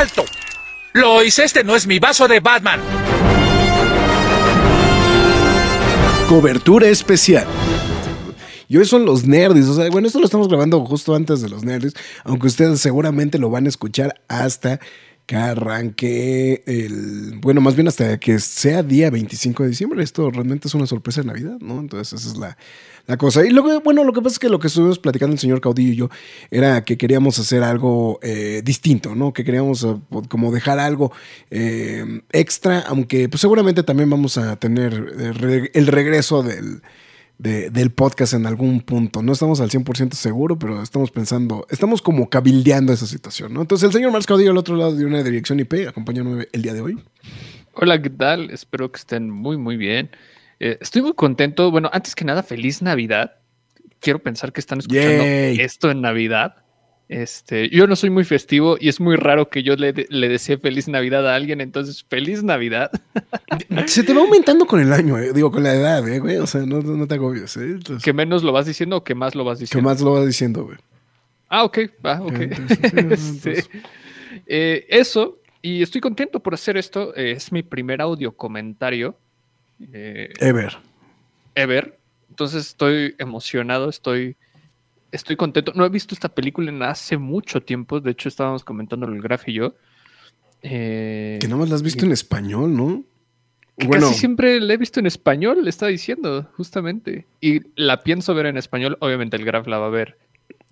¡Alto! Lois, este no es mi vaso de Batman. Cobertura especial. Y hoy son los nerds. O sea, bueno, esto lo estamos grabando justo antes de los nerds, aunque ustedes seguramente lo van a escuchar hasta que arranque el. Bueno, más bien hasta que sea día 25 de diciembre. Esto realmente es una sorpresa de Navidad, ¿no? Entonces, esa es la, la cosa. Y luego, bueno, lo que pasa es que lo que estuvimos platicando el señor Caudillo y yo era que queríamos hacer algo eh, distinto, ¿no? Que queríamos eh, como dejar algo eh, extra, aunque pues seguramente también vamos a tener el regreso del, del podcast en algún punto. No estamos al 100% seguro, pero estamos pensando, estamos como cabildeando esa situación, ¿no? Entonces el señor Marcos Caudillo al otro lado de una dirección IP, acompáñanos el día de hoy. Hola, ¿qué tal? Espero que estén muy, muy bien. Eh, estoy muy contento. Bueno, antes que nada, feliz Navidad. Quiero pensar que están escuchando esto en Navidad. Este, yo no soy muy festivo y es muy raro que yo le, le desee feliz Navidad a alguien, entonces feliz Navidad. Se te va aumentando con el año, eh, digo, con la edad, eh, güey. O sea, no, te agobies. Eh. ¿Que menos lo vas diciendo o que más lo vas diciendo? Que más lo vas diciendo, güey. Ah, ok, va, ok. eso, y estoy contento por hacer esto. es mi primer audio comentario ever. Ever. Entonces estoy emocionado, estoy, estoy contento. No he visto esta película en hace mucho tiempo. De hecho, estábamos comentando el Graf y yo. Eh, que no más la has visto en español, ¿no? Bueno. Casi siempre la he visto en español, le está diciendo, justamente. Y la pienso ver en español. Obviamente el Graf la va a ver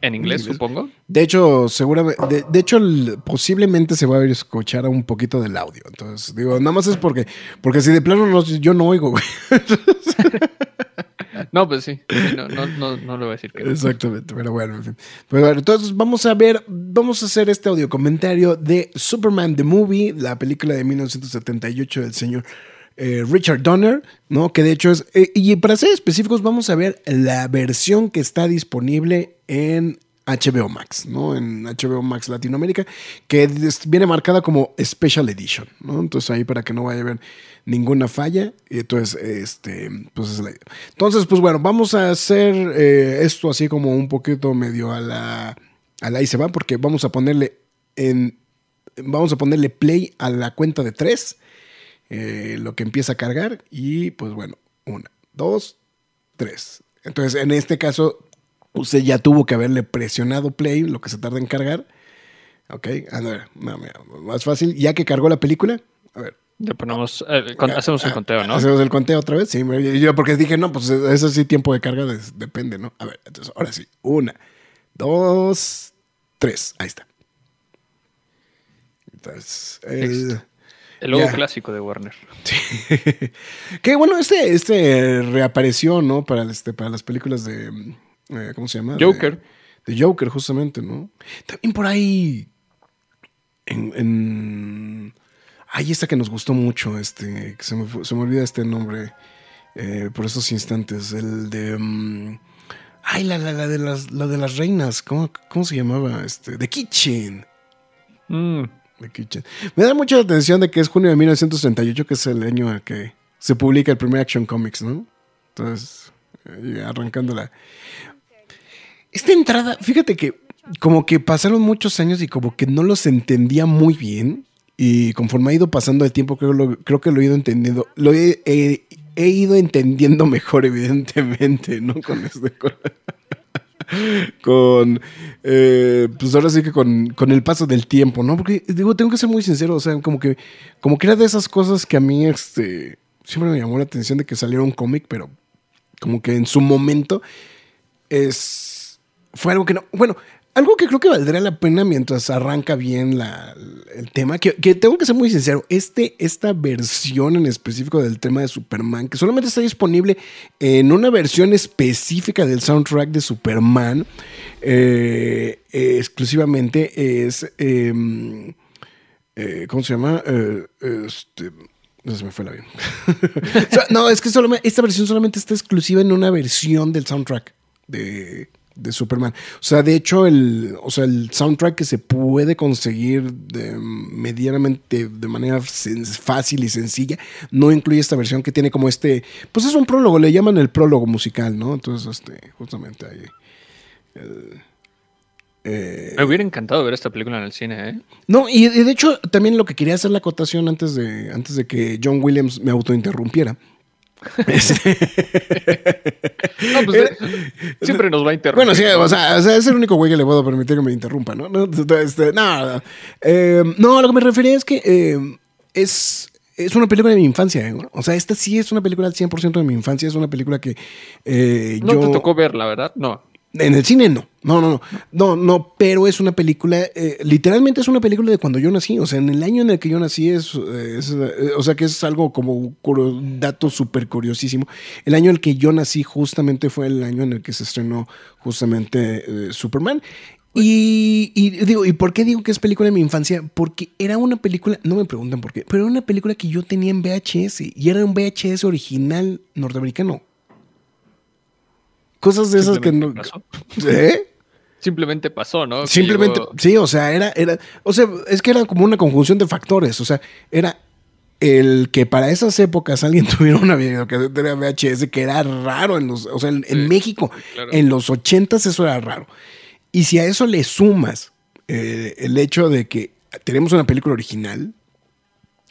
en inglés, supongo. De hecho, seguramente, de, hecho, posiblemente se va a escuchar un poquito del audio. Entonces, digo, nada más es porque, porque si de plano no, yo no oigo, güey. No, pues sí, no, no, no, no, le voy a decir que Exactamente, pero bueno, en fin. Pues bueno, entonces vamos a ver, vamos a hacer este audio comentario de Superman the Movie, la película de 1978 del señor eh, Richard Donner, ¿no? Que de hecho es, eh, y para ser específicos, vamos a ver la versión que está disponible en HBO Max, ¿no? En HBO Max Latinoamérica, que viene marcada como Special Edition, ¿no? Entonces ahí para que no vaya a haber ninguna falla, y entonces, este, pues es la idea. Entonces, pues bueno, vamos a hacer eh, esto así como un poquito medio a la, a la y se va, porque vamos a ponerle en, vamos a ponerle play a la cuenta de tres eh, lo que empieza a cargar y pues bueno, una, dos, tres. Entonces, en este caso, usted ya tuvo que haberle presionado play, lo que se tarda en cargar. Ok, a ver, más fácil. Ya que cargó la película, a ver. Le ponemos, eh, hacemos el conteo, ¿no? Hacemos el conteo otra vez, sí. Yo porque dije, no, pues eso sí, tiempo de carga depende, ¿no? A ver, entonces, ahora sí. Una, dos, tres. Ahí está. Entonces, el, el logo clásico de Warner. Sí. que bueno, este, este reapareció, ¿no? Para, este, para las películas de. Eh, ¿Cómo se llama? Joker. De, Joker, justamente, ¿no? También por ahí. En. en ahí está que nos gustó mucho, este. Que se, me, se me olvida este nombre. Eh, por esos instantes. El de. Mm, ay, la, la, la, de las, la de las reinas. ¿Cómo, cómo se llamaba? Este. The Kitchen. Mm. Me da mucha atención de que es junio de 1938, que es el año en que se publica el primer Action Comics, ¿no? Entonces, eh, arrancando la... Esta entrada, fíjate que como que pasaron muchos años y como que no los entendía muy bien. Y conforme ha ido pasando el tiempo, creo, creo que lo he ido entendiendo. Lo he, ido entendiendo mejor, evidentemente, ¿no? Con este con, eh, pues ahora sí que con, el paso del tiempo, ¿no? Porque digo, tengo que ser muy sincero, o sea, como que, como que era de esas cosas que a mí, este, siempre me llamó la atención de que saliera un cómic, pero como que en su momento es, fue algo que no, bueno, algo que creo que valdría la pena mientras arranca bien la, el tema, que, que, tengo que ser muy sincero, este, esta versión en específico del tema de Superman, que solamente está disponible en una versión específica del soundtrack de Superman, eh, exclusivamente es... Em, eh, ¿Cómo se llama? Eh, este, no se me fue la bien. no, es que esta versión solamente está exclusiva en una versión del soundtrack de, de, Superman. O sea, de hecho, el, o sea, el soundtrack que se puede conseguir de, medianamente de manera fácil y sencilla no incluye esta versión que tiene como este. Pues es un prólogo, le llaman el prólogo musical, ¿no? Entonces, este, justamente ahí. El, eh, me hubiera encantado ver esta película en el cine, ¿eh? No, y de hecho también lo que quería hacer la acotación antes de, antes de que John Williams me autointerrumpiera. Este, no, pues, eh, siempre nos va a interrumpir. Bueno, sí, o sea, es el único güey que le puedo permitir que me interrumpa, ¿no? No, este, no, eh, no, lo que me refería es que es, es una película de mi infancia. O sea, esta sí es una película al 100% de mi infancia. Es una película que no te tocó ver, la verdad, no. En el cine no. No, no, no. No, no, pero es una película, eh, literalmente es una película de cuando yo nací. O sea, en el año en el que yo nací es, eh, o sea, que es algo como un dato súper curiosísimo. El año en el que yo nací justamente fue el año en el que se estrenó justamente eh, Superman. Y, y, digo, ¿y por qué digo que es película de mi infancia? Porque era una película, no me preguntan por qué, pero era una película que yo tenía en VHS y era un VHS original norteamericano. Cosas de esas que no. Pasó. ¿Eh? Simplemente pasó, ¿no? Simplemente, sí, o sea, era, era, o sea, es que era como una conjunción de factores, o sea, era el que para esas épocas alguien tuviera una videocasetera VHS que era raro en los, o sea, en, México, en los ochentas eso era raro. Y si a eso le sumas eh, el hecho de que tenemos una película original,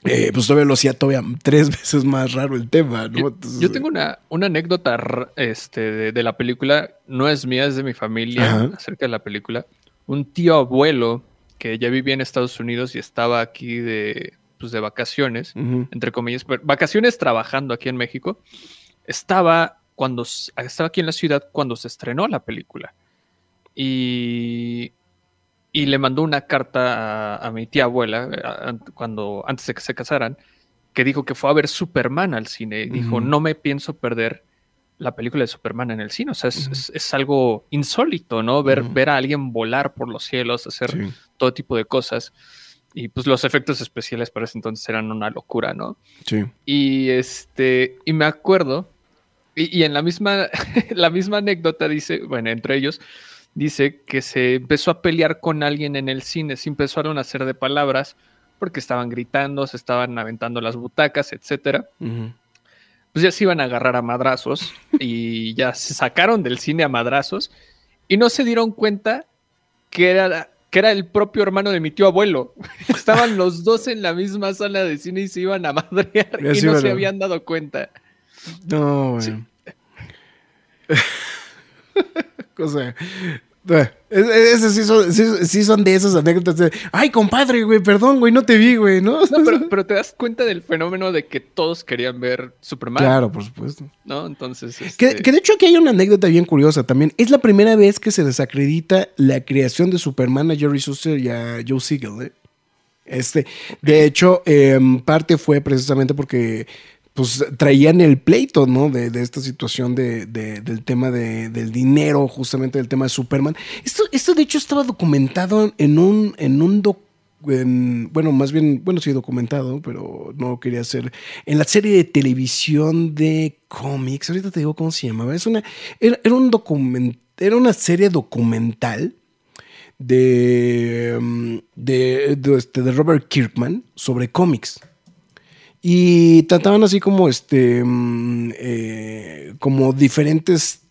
eh, pues todavía lo hacía todavía tres veces más raro el tema, ¿no? Yo, tengo una, una anécdota este, de, la película, no es mía, es de mi familia, acerca de la película. Un tío abuelo que ya vivía en Estados Unidos y estaba aquí de, pues, de vacaciones, entre comillas, vacaciones trabajando aquí en México, estaba, cuando, estaba aquí en la ciudad cuando se estrenó la película. Y y le mandó una carta a, mi tía abuela cuando antes de que se casaran que dijo que fue a ver Superman al cine. Y dijo no me pienso perder la película de Superman en el cine o sea es, algo insólito no ver ver a alguien volar por los cielos hacer todo tipo de cosas. Y pues los efectos especiales para ese entonces eran una locura no sí. Y este y me acuerdo y, y en la misma la misma anécdota dice bueno entre ellos dice que se empezó a pelear con alguien en el cine, se empezaron a hacer de palabras porque estaban gritando, se estaban aventando las butacas, etcétera. Pues ya se iban a agarrar a madrazos y ya se sacaron del cine a madrazos y no se dieron cuenta que era, que era el propio hermano de mi tío abuelo. Estaban los dos en la misma sala de cine y se iban a madrear y no se habían dado cuenta. No, bueno. Cosa, esos sí son, sí, son, de esas anécdotas de, ay, compadre, güey, perdón, güey, no te vi, güey, ¿no? pero, te das cuenta del fenómeno de que todos querían ver Superman. Claro, por supuesto. ¿No? Entonces. Que, este de hecho aquí hay una anécdota bien curiosa también. Es la primera vez que se desacredita la creación de Superman a Jerry Suster y a Joe Siegel, ¿eh? Este, de hecho, em, parte fue precisamente porque pues traían el pleito, ¿no? De, esta situación de, del tema del dinero, justamente del tema de Superman. Esto, esto de hecho estaba documentado en un, en un bueno, más bien, bueno, sí documentado, pero no quería hacer. En la serie de televisión de cómics, ahorita te digo cómo se llamaba. Es una, era, un document, era una serie documental de, mm, de, de, este, de Robert Kirkman sobre cómics. Y trataban así como este. Mm, eh, como diferentes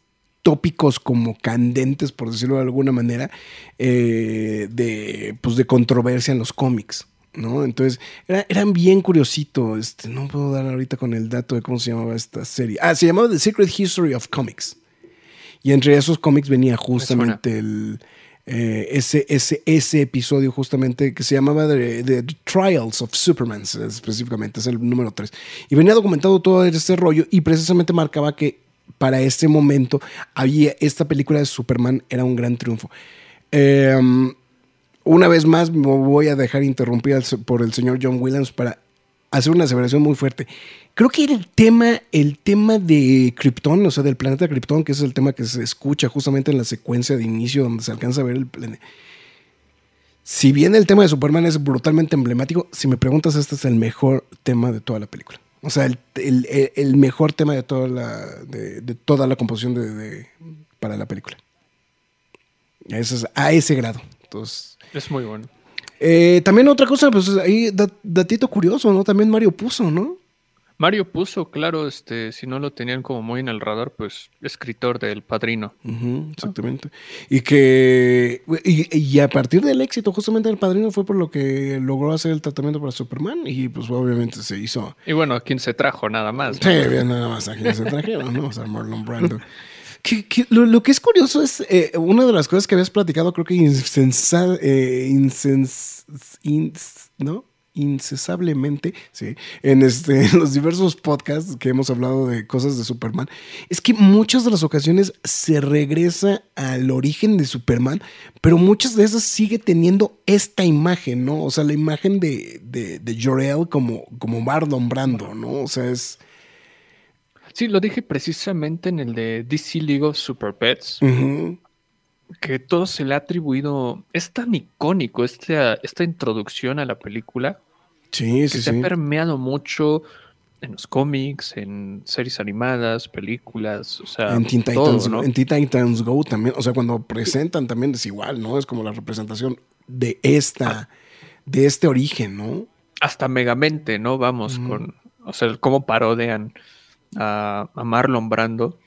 tópicos como candentes, por decirlo de alguna manera, eh, de, pues de controversia en los cómics. ¿no? Entonces, eran bien curiositos. Este, no puedo dar ahorita con el dato de cómo se llamaba esta serie. Ah, se llamaba The Secret History of Comics. Y entre esos cómics venía justamente el, eh, ese, ese, ese episodio justamente que se llamaba The, Trials of Superman, específicamente, es el número 3. Y venía documentado todo este rollo y precisamente marcaba que para ese momento había esta película de Superman era un gran triunfo. Em, una vez más me voy a dejar interrumpir por el señor John Williams para hacer una aseveración muy fuerte. Creo que el tema, el tema de Krypton, o sea, del planeta Krypton, que es el tema que se escucha justamente en la secuencia de inicio donde se alcanza a ver el planeta. Si bien el tema de Superman es brutalmente emblemático, si me preguntas, este es el mejor tema de toda la película. O sea, el, mejor tema de toda la, de, toda la composición de, para la película. a ese grado. Entonces, es muy bueno. Eh, también otra cosa, pues ahí, datito curioso, ¿no? También Mario puso, ¿no? Mario puso, claro, este, si no lo tenían como muy en el radar, pues escritor del Padrino. exactamente. Y que y, a partir del éxito justamente del Padrino fue por lo que logró hacer el tratamiento para Superman y pues obviamente se hizo. Y bueno, a quien se trajo nada más. Sí, bien, nada más a quien se trajeron, ¿no? O sea, Marlon Brando. lo, que es curioso es eh, una de las cosas que habías platicado, creo que insensar, eh, ¿no? incesablemente, ¿sí? en, este, los diversos podcasts que hemos hablado de cosas de Superman, es que muchas de las ocasiones se regresa al origen de Superman, pero muchas de esas sigue teniendo esta imagen, ¿no? O sea, la imagen de, de, de Jor-El como, como Marlon Brando, ¿no? O sea, es... Sí, lo dije precisamente en el de DC League of Super Pets. Que todo se le ha atribuido. Es tan icónico esta, esta introducción a la película Sí, sí, se ha permeado mucho en los cómics, en series animadas, películas, o sea, en Teen, Titans, en Titans Go también, o sea, cuando presentan también es igual, ¿no? Es como la representación de esta, de este origen, ¿no? Hasta Megamente, ¿no? Vamos con, o sea, cómo parodean a, a Marlon Brando.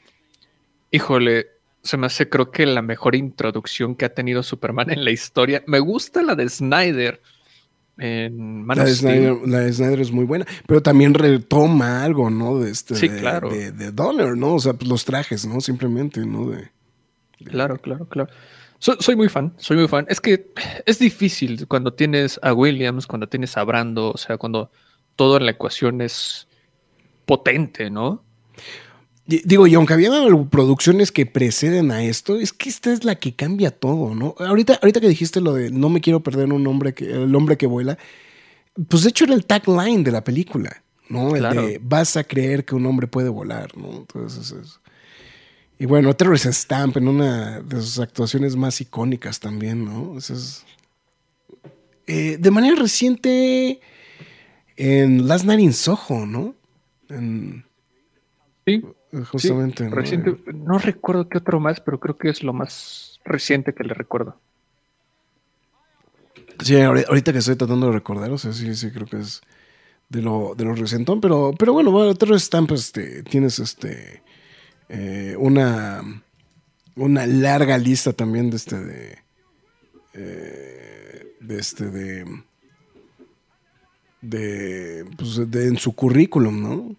Híjole, se me hace creo que la mejor introducción que ha tenido Superman en la historia. Me gusta la de Snyder la, de Snyder, es muy buena, pero también retoma algo, ¿no? De este, sí, claro. De, Donner, ¿no? O sea, pues, los trajes, ¿no? Simplemente, ¿no? De, Claro, claro, claro. soy muy fan, soy muy fan. Es que es difícil cuando tienes a Williams, cuando tienes a Brando, o sea, cuando todo en la ecuación es potente, ¿no? Digo, y aunque había producciones que preceden a esto, es que esta es la que cambia todo, ¿no? Ahorita, ahorita que dijiste lo de no me quiero perder un hombre que, el hombre que vuela, pues de hecho era el tagline de la película, ¿no? El de vas a creer que un hombre puede volar, ¿no? Entonces es, Y bueno, Terrence Stamp en una de sus actuaciones más icónicas también, ¿no? es, eh, de manera reciente en Last Night in Soho, ¿no? Sí. Justamente. ¿no? recuerdo qué otro más, pero creo que es lo más reciente que le recuerdo. Sí, ahorita que estoy tratando de recordar, o sea, sí, sí, creo que es de lo, de lo recientón, pero, pero bueno, bueno, otro Stamp, este, tienes este eh, una, una larga lista también de este de, eh, de este de, de, pues de en su currículum, ¿no?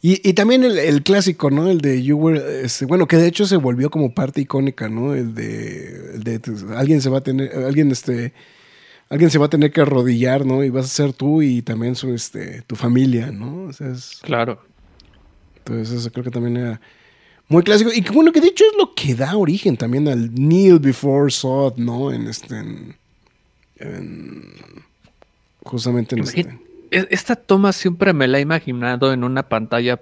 Y, también el, clásico, ¿no? El de You Were, este, bueno, que de hecho se volvió como parte icónica, ¿no? El de, el de alguien se va a tener, alguien este, alguien se va a tener que arrodillar, ¿no? Y vas a ser tú y también su, este, tu familia, ¿no? claro. Entonces eso creo que también era muy clásico. Y que bueno, que de hecho es lo que da origen también al Kneel Before Sod, ¿no? En este, en, justamente en este esta toma siempre me la he imaginado en una pantalla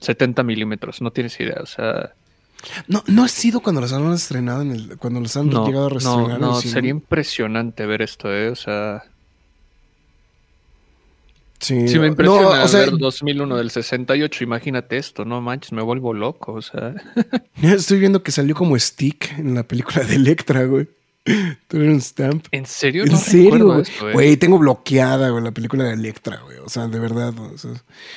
70 milímetros, no tienes idea, o sea... No, no ha sido cuando las han estrenado, en el, cuando las han llegado a reestrenar. No, no sería impresionante ver esto, ¿eh? O sea... Sí, sí me impresiona o sea, ver 2001 del 68, imagínate esto, no manches, me vuelvo loco, o sea... Estoy viendo que salió como Stick en la película de Electra, güey. un Stamp. ¿En serio? ¿En serio? Eh. Güey, tengo bloqueada, güey, la película de Electra, güey. O sea, de verdad.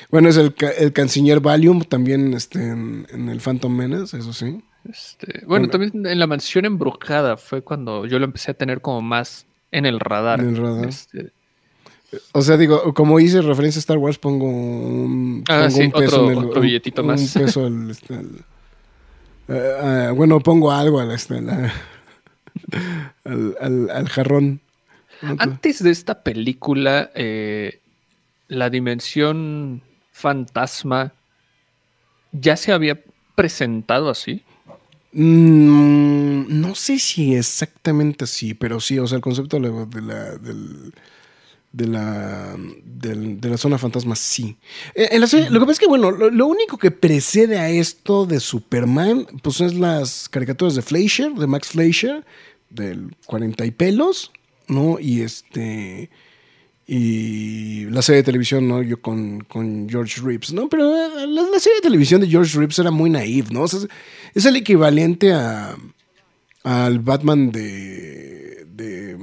bueno, es el, el canciller Valium también este, en, el Phantom Menace, eso sí. Este, bueno, también en la mansión embrujada fue cuando yo lo empecé a tener como más en el radar. En el radar. Este, o sea, digo, como hice referencia a Star Wars, pongo un, ah, un peso en el, otro billetito más. Un peso al, este, eh, ah, bueno, pongo algo al, este, la, al, jarrón. Antes de esta película, eh, la dimensión fantasma ya se había presentado así. Mm, no sé si exactamente así, pero sí, o sea, el concepto de la, de la, del- de la, del- de la zona fantasma, sí. Eh, en la serie- lo que pasa es que, bueno, lo, lo único que precede a esto de Superman, pues es las caricaturas de Fleischer, de Max Fleischer, del 40 y pelos, ¿no? Y este y la serie de televisión, ¿no? Yo con, con George Reeves, ¿no? Pero eh, la, la serie de televisión de George Reeves era muy naive, ¿no? O sea, es, es el equivalente a al Batman de de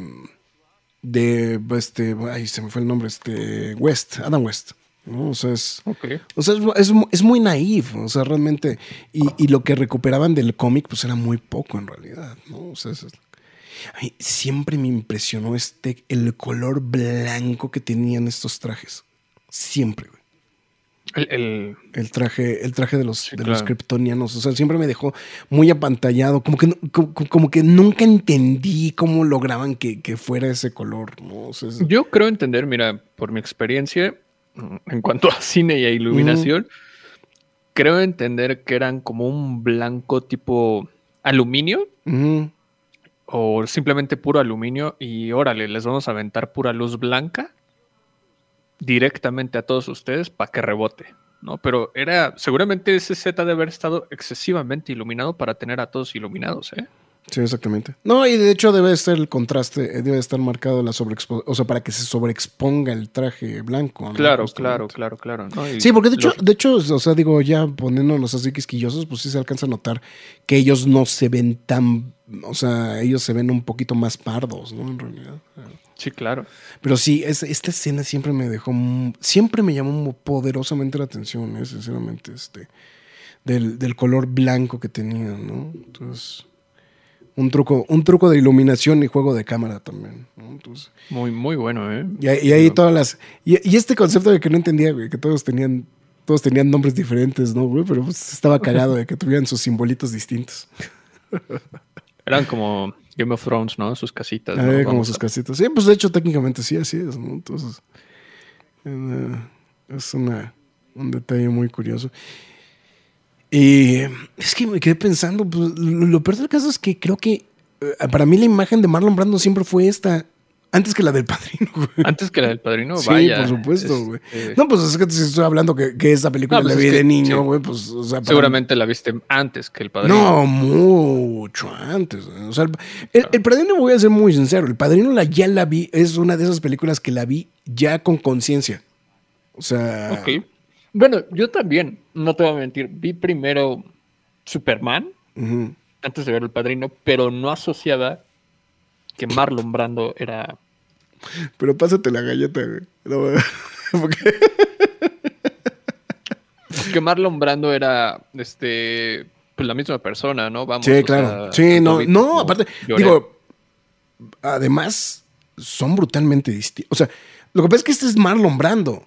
de este, ay, se me fue el nombre, este West, Adam West, ¿no? O sea, es Ok. o sea, es, es, es muy naif, o sea, realmente. Y, y lo que recuperaban del cómic, pues era muy poco en realidad, ¿no? O sea, es- a mí siempre me impresionó este, el color blanco que tenían estos trajes. Siempre, güey. El, el- El traje, el traje de los, Sí, de los kryptonianos. O sea, siempre me dejó muy apantallado. Como que, como, como que nunca entendí cómo lograban que, que fuera ese color, ¿no? O sea, es- yo creo entender, mira, por mi experiencia mm, en cuanto a cine y a iluminación, creo entender que eran como un blanco tipo aluminio. O simplemente puro aluminio y órale, les vamos a aventar pura luz blanca directamente a todos ustedes para que rebote, ¿no? Pero era, seguramente ese set ha de haber estado excesivamente iluminado para tener a todos iluminados, ¿eh? Sí, exactamente. No, y de hecho debe estar el contraste, eh, debe estar marcado la sobreexposición, o sea, para que se sobreexponga el traje blanco. ¿no? Claro, claro, claro, claro. Sí, porque de hecho, los- de hecho, o sea, digo, ya poniéndonos así quisquillosos, pues sí se alcanza a notar que ellos no se ven tan, o sea, ellos se ven un poquito más pardos, ¿no? En realidad. Sí, claro. Pero sí, es- esta escena siempre me dejó, siempre me llamó poderosamente la atención, ¿eh? sinceramente, este, del, del color blanco que tenían, ¿no? Entonces, un truco, un truco de iluminación y juego de cámara también, ¿no? Entonces, Muy, muy bueno, ¿eh? y, ahí- y ahí todas las, y, y este concepto de que no entendía, güey, que todos tenían, todos tenían nombres diferentes, ¿no, güey? Pero pues estaba cagado de que tuvieran sus simbolitos distintos. Eran como Game of Thrones, ¿no? Sus casitas. ¿no? Ah, como Vamos sus a- casitas. Sí, pues de hecho técnicamente sí, así es, ¿no? Entonces, eh, es una, un detalle muy curioso. Y es que me quedé pensando, pues, lo, lo peor del caso es que creo que eh, para mí la imagen de Marlon Brando siempre fue esta, antes que la del padrino, güey. Antes que la del padrino, Sí, vaya. por supuesto, güey. este, No, pues es que si estoy hablando que, que esa película No, pues la vi que- de niño, sí. güey, pues, o sea, para- Seguramente la viste antes que el padrino. No, mucho antes. güey. O sea, el, el- el Padrino, voy a ser muy sincero, el Padrino la, ya la vi, es una de esas películas que la vi ya con conciencia. O sea, Ok. Bueno, yo también, no te voy a mentir. Vi primero Superman antes de ver el padrino, pero no asociaba que Marlon Brando era. pero pásate la galleta, güey. No. Porque- Que Marlon Brando era este. Pues la misma persona, ¿no? Vamos. sí, claro. sea, sí, no, no, aparte, Lloré. digo, además, son brutalmente distintos. O sea, lo que pasa es que este es Marlon Brando.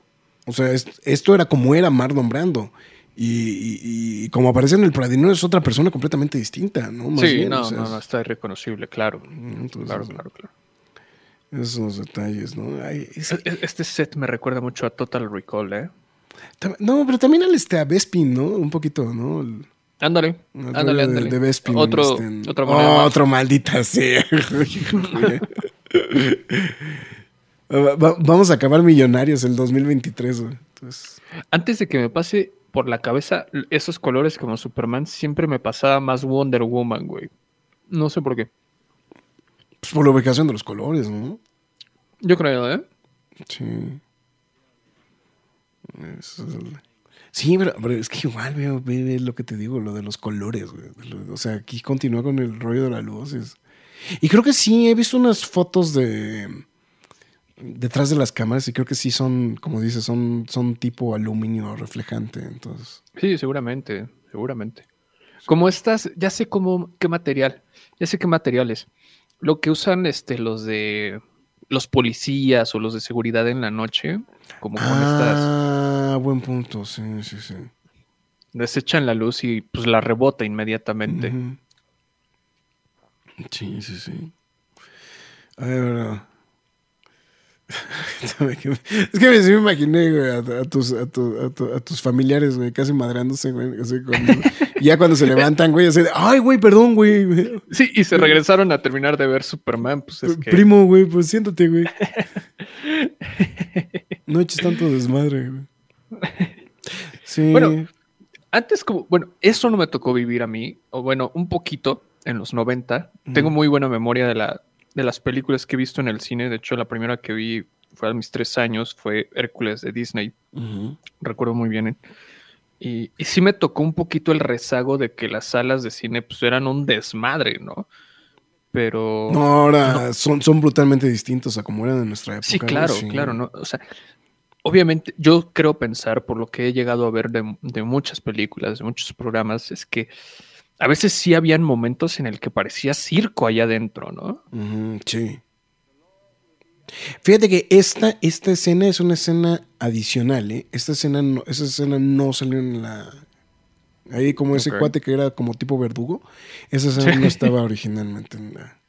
O sea, es- esto era como era Marlon Brando. Y, y- y como aparece en el Padrino, es otra persona completamente distinta, ¿no? Más Sí, bien, no, o sea, no, no, está irreconocible, claro. Entonces, Claro, claro, claro. Esos detalles, ¿no? Ay, E- Este set me recuerda mucho a Total Recall, ¿eh? no, pero también al este, a Bespin, ¿no? Un poquito, ¿no? El- Ándale, ándale, rollo de- ándale. De, Bespin. Otro, este, en- manera más. Otro maldita sea. Va- va- Vamos a acabar millonarios el 2023, güey. Entonces, Antes de que me pase por la cabeza esos colores como Superman, siempre me pasaba más Wonder Woman, güey. No sé por qué. pues por la ubicación de los colores, ¿no? Yo creo, ¿eh? Sí. Eso es el- Sí, pero, pero es que igual veo, ve- ve lo que te digo, lo de los colores, güey. O sea, aquí continúa con el rollo de la luz. Y creo que sí, he visto unas fotos de detrás de las cámaras y creo que sí son, como dices, son, son tipo aluminio reflejante. Entonces, Sí, seguramente, seguramente. Como estas, ya sé cómo, qué material, ya sé qué materiales. Lo que usan este, los de los policías o los de seguridad en la noche, como con estas, ah, buen punto, sí, sí, sí. desechan la luz y pues la rebota inmediatamente. Sí, sí, sí. A ver, es que me, me imaginé, güey, a, tus, a, tus familiares, güey, casi madrándose, güey. ya cuando se levantan, güey, así de, ay, güey, perdón, güey. Sí, y se regresaron a terminar de ver Superman, pues es que... Primo, güey, pues siéntate, güey. no eches tanto desmadre, güey. Sí. Bueno, antes como, bueno, eso no me tocó vivir a mí, o bueno, un poquito en los 90. Tengo muy buena memoria de la de las películas que he visto en el cine. De hecho, la primera que vi fue a mis tres años, fue Hércules de Disney. Recuerdo muy bien. ¿eh? Y, y, sí me tocó un poquito el rezago de que las salas de cine pues eran un desmadre, ¿no? Pero... No, ahora Son, son brutalmente distintos a como eran en nuestra época. Sí, claro, claro, ¿no? O sea, obviamente yo creo pensar, por lo que he llegado a ver de, de muchas películas, de muchos programas, es que a veces sí habían momentos en el que parecía circo allá adentro, ¿no? sí. Fíjate que esta, esta escena es una escena adicional, ¿eh? Esta escena no, esa escena no salió en la. Ahí como ese cuate que era como tipo verdugo. Esa escena no estaba originalmente en la.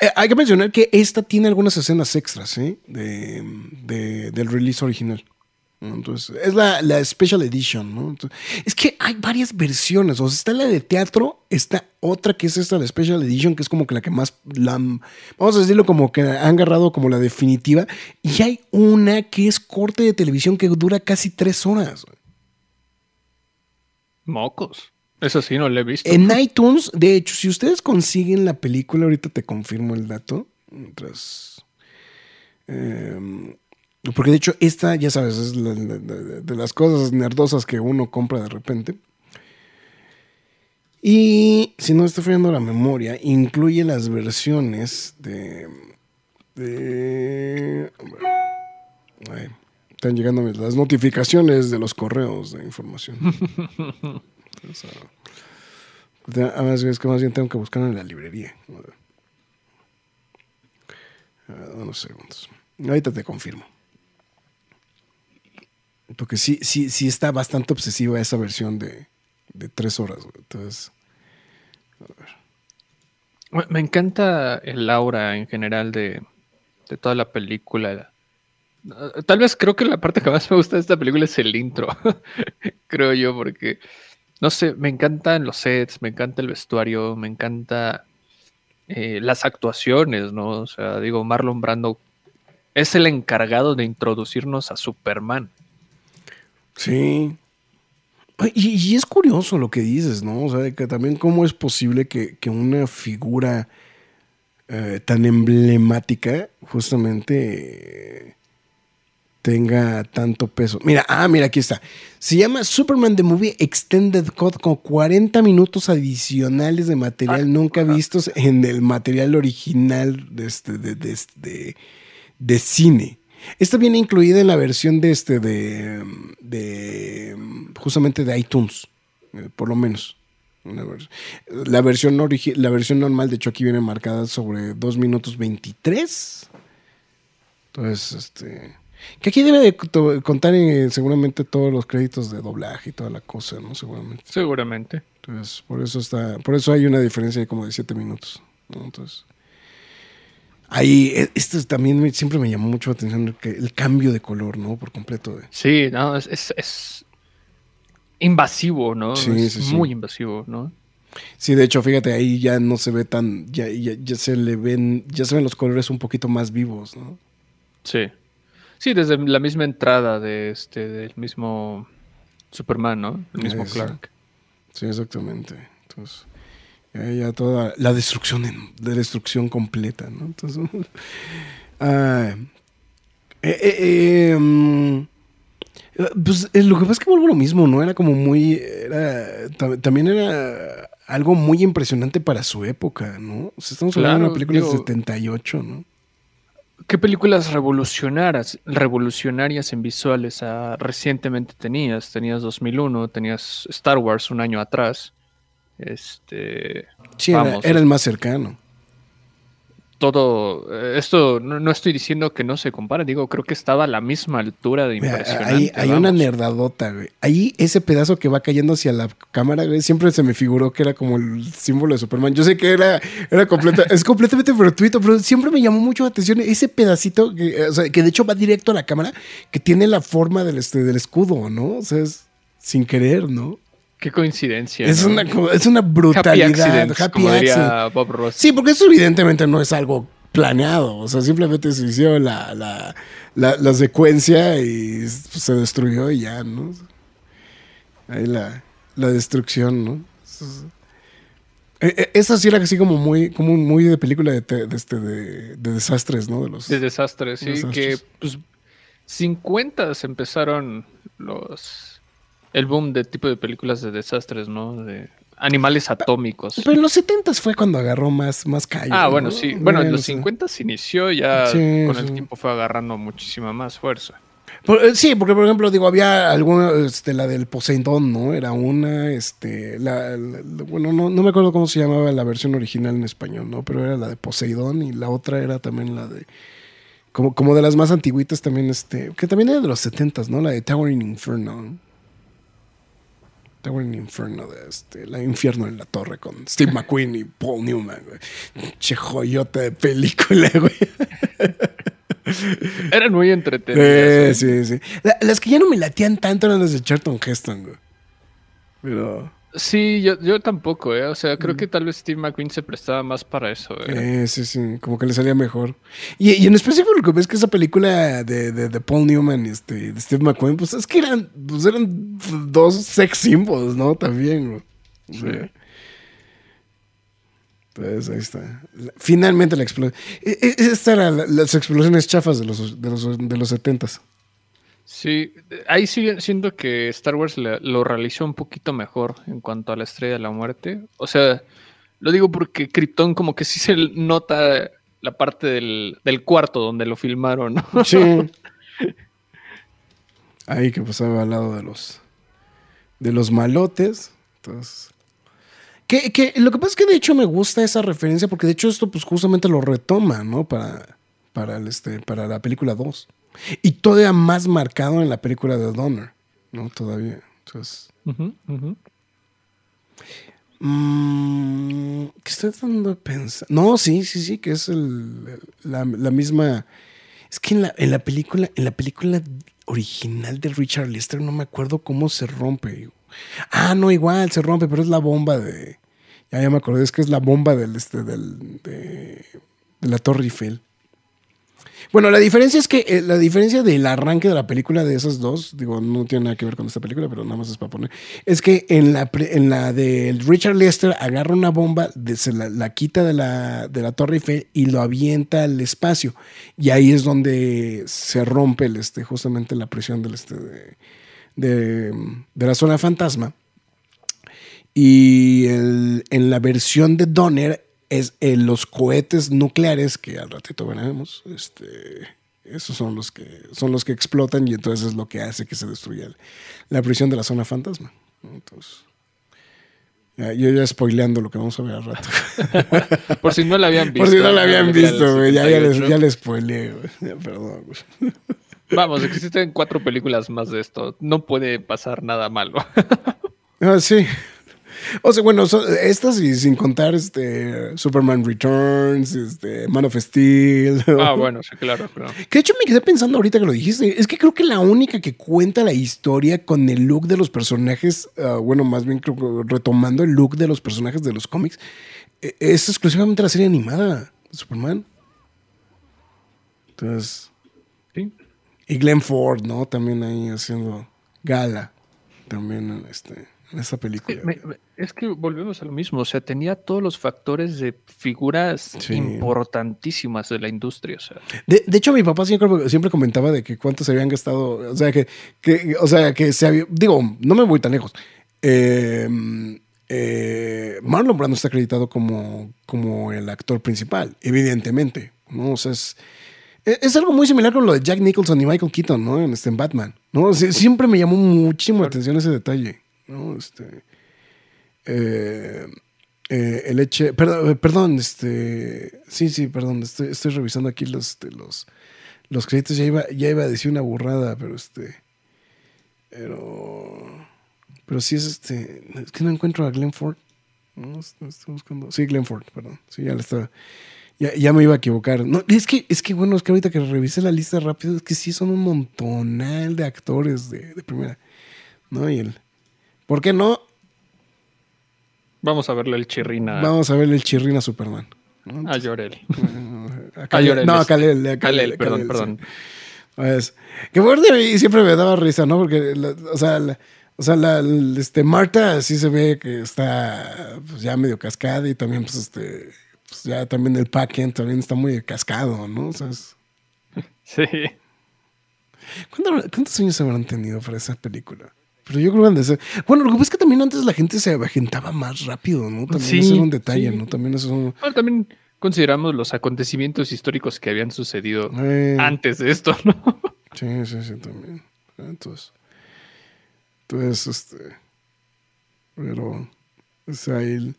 Eh, hay que mencionar que esta tiene algunas escenas extras, ¿eh? De, del release original. Entonces, es la, la, Special Edition, ¿no? es que hay varias versiones. O sea, está la de teatro, está otra que es esta, la Special Edition, que es como que la que más, la, vamos a decirlo como que han agarrado como la definitiva. Y hay una que es corte de televisión que dura casi tres horas. Mocos. Eso sí, no lo he visto. En iTunes, de hecho, si ustedes consiguen la película, ahorita te confirmo el dato. Mientras. Eh, porque de hecho, esta, ya sabes, es de, las cosas nerdosas que uno compra de repente. Y si no estoy fallando la memoria, incluye las versiones de. de están llegando las notificaciones de los correos de información. Además, es que más bien tengo que buscar en la librería. unos segundos. Ahorita te confirmo. Porque sí, sí, sí está bastante obsesiva esa versión de, tres horas. Entonces, Me encanta el aura en general de, toda la película. Tal vez creo que la parte que más me gusta de esta película es el intro, creo yo, porque, no sé, me encantan los sets, me encanta el vestuario, me encanta eh, las actuaciones, ¿no? O sea, digo, Marlon Brando es el encargado de introducirnos a Superman. Sí. Y, es curioso lo que dices, ¿no? O sea, que también cómo es posible que, una figura eh, tan emblemática justamente tenga tanto peso. Mira, ah, mira, aquí está. Se llama Superman The Movie Extended Cut con 40 minutos adicionales de material ah, nunca vistos en el material original de, este, de, de, de cine. Esta viene incluida en la versión de este de, de justamente de iTunes, eh, por lo menos. La versión, la versión normal, de hecho, aquí viene marcada sobre 2 minutos 23. Entonces, este. Que aquí debe de contar seguramente todos los créditos de doblaje y toda la cosa, ¿no? Seguramente. Seguramente. Entonces, por eso está. Por eso hay una diferencia de como de 7 minutos. Entonces. Ahí, e, esto también siempre me llamó mucho la atención, el cambio de color, ¿no? Por completo. Sí, no, es, invasivo, ¿no? Sí, es muy invasivo, ¿no? Sí, de hecho, fíjate, ahí ya no se ve tan, ya, ya, se le ven, ya se ven los colores un poquito más vivos, ¿no? Sí. Sí, desde la misma entrada de este, del mismo Superman, ¿no? El mismo Clark. Sí, exactamente. Entonces, ya toda la destrucción, de destrucción completa, ¿no? Entonces, ah, eh, eh, em, pues eh, lo que pasa es que vuelvo lo mismo, ¿no? Era como muy, era, también era algo muy impresionante para su época, ¿no? O sea, estamos hablando de una película de 78, ¿no? ¿Qué películas revolucionarias, revolucionarias en visuales ah, recientemente tenías? Tenías 2001, tenías Star Wars un año atrás. Este. Sí, era, el más cercano. todo, eh, esto no, estoy diciendo que no se compara, digo, creo que estaba a la misma altura de impresionante. hay una nerdadota, güey. Ahí ese pedazo que va cayendo hacia la cámara, güey, siempre se me figuró que era como el símbolo de Superman. Yo sé que era, era completa, es completamente gratuito, pero siempre me llamó mucho la atención ese pedacito que, o sea, que de hecho va directo a la cámara, que tiene la forma del, este, del escudo, ¿no? O sea, es sin querer, ¿no? Qué coincidencia. Es, una, es una brutalidad. Happy accident, Bob Ross. Sí, porque eso evidentemente no es algo planeado. O sea, simplemente se hizo la, la, la, secuencia y se destruyó y ya, ¿no? Ahí la, la destrucción, ¿no? E, e, esa sí era así como muy, como muy de película de, de, este, de, desastres, ¿no? De, los, de desastres, sí. Que pues 50 empezaron los el boom de tipo de películas de desastres, ¿no? De animales atómicos. Pero en los 70 fue cuando agarró más, más. Ah, bueno, sí. Bueno, en los 50 se inició, ya con el tiempo fue agarrando muchísima más fuerza. Eh, sí, porque por ejemplo, digo, había alguna, este, la del Poseidón, ¿no? Era una, este, la, bueno, no, no, me acuerdo cómo se llamaba la versión original en español, ¿no? Pero era la de Poseidón y la otra era también la de, como, como de las más antiguitas también, este, que también era de los 70 ¿no? La de Towering Inferno. Tengo un infierno de este, la infierno en la torre con Steve McQueen y Paul Newman, güey. Che joyote de película, güey. Eran muy entretenidas. Sí, sí, sí. las que ya no me latían tanto eran las de Charlton Heston, güey. Pero. Sí, yo, yo tampoco, ¿eh? O sea, creo que tal vez Steve McQueen se prestaba más para eso, ¿eh? sí, sí, como que le salía mejor. Y, en específico lo que ves que esa película de, de, Paul Newman y este, de Steve McQueen, pues es que eran, pues eran dos sex symbols, ¿no? También, Sí. Pues ahí está. Finalmente la explosión. E, e, Estas eran las explosiones chafas de los, de los, de los 70s. Sí, ahí sigue siento que Star Wars lo realizó un poquito mejor en cuanto a la estrella de la muerte. O sea, lo digo porque Krypton como que sí se nota la parte del, cuarto donde lo filmaron, ¿no? Sí. Ahí que pasaba al lado de los de los malotes. Entonces. Que, que, lo que pasa es que de hecho me gusta esa referencia, porque de hecho esto pues justamente lo retoma, ¿no? Para, para, el, este, para la película 2. Y todavía más marcado en la película de Donner, ¿no? Todavía. Entonces. Mm, ¿Qué estoy dando a pensar? No, sí, sí, sí, que es el, la, misma. Es que en la, en la película, en la película original de Richard Lester, no me acuerdo cómo se rompe. Ah, no, igual se rompe, pero es la bomba de. Ya, ya me acordé, es que es la bomba del, este, del, de, de la Torre Eiffel. Bueno, la diferencia es que eh, la diferencia del arranque de la película de esas dos, digo, no tiene nada que ver con esta película, pero nada más es para poner, es que en la, en de Richard Lester agarra una bomba, se la, quita de la, de la Torre Eiffel y lo avienta al espacio. Y ahí es donde se rompe este, justamente la presión del, este, de, la zona fantasma. Y en la versión de Donner es en los cohetes nucleares que al ratito veremos, este, esos son los que son los que explotan y entonces es lo que hace que se destruya la prisión de la zona fantasma. Entonces, yo ya spoileando lo que vamos a ver al rato. Por si no la habían visto. Por si no la habían visto, Ya, ya, les, ya les spoileé, Perdón, Vamos, existen cuatro películas más de esto. No puede pasar nada malo. Ah, sí. O sea, bueno, estas y sin contar este Superman Returns, este Man of Steel. Ah, bueno, sí, claro, claro. Que de hecho me quedé pensando ahorita que lo dijiste. Es que creo que la única que cuenta la historia con el look de los personajes, ah, bueno, más bien creo retomando el look de los personajes de los cómics, e, es exclusivamente la serie animada de Superman. Entonces. Sí. Y Glenn Ford, ¿no? También ahí haciendo gala. También este en esa película. Es que, volvemos a lo mismo, o sea, tenía todos los factores de figuras importantísimas de la industria. O sea. De, hecho, mi papá siempre, siempre comentaba de que cuántos se habían gastado, o sea, que, que, o sea, que se había, digo, no me voy tan lejos. Em, eh, Marlon Brando está acreditado como, como el actor principal, evidentemente, ¿no? O sea, es, es algo muy similar con lo de Jack Nicholson y Michael Keaton, ¿no? En, este, Batman, ¿no? siempre me llamó muchísimo la atención ese detalle. ¿no? Este, eh, eh, el eche, perdón, eh, perdón, este, sí, sí, perdón, estoy, revisando aquí los, este, los, los créditos, ya iba, ya iba a decir una burrada, pero este, pero, pero sí es este, es que no encuentro a Glenn Ford, no, estoy buscando, sí, Glenn Ford, perdón, sí, ya le estaba, ya, ya, me iba a equivocar, no, es que, es que bueno, es que ahorita que revisé la lista rápido, es que sí son un montonal de actores de, de primera, ¿no? Y el, ¿por qué no? Vamos a verle el chirrina. Vamos a verle el chirrina a Superman. ¿no? A Llorel. A Llorel. No, a Kalel. A Kalel, perdón, perdón. Pues, que fuerte y siempre me daba risa, ¿no? Porque, la, o sea, la, o sea, la, este, Marta sí se ve que está pues, ya medio cascada y también, pues, este, pues, ya también el Packen también está muy cascado, ¿no? O sea, es... Sí. ¿Cuántos años habrán tenido para esa película? Pero yo creo que antes. Bueno, lo que pasa es que también antes la gente se avejentaba más rápido, ¿no? También sí, eso era un detalle, sí. ¿no? También eso. Bueno, también consideramos los acontecimitos históricos que habían sucedido eh. antes de esto, ¿no? Sí, sí, sí, también. Entonces. Entonces, este. Pero. O sea, el.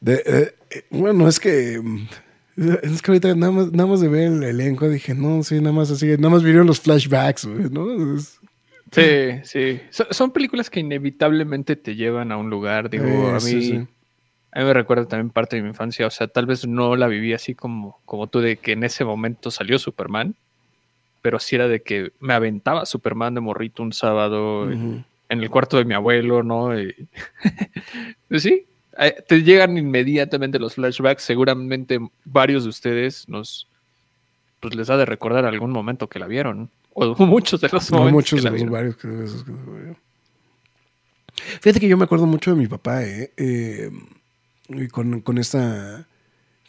De, eh, bueno, es que. Es que ahorita nada más, nada más de ver el elenco dije, no, sí, nada más así, nada más vinieron los flashbacks, ¿no? Es, Sí, sí. son películas que inevitablemente te llevan a un lugar. Digo, Eh, a mí. sí, sí. A mí me recuerda también parte de mi infancia. O sea, tal vez no la viví así como, como tú, de que en ese momento salió Superman. Pero sí era de que me aventaba Superman de morrito un sábado en el cuarto de mi abuelo, ¿no? Y- pues sí, eh, te llegan inmediatamente los flashbacks. Seguramente varios de ustedes nos pues les ha de recordar algún momento que la vieron. O muchos de los No, momentos muchos que la de los vieron. varios que esos que. Fíjate que yo me acuerdo mucho de mi papá, ¿eh? Eh, con, con esta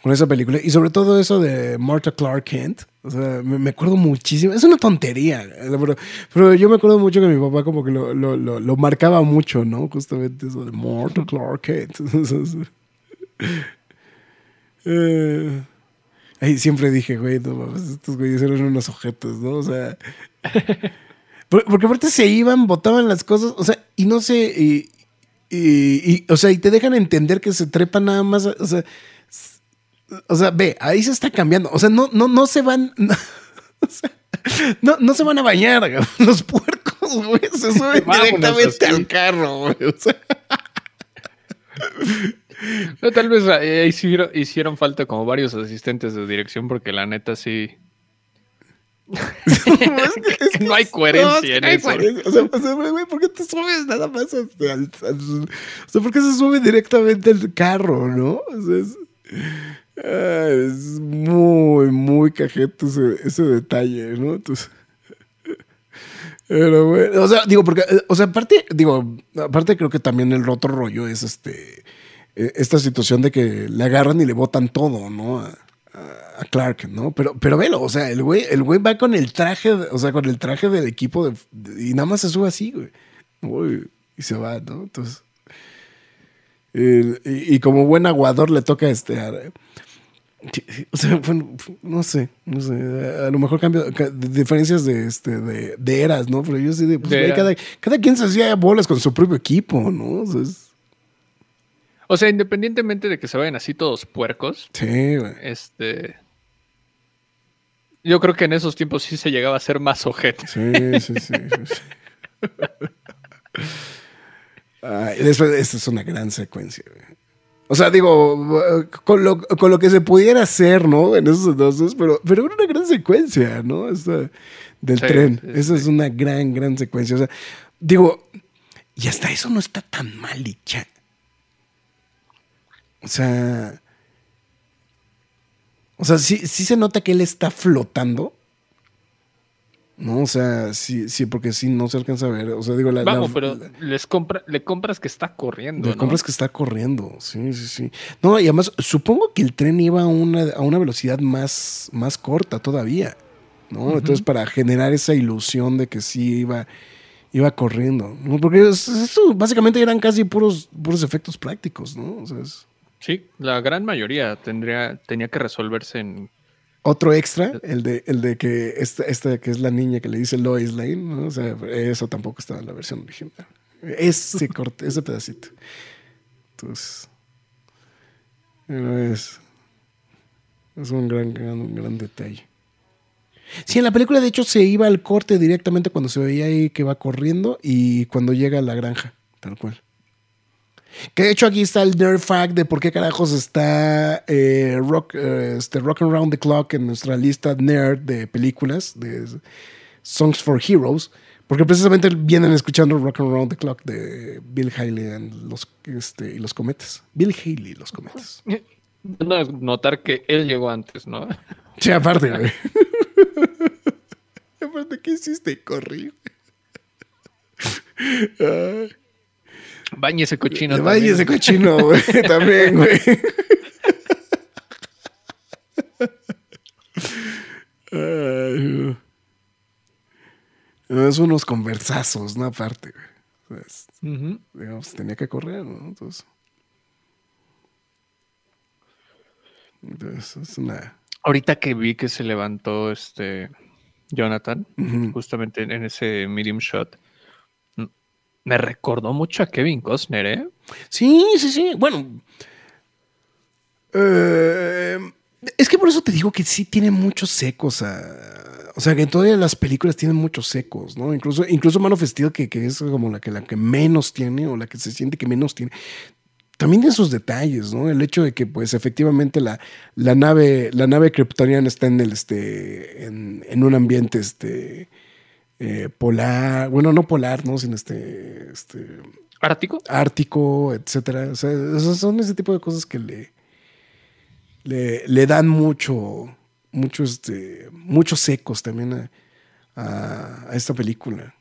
con esa película. Y sobre todo eso de Martha Clark Kent. O sea, me, me acuerdo muchísimo. Es una tontería. eh, Pero, pero yo me acuerdo mucho que mi papá como que lo, lo, lo, lo marcaba mucho, ¿no? Justamente eso de Martha Clark Kent. Eh, ahí siempre dije, güey, no mames, estos güeyes eran unos objetos, ¿no? O sea... Por- Porque aparte se iban, botaban las cosas, o sea, y no sé, y, y- y, o sea, y te dejan entender que se trepan nada más, o sea, o sea, ve, ahí se está cambiando, o sea, no, no, no se van, no, o sea, no, no se van a bañar, los puercos, güey, se suben Vámonos directamente al carro, güey, o sea, No, tal vez eh, hicieron, hicieron falta como varios asistentes de dirección porque la neta sí. no hay coherencia en eso. coherencia. O sea, sea, güey, ¿por qué te subes nada más al, al- al- O sea, ¿por qué se sube directamente al carro, no? O sea, es, ah, es muy, muy cajete ese, ese detalle, ¿no? Entonces... Pero bueno, o sea, digo, porque, eh, o sea, aparte, digo, aparte creo que también el otro rollo es este, esta situación de que le agarran y le botan todo, ¿no? A, Clark, ¿no? Pero, pero velo, o sea, el güey, el güey va con el traje, o sea, con el traje del equipo de- de- y nada más se sube así, güey. Uy, y se va, ¿no? Entonces, y, y como buen aguador le toca este, o sea, bueno, no sé, no sé, a lo mejor cambio, diferencias de, este, de, de eras, ¿no? Pero yo sí, de, pues, De güey, era. cada, cada quien se hacía bolas con su propio equipo, ¿no? O sea, es- O sea, independientemente de que se vayan así todos puercos, sí, güey. este. Yo creo que en esos tiempos sí se llegaba a ser más ojete. Sí, sí, sí. sí, sí. Ay, después, esta es una gran secuencia. güey. O sea, digo, con lo, con lo que se pudiera hacer, ¿no? En esos entonces, pero, pero era una gran secuencia, ¿no? Esta, del Sí, tren. sí, Esa es una gran, gran secuencia. O sea, digo, y hasta eso no está tan mal dicha. O sea, o sea, sí, sí se nota que él está flotando. No, o sea, sí, sí, porque sí no se alcanza a ver. O sea, digo, la, Vamos, la- pero la- les compra, le compras que está corriendo. le ¿no? compras que está corriendo. Sí, sí, sí. No, y además, supongo que el tren iba a una, a una velocidad más, más corta todavía. ¿No? Entonces, para generar esa ilusión de que sí iba, iba corriendo. ¿no? Porque es- eso básicamente eran casi puros, puros efectos prácticos, ¿no? O sea, es Sí, la gran mayoría tendría, tenía que resolverse en. otro extra, el de, el de que esta, esta que es la niña que le dice Lois Lane, ¿no? O sea, eso tampoco estaba en la versión original. Ese corte, ese pedacito. Entonces, es, es un gran, gran, gran detalle. Sí, en la película de hecho se iba al corte directamente cuando se veía ahí que va corriendo y cuando llega a la granja, tal cual. Que de hecho aquí está el nerd fact de por qué carajos está eh, rock, eh, este, rock Around the Clock en nuestra lista nerd de películas, de Songs for Heroes. Porque precisamente vienen escuchando Rock Around the Clock de Bill Haley los, este, y los cometas. Bill Haley y los cometas. No, notar que él llegó antes, ¿no? Sí, aparte, güey. aparte, ¿qué hiciste? Corrí. Ese cochino. Bañe ese cochino, güey. también, güey. es unos conversazos, ¿no? Aparte, güey. digamos, tenía que correr, ¿no? Entonces. Entonces, es una. Ahorita que vi que se levantó este Jonathan, justamente en ese medium shot, me recordó mucho a Kevin Costner, ¿eh? Sí, sí, sí. Bueno. Eh, es que por eso te digo que sí tiene muchos secos. o sea, que todas las películas tienen muchos secos, ¿no? Incluso, incluso Man of Steel, que, es como la que, la que menos tiene o la que se siente que menos tiene. También tiene sus detalles, ¿no? El hecho de que, pues, efectivamente la, la nave, la nave kryptoniana está en el, este, en un ambiente, este, eh, polar, bueno, no polar, ¿no? Sino este, este ¿Ártico? Ártico, etcétera. O sea, son ese tipo de cosas que le, le, dan mucho, mucho, este, muchos secos también a, esta película.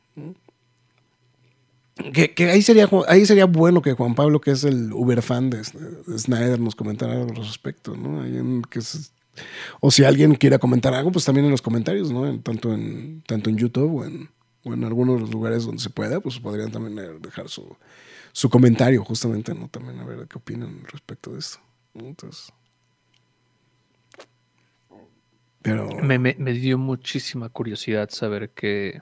Que, ahí, sería, ahí sería bueno que Juan Pablo, que es el uber fan de, Snyder, nos comentara algo al respecto, ¿no? que es o si alguien quiere comentar algo, pues también en los comentarios, ¿no? tanto, en, tanto en YouTube o en, o en algunos de los lugares donde se pueda, pues podrían también dejar su, su comentario, justamente, ¿no? También a ver qué opinan respecto de esto. Entonces. Pero. Me, me, dio muchísima curiosidad saber qué,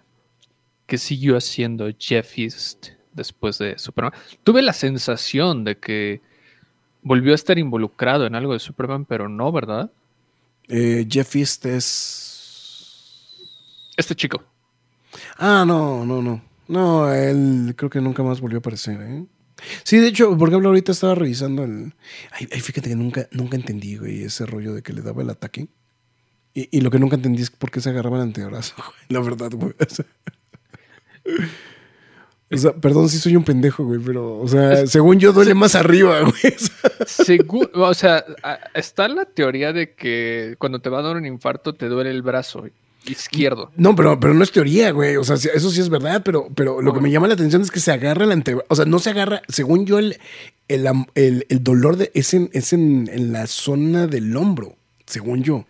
qué siguió haciendo Jeff East después de Superman. Tuve la sensación de que volvió a estar involucrado en algo de Superman, pero no, ¿verdad? Eh, Jeff East es. Este chico. Ah, no, no, no. No, él creo que nunca más volvió a aparecer, ¿eh? Sí, de hecho, por ejemplo, ahorita estaba revisando el. Ay, fíjate que nunca, nunca entendí, güey, ese rollo de que le daba el ataque. Y, lo que nunca entendí es por qué se agarraba el antebrazo, güey. La verdad, güey. O sea, perdón si soy un pendejo, güey, pero, o sea, según yo duele más arriba, güey. o sea, está la teoría de que cuando te va a dar un infarto te duele el brazo izquierdo. No, pero, pero no es teoría, güey. O sea, eso sí es verdad, pero, pero lo que me llama la atención es que se agarra el antebrazo. O sea, no se agarra, según yo, el, el, dolor de, es, en, es en, la zona del hombro, según yo.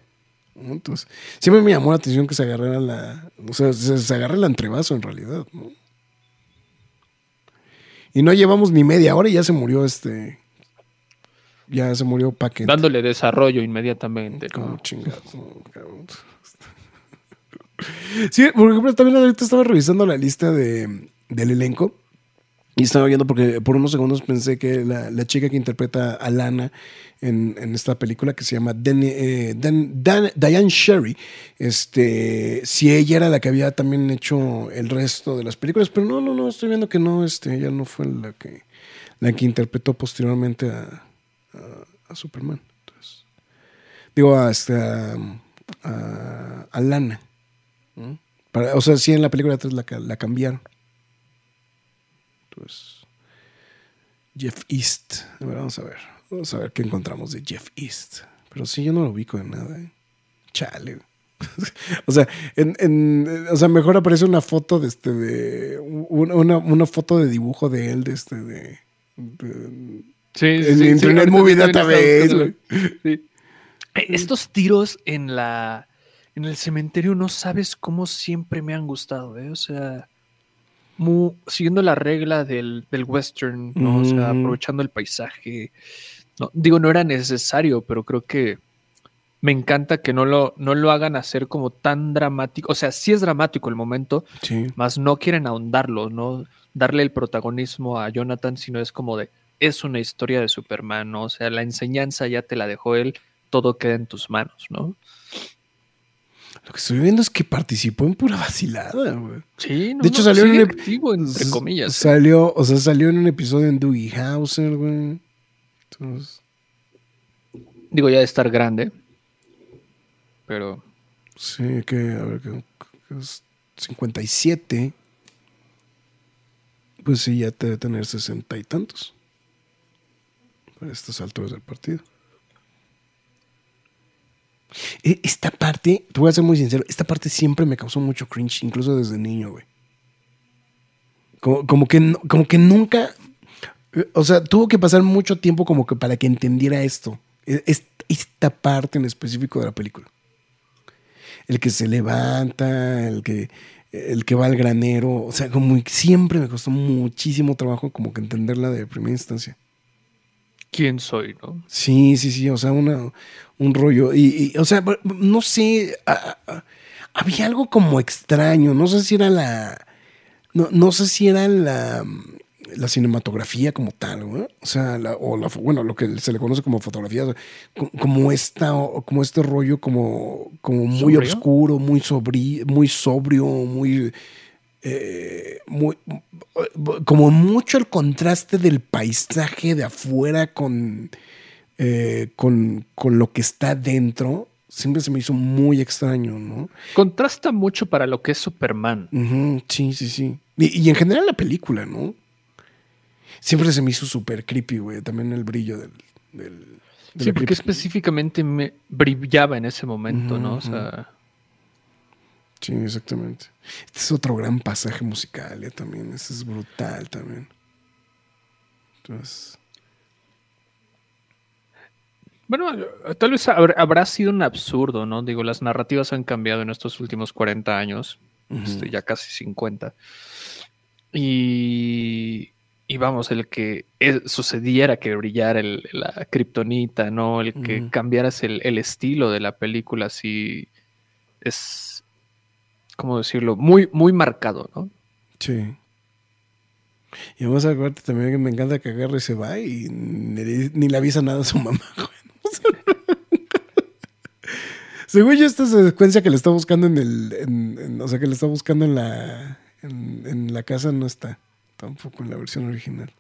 Entonces, siempre me llamó la atención que se agarrara la. O sea, se, se agarra el antebrazo en realidad, ¿no? Y no llevamos ni media hora y ya se murió este. Ya se murió Paquete. Dándole desarrollo inmediatamente. Como chingados. sí, por ejemplo, también ahorita estaba revisando la lista de, del elenco. Y estaba viendo porque por unos segundos pensé que la, chica que interpreta a Lana en, esta película que se llama eh, Diane Sherry, este, si ella era la que había también hecho el resto de las películas, pero no, no, no, estoy viendo que no, este, ella no fue la que, la que interpretó posteriormente a, Superman. digo, hasta a, Lana. o sea, sí en la película 3 la, la cambiaron. Pues, Jeff East. vamos a ver. Vamos a ver qué encontramos de Jeff East. Pero sí, yo no lo ubico en nada. ¿eh? Chale. o sea, en, o sea, mejor aparece una foto de este de una, una, foto de dibujo de él de este de, sí, en Internet Movie Database. Sí. Estos tiros en la en el cementerio no sabes cómo siempre me han gustado, ¿eh? O sea, siguiendo la regla del, western, ¿no? O sea, aprovechando el paisaje. No, digo, no era necesario, pero creo que me encanta que no lo, no lo hagan hacer como tan dramático. O sea, sí es dramático el momento, más no quieren ahondarlo, no darle el protagonismo a Jonathan, sino es como de es una historia de Superman, ¿no? O sea, la enseñanza ya te la dejó él, todo queda en tus manos, ¿no? Lo que estoy viendo es que participó en pura vacilada, güey. Sí, no, De hecho, no, salió en un activo, entre comillas. ¿eh? Salió, o sea, salió en un episodio en Doogie Hauser, güey. Entonces, Digo, ya de estar grande. Pero sí, que, a ver, que, que es 57. Pues sí, ya debe tener sesenta y tantos. A estas alturas del partido. E- Esta parte, te voy a ser muy sincero, esta parte siempre me causó mucho cringe, incluso desde niño, güey. Como, como que, como que nunca, o sea, tuvo que pasar mucho tiempo como que para que entendiera esto, e- es- esta parte en específico de la película. El que se levanta, el que, el que va al granero, o sea, como siempre me costó muchísimo trabajo como que entenderla de primera instancia. ¿Quién soy, no? Sí, sí, sí, o sea, una, un rollo. Y, y, o sea, no sé, a- a- había algo como extraño, no sé si era la, no, no sé si era la, la cinematografía como tal, güey. O sea, la- o la, bueno, lo que se le conoce como fotografía, o sea, co- como esta, como este rollo como, como muy ¿Sobrio? oscuro, muy sobri, muy sobrio, muy, eh, muy, como mucho el contraste del paisaje de afuera con, eh, con, con lo que está dentro, siempre se me hizo muy extraño, ¿no? Contrasta mucho para lo que es Superman. Sí, sí, sí. Y, y en general la película, ¿no? Siempre se me hizo súper creepy, güey. También el brillo del... del de Sí, porque específicamente me brillaba en ese momento, ¿no? O sea, Sí, exactamente. Este es otro gran pasaje musical, ya también. Este es brutal también. Entonces... bueno, tal vez habr- habrá sido un absurdo, ¿no? Digo, las narrativas han cambiado en estos últimos 40 años, este, ya casi 50. Y, y vamos, el que eh, sucediera que brillara el- la kriptonita, ¿no? El que cambiaras el, el estilo de la película, sí es, ¿cómo decirlo? Muy, muy marcado, ¿no? Sí. Y vamos a acuérdate también que me encanta que agarre y se va y ni, le avisa nada a su mamá, Según yo, esta secuencia que le está buscando en el. o sea, que le está buscando en la. En, la casa no está. Tampoco en la versión original.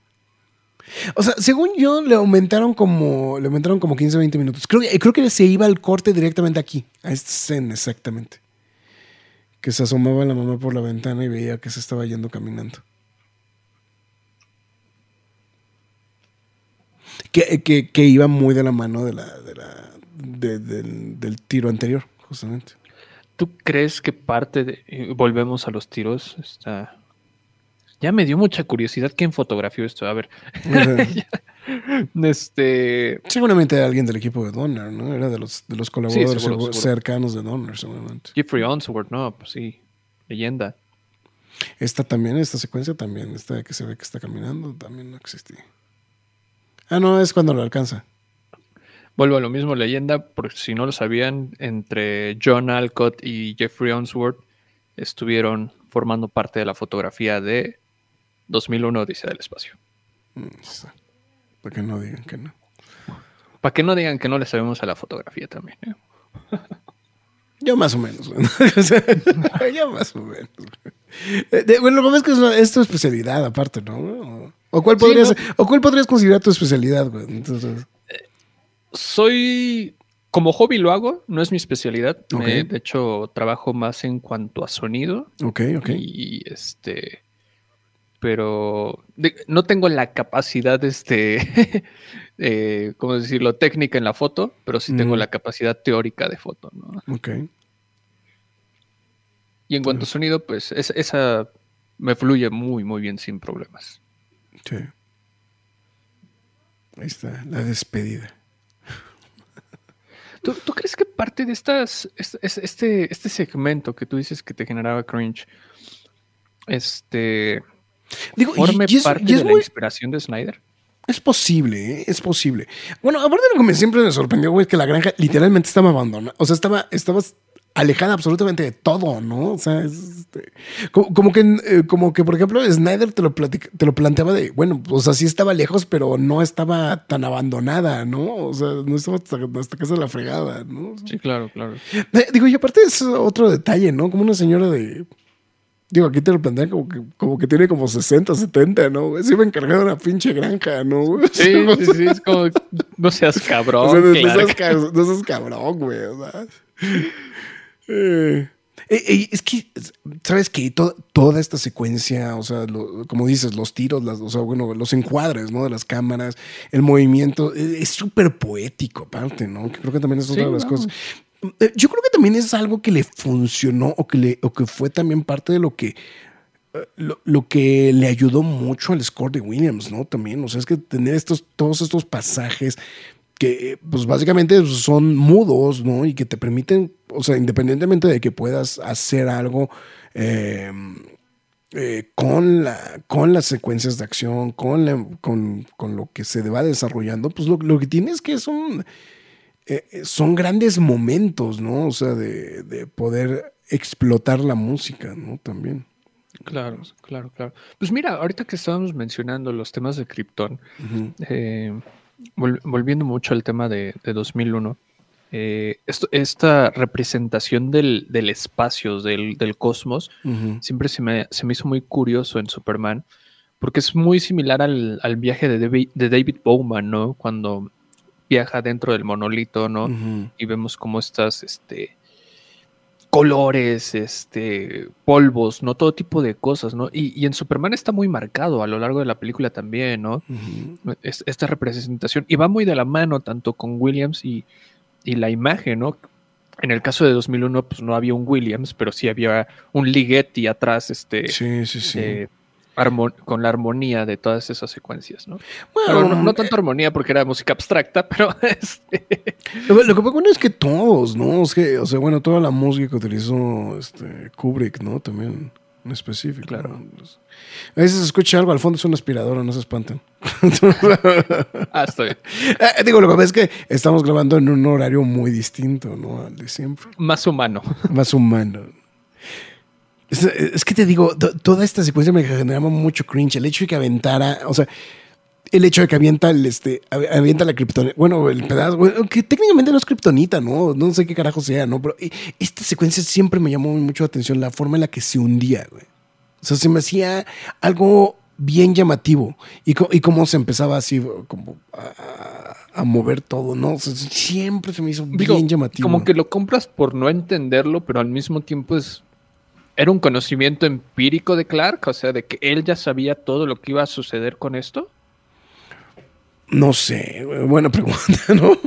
O sea, según yo, le aumentaron como. Le aumentaron como 15 20 minutos. Creo, creo que se iba al corte directamente aquí. A esta escena, exactamente. Que se asomaba la mamá por la ventana y veía que se estaba yendo caminando. Que, que- que iba muy de la mano de la, de la- de- del, del tiro anterior, justamente. ¿Tú crees que parte de... y volvemos a los tiros? Está... Ya me dio mucha curiosidad quién fotografió esto. A ver, este... Seguramente alguien del equipo de Donner, ¿no? Era de los, de los colaboradores seguro, seguro- seguro. cercanos de Donner, seguramente. Jeffrey Onsworth, no, pues sí, leyenda. Esta también, esta secuencia también, esta que se ve que está caminando, también no existía. Ah, no, es cuando lo alcanza. Vuelvo a lo mismo, leyenda, por si no lo sabían, entre John Alcott y Jeffrey Onsworth estuvieron formando parte de la fotografía de 2001 Odisea del Espacio. Para que no digan que no. Para que no digan que no le sabemos a la fotografía también. ¿eh? Yo más o menos, güey. Yo más o menos. güey. Eh, Bueno, lo que es que es, una- es tu especialidad, aparte, ¿no? O, cuál Sí, podrías, no. o cuál podrías considerar tu especialidad, güey. Entonces, Soy, como hobby lo hago, no es mi especialidad. Me- de hecho, trabajo más en cuanto a sonido. ok, ok. Y este, pero de- no tengo la capacidad, este, eh, ¿cómo decirlo? Técnica en la foto, pero sí tengo la capacidad teórica de foto, ¿no? Ok. Y en cuanto a sonido, pues es- esa me fluye muy, muy bien sin problemas. Sí. Ahí está, la despedida. ¿Tú, tú crees que parte de estas, es- es- este, este segmento que tú dices que te generaba cringe, este, Digo, y- forme y es, parte y es de la muy- inspiración de Snyder? es posible, ¿eh? es posible. Bueno, aparte de lo que me siempre me sorprendió, güey, es que la granja literalmente estaba abandonada. O sea, estaba, estaba alejada absolutamente de todo, ¿no? O sea, este, como, que, eh, como que, por ejemplo, Snyder te lo, te lo planteaba de, bueno, o sea, sí estaba lejos, pero no estaba tan abandonada, ¿no? O sea, no estaba hasta, hasta casa de la fregada, ¿no? Sí, claro, claro. Eh, digo, y aparte es otro detalle, ¿no? Como una señora de Digo, aquí te lo plantean como que, como que tiene como 60, 70, ¿no? Se iba a encargar de una pinche granja, ¿no? Sí, sí, sí, es como, no seas cabrón. no, seas, cabrón, güey. O sea. Eh, eh, es que, ¿sabes qué? toda esta secuencia, o sea, como dices, los tiros, las, o sea, bueno, los encuadres, ¿no? De las cámaras, el movimiento, es súper poético, aparte, ¿no? Que creo que también es otra de las cosas. Eh, yo creo que también es algo que le funcionó o que, le, o que fue también parte de lo que, eh, lo, que le ayudó mucho al score de Williams, ¿no? También, o sea, es que tener estos, todos estos pasajes que pues básicamente son mudos, ¿no? Y que te permiten, o sea, independientemente de que puedas hacer algo em, eh, con, la, con las secuencias de acción, con, con, con, lo que se va desarrollando, pues lo, lo que tienes que es un eh, eh, son grandes momentos, ¿no? O sea, de, poder explotar la música, ¿no? También. Claro, claro, claro. Pues mira, ahorita que estábamos mencionando los temas de Krypton, eh, volviendo mucho al tema de, 2001, esta representación del, espacio, del, cosmos, siempre se me, se me, hizo muy curioso en Superman, porque es muy similar al, viaje de David, de David Bowman, ¿no? Cuando viaja dentro del monolito, ¿no? Y vemos cómo estas, este, colores, este, polvos, ¿no? Todo tipo de cosas, ¿no? Y, en Superman está muy marcado a lo largo de la película también, ¿no? esta representación. Y va muy de la mano tanto con Williams y, la imagen, ¿no? En el caso de 2001, pues no había un Williams, pero sí había un Ligeti atrás, este. Sí, sí, sí. Eh, con la armonía de todas esas secuencias, ¿no? Bueno, no, tanto armonía porque era música abstracta, pero este... lo, que pasa es que todos, ¿no? o sea, bueno, toda la música que utilizó este, Kubrick, ¿no? También en específico. Claro. A veces se escucha algo, al fondo es una aspiradora, no se espanten. ah, estoy. Eh, digo, lo que pasa es que estamos grabando en un horario muy distinto, ¿no? Al de siempre. Más humano. Más humano. Es, que te digo, toda esta secuencia me generaba mucho cringe. El hecho de que aventara, o sea, el hecho de que avienta el este avienta la kriptonita, bueno, el pedazo, que técnicamente no es kriptonita, ¿no? No sé qué carajo sea, ¿no? Pero esta secuencia siempre me llamó mucho la atención la forma en la que se hundía, güey. O sea, se me hacía algo bien llamativo y, y cómo se empezaba así como a, mover todo, ¿no? siempre se me hizo bien llamativo. Como que lo compras por no entenderlo, pero al mismo tiempo es ¿Era un conocimiento empírico de Clark? O sea, de que él ya sabía todo lo que iba a suceder con esto. No sé, buena pregunta, ¿no?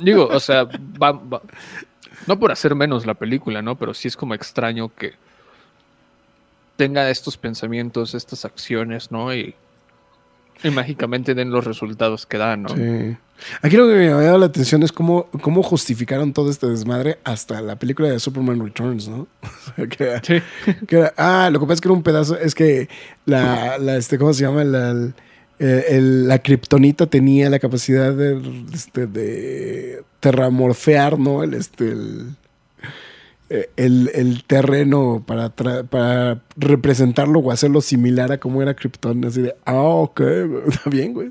Digo, o sea, no por hacer menos la película, ¿no? Pero sí es como extraño que tenga estos pensamientos, estas acciones, ¿no? Y y mágicamente den los resultados que dan, ¿no? Sí. Aquí lo que me ha llamado la atención es cómo, cómo justificaron todo este desmadre hasta la película de Superman Returns, ¿no? sí. ah, lo que pasa es que era un pedazo, es que la, la este, ¿cómo se llama? La, el, la kriptonita tenía la capacidad de, este, de terramorfear, ¿no? El, este, el, eh, el, terreno para, para representarlo o hacerlo similar a como era Krypton. Así de, ah, ok, está bien, güey.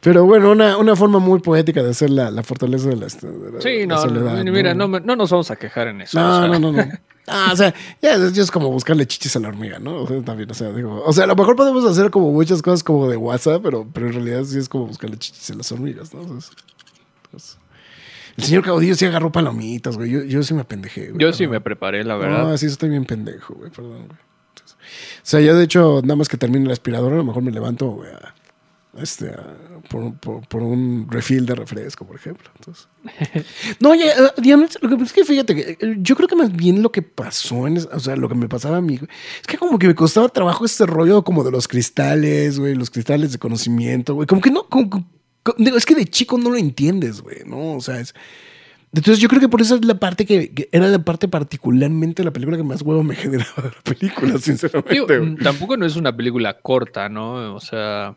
Pero bueno, una, forma muy poética de hacer la, fortaleza de la, sí, no, mira, ¿no? nos vamos a quejar en eso. No, no, no, no. Ah, o sea, ya, es como buscarle chichis a la hormiga, ¿no? O sea, también, o sea, digo, o sea, a lo mejor podemos hacer como muchas cosas como de WhatsApp, pero, pero en realidad sí es como buscarle chichis a las hormigas, ¿no? El señor Caudillo sí agarró palomitas, güey. Yo, yo sí me pendejé, güey. Yo sí me preparé, la verdad. No, sí estoy bien pendejo, güey. Perdón, güey. o sea, yo de hecho, nada más que termine la aspiradora, a lo mejor me levanto, güey, este, por, por, un refill de refresco, por ejemplo. Entonces. no, ya, uh, digamos, lo que pasa es que fíjate, que eh, yo creo que más bien lo que pasó, en, o sea, lo que me pasaba a mí, es que como que me costaba trabajo este rollo como de los cristales, güey, los cristales de conocimiento, güey. Como que no, como, es que de chico no lo entiendes, güey, ¿no? O sea, es... Entonces yo creo que por eso es la parte que, era la parte particularmente de la película que más huevo me generaba de la película, sinceramente. tampoco no es una película corta, ¿no? O sea...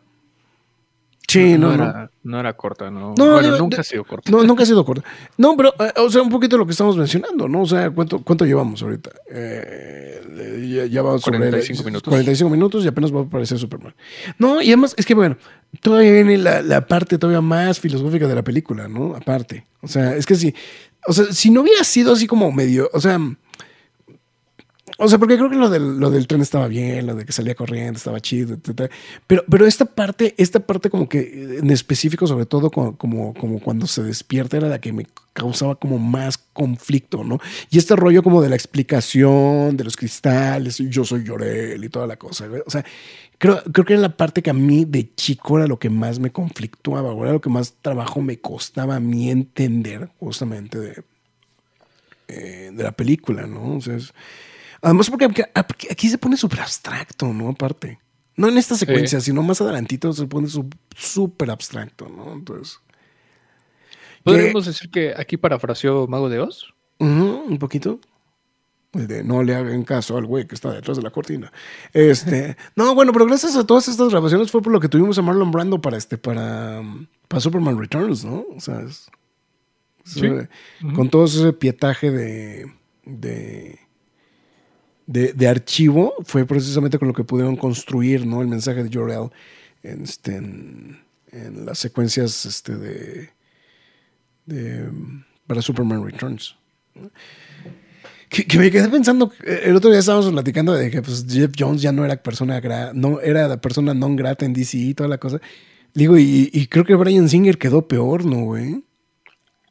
Sí, no, no, no. era, no era corta, ¿no? No, bueno, de- nunca de- ha sido corta. No, nunca ha sido corta. No, pero, eh, o sea, un poquito lo que estamos mencionando, ¿no? O sea, ¿cuánto, cuánto llevamos ahorita? Eh, ya, ya vamos sobre 45 minutos. 45 minutos y apenas va a aparecer Superman. No, y además, es que bueno, todavía viene la, la parte todavía más filosófica de la película, ¿no? Aparte. O sea, es que si, o sea, si no hubiera sido así como medio, o sea, o sea, porque creo que lo del, lo del tren estaba bien, lo de que salía corriendo estaba chido, etcétera. Pero, pero esta parte, esta parte como que eh, en específico, sobre todo como, como, como cuando se despierta, era la que me causaba como más conflicto, ¿no? Y este rollo como de la explicación de los cristales, yo soy Llorel y toda la cosa, güey. O sea, creo, creo que era la parte que a mí de chico era lo que más me conflictuaba, era lo que más trabajo me costaba a mí entender justamente de, eh, de la película, ¿no? O sea, es- Además, porque aquí- se pone súper abstracto, ¿no? Aparte. No en esta secuencia, sino más adelantito se pone súper abstracto, ¿no? Entonces. ¿Podríamos decir que aquí parafraseó Mago de Oz? ujú, un poquito. El de no le hagan caso al güey que está detrás de la cortina. Este. no, bueno, pero gracias a todas estas grabaciones fue por lo que tuvimos a Marlon Brando para este, para, para Superman Returns, ¿no? O sea, es- Sí. es- con todo ese pietaje de, de, de, de archivo, fue precisamente con lo que pudieron construir, ¿no? El mensaje de Jor-El en, este, en, en las secuencias este, de, de, para Superman Returns. Que, que me quedé pensando, el otro día estábamos platicando de que pues, Jeff Jones ya no era persona gra- no era la persona non grata en DC y toda la cosa. Digo, y, y creo que Brian Singer quedó peor, ¿no, güey?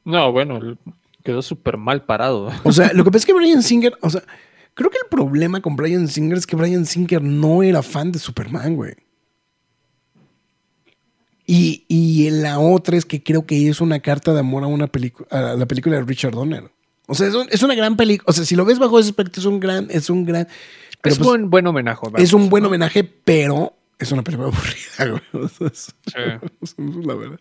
No, bueno, quedó súper mal parado. O sea, lo que pasa es que Brian Singer, o sea, creo que el problema con Brian Singer es que Brian Singer no era fan de Superman, güey. Y, y la otra es que creo que es una carta de amor a una película, a la película de Richard Donner. O sea, es, un- es una gran película. O sea, si lo ves bajo ese aspecto, es un gran, es un gran. pero es pues, buen, buen homenaje. vamos. es un buen homenaje, pero es una película aburrida, güey. O sea, es- Sí. es la verdad.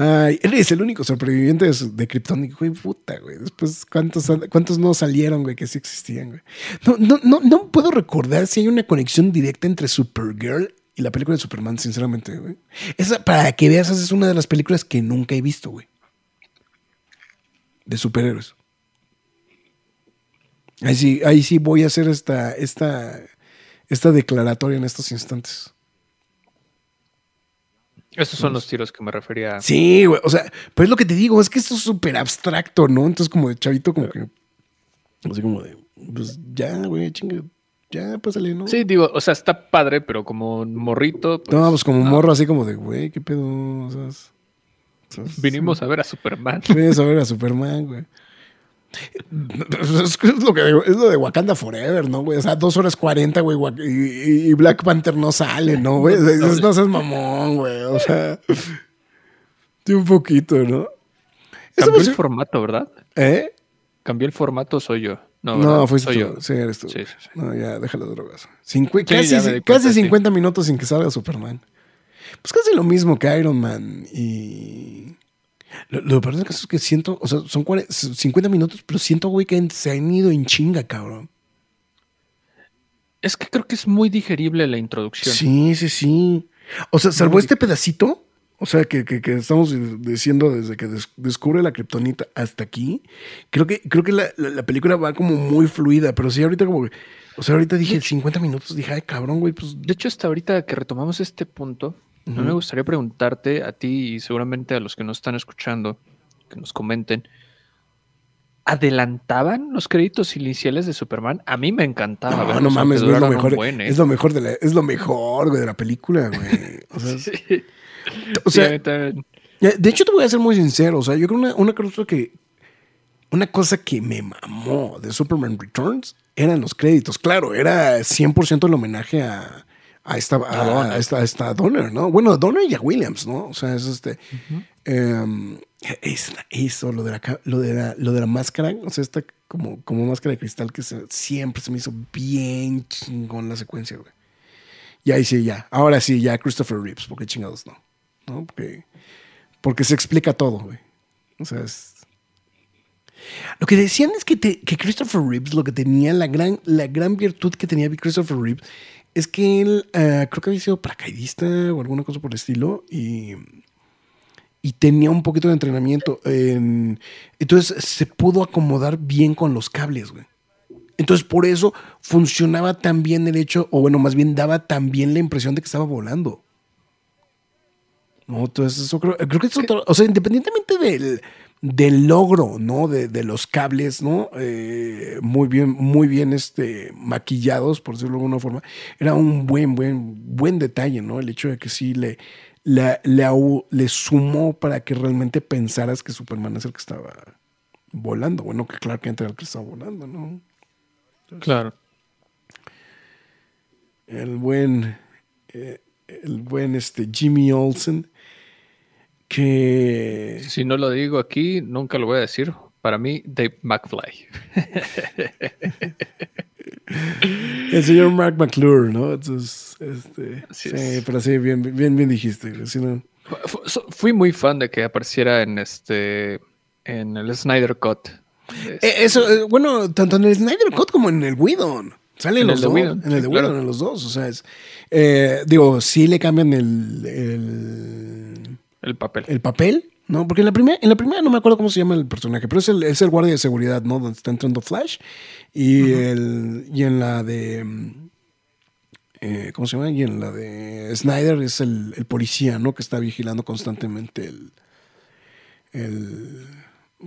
Ay, él es el único su- de Krypton. Güey, puta, güey. Después, ¿cuántos, ¿cuántos no salieron, güey, que sí existían, güey? No, no, no, no puedo recordar si hay una conexión directa entre Supergirl y la película de Superman, sinceramente, güey. Esa, para que veas, esa es una de las películas que nunca he visto, güey. De superhéroes. Ahí sí, ahí sí voy a hacer esta, esta, esta declaratoria en estos instantes. Estos son los tiros que me refería. Sí, güey. O sea, pero es lo que te digo, es que esto es súper abstracto, ¿no? Entonces, como de chavito, como que. Así como de. Pues ya, güey, chingue. Ya, pásale, ¿no? Sí, digo, o sea, está padre, pero como morrito. pues, No, pues como no. morro, así como de, güey, ¿qué pedo? O sea, es- o sea, Vinimos a ver a Superman. Vienes a ver a Superman, güey. Es, lo que digo, es lo de Wakanda Forever, ¿no, güey? O sea, dos horas cuarenta, güey, Wak- y, y Black Panther no sale, ¿no, güey? Dices, no seas mamón, güey. O sea, un poquito, ¿no? Cambió el formato, ¿verdad? ¿Eh? Cambió el formato, soy yo. No, No, fuiste soy tú. yo. Sí, eres tú. Sí, sí, sí. No, ya, deja las drogas. Cincu- casi casi cuenta, sí. 50 minutos sin que salga Superman. Pues casi lo mismo que Iron Man y... Lo, lo peor del caso es que siento, o sea, son 40 50 minutos, pero siento, güey, que se han ido en chinga, cabrón. Es que creo que es muy digerible la introducción. Sí, sí, sí. O sea, salvo Muy este pedacito, o sea, que, que- que estamos diciendo desde que des- descubre la kriptonita hasta aquí, creo que, creo que la, la- la película va como muy fluida, pero sí, ahorita como que, o sea, ahorita dije 50 minutos, dije, ay, cabrón, güey, pues De hecho, hasta ahorita que retomamos este punto, mí me gustaría preguntarte a ti y seguramente a los que nos están escuchando, que nos comenten, ¿adelantaban los créditos iniciales de Superman? A mí me encantaba. No, verlos, no mames, güey, es lo mejor. buen, ¿eh? Es lo mejor de la, es lo mejor, güey, de la película, güey. O sea, Sí. o de hecho te voy a ser muy sincero, o sea, yo creo una, una cosa que una cosa que me mamó de Superman Returns eran los créditos. Claro, era 100% el homenaje a a esta, a, Donner. a esta, a esta Donner, ¿no? Bueno, Donner y a Williams, ¿no? O sea, es este. em, es eso, lo de, la, lo, de la, lo de la máscara, o sea, esta como, como máscara de cristal que se- siempre se me hizo bien chingón la secuencia, güey. Y ahí sí, ya. Ahora sí, ya Christopher Reeves, porque chingados no. ¿No? Porque, porque se explica todo, güey. O sea, es. Lo que decían es que, te- que Christopher Reeves, lo que tenía, la gran, la gran virtud que tenía Christopher Reeves, es que él uh, creo que había sido paracaidista o alguna cosa por el estilo y, y tenía un poquito de entrenamiento. En, entonces se pudo acomodar bien con los cables, güey. Entonces por eso funcionaba tan bien el hecho, o bueno, más bien daba tan bien la impresión de que estaba volando. No, entonces eso creo, creo que es otro, o sea, independientemente del, del logro, ¿no? De, de los cables, ¿no? Eh, muy bien, muy bien este, maquillados, por decirlo de alguna forma. Era un buen, buen, buen detalle, ¿no? El hecho de que sí le, le, le, le sumó para que realmente pensaras que Superman es el que estaba volando. Bueno, que Clark Kent era el que estaba volando, ¿no? Entonces, claro. El buen, eh, el buen este, Jimmy Olsen que... Si no lo digo aquí, nunca lo voy a decir. Para mí, Dave McFly. El señor Mark McClure, ¿no? Entonces, este, sí, es. pero sí, bien, bien, bien dijiste. Si no... Fui muy fan de que apareciera en este en el Snyder Cut. Este. Eso, eh, bueno, tanto en el Snyder Cut como en el Whedon. Salen los dos. Whedon, en el de Whedon, claro. en los dos. O sea, es, eh, digo, sí le cambian el, el el papel. El papel, ¿no? Porque en la, primera, en la primera no me acuerdo cómo se llama el personaje, pero es el, es el guardia de seguridad, ¿no? Donde está entrando Flash. Y, uh -huh. el, y en la de. Eh, ¿Cómo se llama? Y en la de Snyder es el, el, policía, ¿no? Que está vigilando constantemente el. el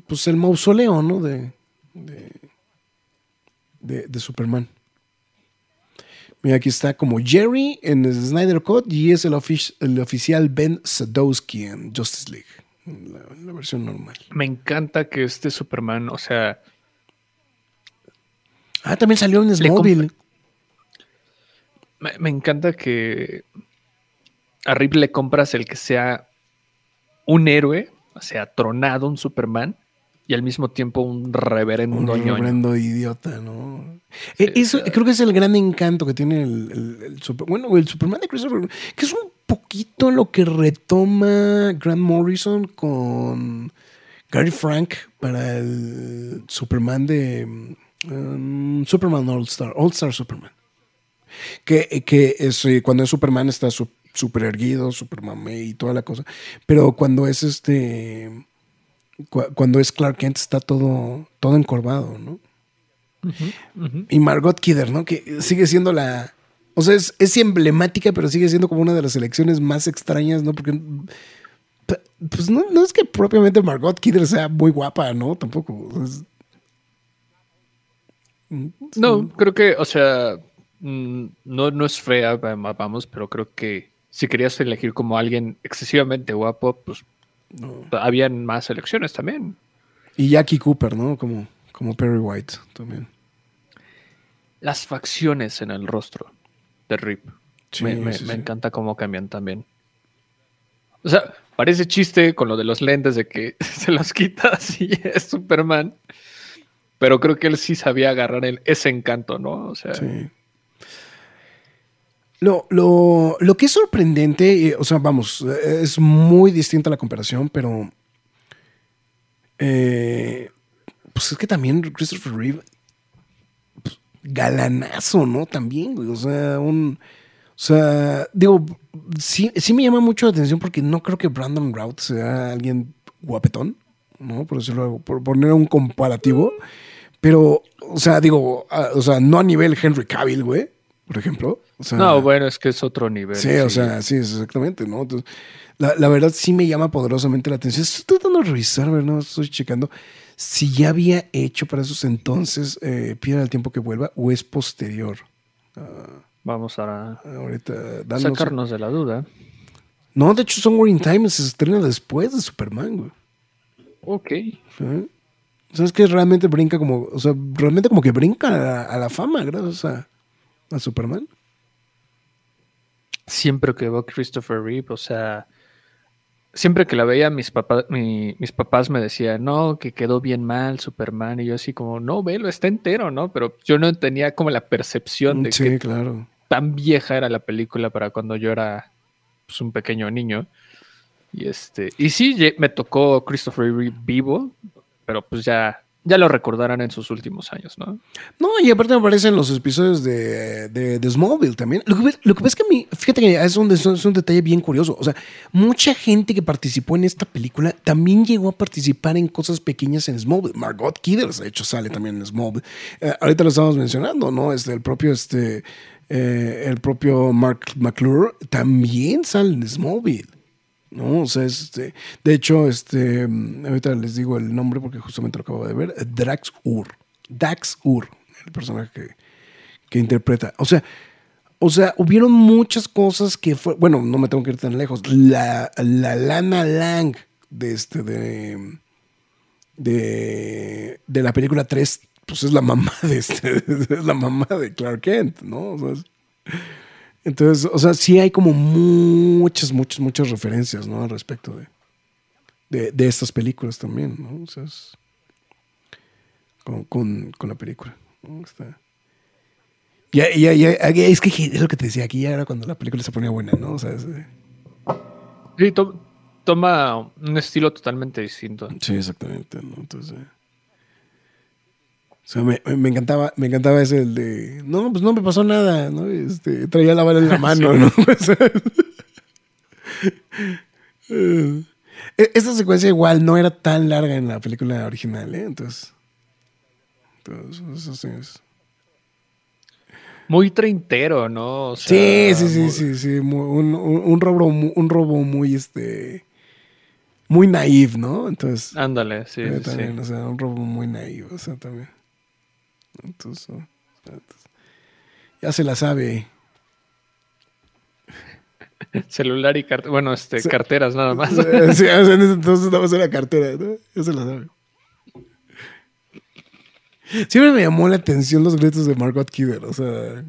pues el mausoleo, ¿no? De. de, de, de Superman. Mira, aquí está como Jerry en Snyder Cut y es el, ofici el oficial Ben Sadowski en Justice League, la, la, versión normal. Me encanta que este Superman, o sea. Ah, también salió en Smallville. Me, me, encanta que a Rip le compras el que sea un héroe, o sea, tronado, un Superman, y al mismo tiempo un reverendo un reverendo idiota, ¿no? Sí, Eso creo que es el gran encanto que tiene el, el, el, super, bueno, el Superman de Christopher, que es un poquito lo que retoma Grant Morrison con Gary Frank para el Superman de um, Superman All Star, All Star Superman. Que, que es, eh, cuando es Superman está súper erguido, super mamé y toda la cosa. Pero cuando es este cuando es Clark Kent está todo, todo encorvado, ¿no? Uh -huh, uh -huh. Y Margot Kidder, ¿no? Que sigue siendo la... O sea, es, es, emblemática, pero sigue siendo como una de las elecciones más extrañas, ¿no? Porque... Pues no, no es que propiamente Margot Kidder sea muy guapa, ¿no? Tampoco. Es... No, creo que, o sea, no, no es fea, vamos, pero creo que si querías elegir como alguien excesivamente guapo, pues no. Habían más elecciones también. Y Jackie Cooper, ¿no? Como, como Perry White también. Las facciones en el rostro de Rip. Sí, me, me, sí, me sí. encanta cómo cambian también. O sea, parece chiste con lo de los lentes de que se los quitas y es Superman. Pero creo que él sí sabía agarrar el, ese encanto, ¿no? O sea. Sí. Lo, lo, lo, que es sorprendente, eh, o sea, vamos, es muy distinta la comparación, pero. Eh, pues es que también Christopher Reeve. Pues, galanazo, ¿no? También, güey. O sea, un. O sea, digo, sí, sí me llama mucho la atención porque no creo que Brandon Routh sea alguien guapetón, ¿no? Por decirlo, por poner un comparativo. Pero, o sea, digo, a, o sea, no a nivel Henry Cavill, güey por ejemplo. O sea, no, bueno, es que es otro nivel. Sí, sí. o sea, sí, exactamente, ¿no? Entonces, la, la, verdad sí me llama poderosamente la atención. Estoy tratando de revisar, ¿verdad? Estoy checando si ya había hecho para esos entonces eh, Piedra del Tiempo que vuelva o es posterior. Uh, Vamos a ahorita sacarnos de la duda. No, de hecho, Somewhere in Time se estrena después de Superman, güey. Ok. ¿Sí? ¿Sabes que realmente brinca como, o sea, realmente como que brinca a la, a la fama gracias a, a Superman? Siempre que veo Christopher Reeve, o sea, siempre que la veía, mis, papá, mi, mis papás me decían, no, que quedó bien mal Superman, y yo así como, no, velo, está entero, ¿no? Pero yo no tenía como la percepción de sí, que claro. tan vieja era la película para cuando yo era pues, un pequeño niño. Y este, y sí, me tocó Christopher Reeve vivo, pero pues ya ya lo recordarán en sus últimos años, ¿no? No, y aparte me aparecen los episodios de, de, Smallville también. Lo que, lo que pasa es que a mí, fíjate que es un, es un detalle bien curioso. O sea, mucha gente que participó en esta película también llegó a participar en cosas pequeñas en Smallville. Margot Kidder, de hecho, sale también en Smallville. Eh, ahorita lo estamos mencionando, ¿no? Este, el propio, este, eh, el propio Mark McClure también sale en Smallville. ¿No? O sea, este, de hecho, este, ahorita les digo el nombre porque justamente lo acabo de ver, Drax Ur, Dax Ur, el personaje que, interpreta. O sea, o sea, hubieron muchas cosas que fue, bueno, no me tengo que ir tan lejos. La, la Lana Lang de este, de, de, de la película 3, pues es la mamá de este, es la mamá de Clark Kent, ¿no? O sea, entonces, o sea, sí hay como muchas, muchas, muchas referencias, ¿no? Al respecto de, de, estas películas también, ¿no? O sea, es con, con, la película. ¿no? Está. Ya, ya, ya, es que es lo que te decía, aquí ya era cuando la película se ponía buena, ¿no? O sea, Sí, toma un estilo totalmente distinto. Sí, exactamente, ¿no? Entonces... O sea, me, me, encantaba, me encantaba ese el de, no, pues no me pasó nada, ¿no? Este, traía la bala en la mano, ¿no? E, esta secuencia igual no era tan larga en la película original, ¿eh? Entonces, entonces eso sí es. Muy treintero, ¿no? sí, sí, sí, sí, sí, un, un, robo, un robo muy, este, muy naive, ¿no? Entonces. Ándale, sí, sí, también, O sea, un robo muy naive, o sea, también. Entonces, ya se la sabe. Celular y carteras. Bueno, este, carteras nada más. Sí, entonces nada más era cartera, ¿no? Ya se la sabe. Siempre me llamó la atención los gritos de Margot Kidder, o sea,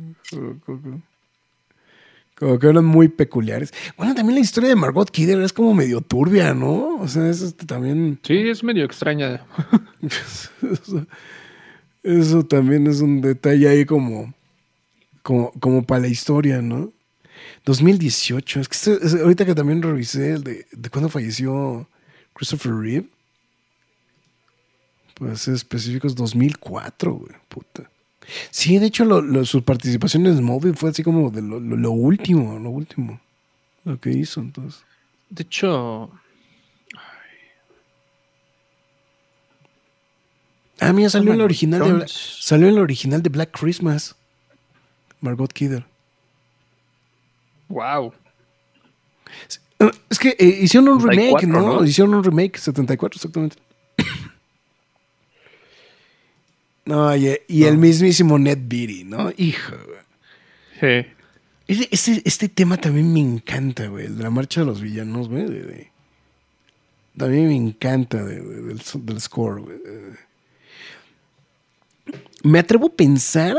como, que eran muy peculiares. Bueno, también la historia de Margot Kidder es como medio turbia, ¿no? O sea, es este, también... Sí, es medio extraña. Eso también es un detalle ahí como, como, como para la historia, ¿no? 2018. Es que ahorita que también revisé el de, de cuándo falleció Christopher Reeve. Pues específicos 2004, güey, puta. Sí, de hecho, lo, sus participaciones en móvil fue así como de lo, lo, último, lo último. Lo que hizo, entonces. De hecho, Ah, mira, salió en la original de salió en la original de Black Christmas. Margot Kidder. Wow. Es que eh, hicieron un remake, ¿no? Hicieron un remake 74 exactamente. no, y, el mismísimo Ned Beatty, ¿no? Hijo. Sí. Este, este, tema también me encanta, güey. El de la marcha de los villanos, güey. también me encanta del, del, score, güey me atrevo a pensar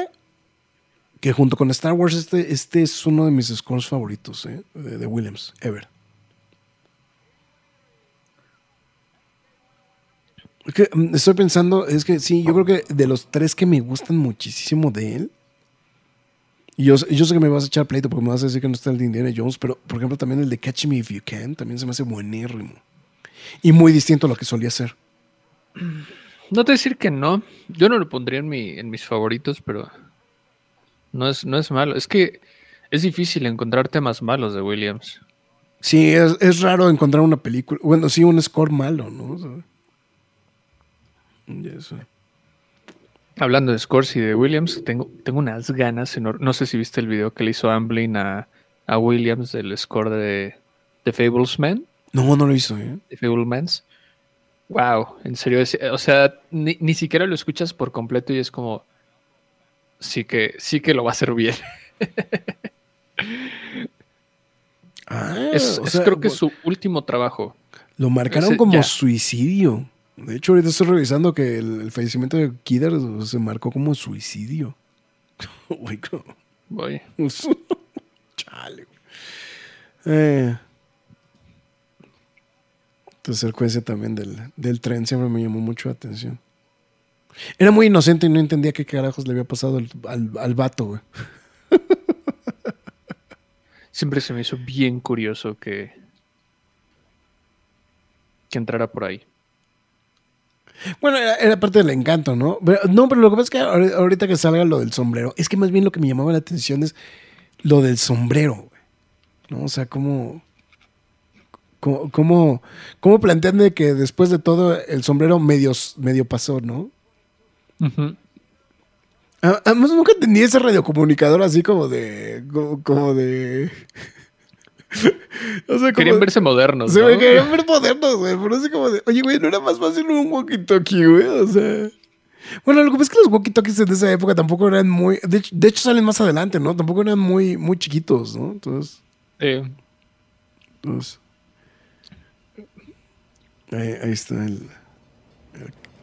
que junto con Star Wars este, este es uno de mis scores favoritos ¿eh? de, Williams, ever. Mm, estoy pensando, es que sí, yo creo que de los tres que me gustan muchísimo de él, y yo, yo sé que me vas a echar pleito porque me vas a decir que no está el de Indiana Jones, pero por ejemplo también el de Catch Me If You Can también se me hace buenérrimo. Y muy distinto a lo que solía ser. No te decir que no. Yo no lo pondría en, mi, en mis favoritos, pero no es, no es malo. Es que es difícil encontrar temas malos de Williams. Sí, es, raro encontrar una película. Bueno, sí, un score malo, ¿no? Hablando de scores y de Williams, tengo, tengo unas ganas. No sé si viste el video que le hizo Amblin a, a Williams del score de The Fablesman. No, no lo hizo, ¿eh? The Fablemans. Wow, en serio, o sea, ni, siquiera lo escuchas por completo y es como, sí que, sí que lo va a hacer bien. Ah, es, creo que es su último trabajo. Lo marcaron como suicidio. De hecho, ahorita estoy revisando que el, fallecimiento de Kidder se marcó como suicidio. Voy. Chale. Eh, esta secuencia también del, tren siempre me llamó mucho la atención. Era muy inocente y no entendía qué carajos le había pasado al, al, vato, güey. Siempre se me hizo bien curioso que, que entrara por ahí. Bueno, era, parte del encanto, ¿no? no, pero lo que pasa es que ahorita que salga lo del sombrero, es que más bien lo que me llamaba la atención es lo del sombrero, ¿no? O sea, cómo, cómo, cómo, plantean de que después de todo el sombrero medio, medio pasó, ¿no? Además, nunca entendí ese radiocomunicador así como de. como, de. querían verse modernos. Se me querían ver modernos, güey. Pero así como de. Oye, güey, no era más fácil un walkie-talkie, güey. O sea. Bueno, lo que pasa es que los walkie-talkies en esa época tampoco eran muy. De hecho, salen más adelante, ¿no? Tampoco eran muy, muy chiquitos, ¿no? Entonces. Sí. Entonces. Ahí, está el,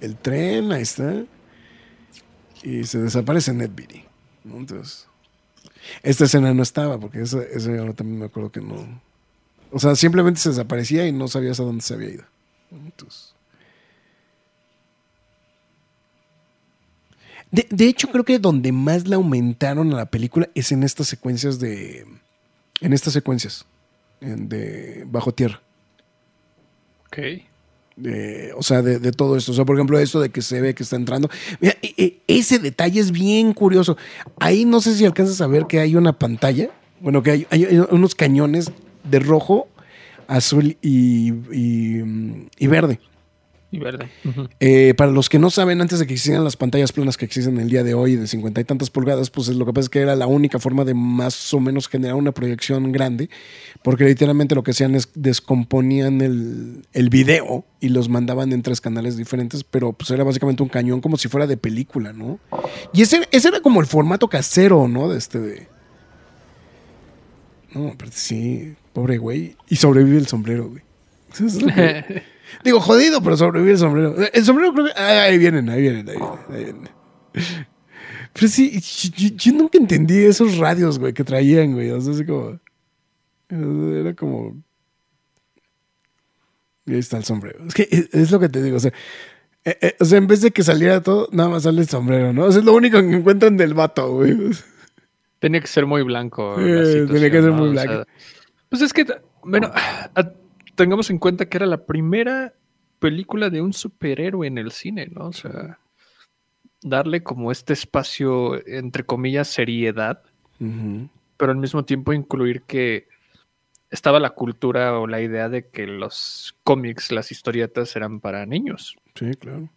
el, tren, ahí está. Y se desaparece NetBeauty. ¿no? Entonces. Esta escena no estaba, porque esa, esa yo también me acuerdo que no. O sea, simplemente se desaparecía y no sabías a dónde se había ido. Entonces. De, hecho, creo que donde más le aumentaron a la película es en estas secuencias de. En estas secuencias de Bajo Tierra. Ok. O sea, de, todo esto. O sea, por ejemplo, esto de que se ve que está entrando. Mira, e, e, ese detalle es bien curioso. Ahí no sé si alcanzas a ver que hay una pantalla. Bueno, que hay, unos cañones de rojo, azul y verde y verde. Eh, para los que no saben, antes de que existieran las pantallas planas que existen el día de hoy de cincuenta y tantas pulgadas, pues lo que pasa es que era la única forma de más o menos generar una proyección grande, porque literalmente lo que hacían es descomponían el, el video y los mandaban en tres canales diferentes, pero pues era básicamente un cañón como si fuera de película, ¿no? Y ese, ese era como el formato casero, ¿no? De este de... No, pero sí, pobre güey. Y sobrevive el sombrero, güey. Digo, jodido, pero sobrevive el sombrero. El sombrero creo que. Ahí vienen, ahí vienen, ahí vienen. Pero sí, yo, nunca entendí esos radios, güey, que traían, güey. O sea, así como. Era como. Y ahí está el sombrero. Es que es, lo que te digo, o sea. Eh, eh, o sea, en vez de que saliera todo, nada más sale el sombrero, ¿no? O sea, es lo único que encuentran del vato, güey. Tenía que ser muy blanco. tenía que ser muy blanco. pues es que, bueno, tengamos en cuenta que era la primera película de un superhéroe en el cine, ¿no? O sea, darle como este espacio, entre comillas, seriedad, pero al mismo tiempo incluir que estaba la cultura o la idea de que los cómics, las historietas eran para niños. Sí, claro.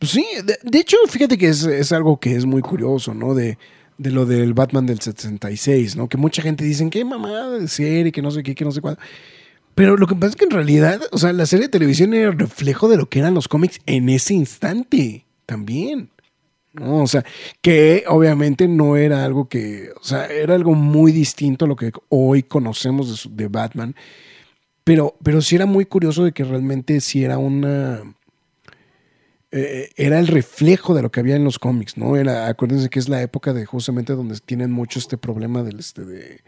Pues sí, de, hecho, fíjate que es, algo que es muy curioso, ¿no? De, de lo del Batman del 76, ¿no? Que mucha gente dice, qué mamada de serie, que no sé qué, que no sé cuándo. Pero lo que pasa es que en realidad, o sea, la serie de televisión era el reflejo de lo que eran los cómics en ese instante también. ¿no? O sea, que obviamente no era algo que, o sea, era algo muy distinto a lo que hoy conocemos de, Batman, pero, pero sí era muy curioso de que realmente sí era una... Eh, era el reflejo de lo que había en los cómics, ¿no? Era, acuérdense que es la época de justamente donde tienen mucho este problema del, este, de,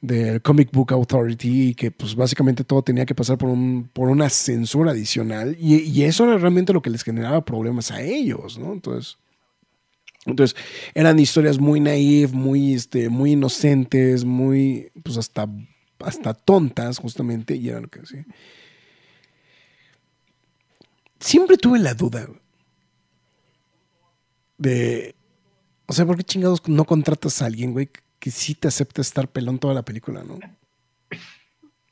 del Comic Book Authority, que pues básicamente todo tenía que pasar por, un, por una censura adicional, y, eso era realmente lo que les generaba problemas a ellos, ¿no? Entonces, entonces eran historias muy naif, muy, este, muy inocentes, muy, pues hasta, hasta tontas, justamente, y era lo que decía. Siempre tuve la duda de, o sea, ¿por qué chingados no contratas a alguien, güey, que sí te acepta estar pelón toda la película, ¿no?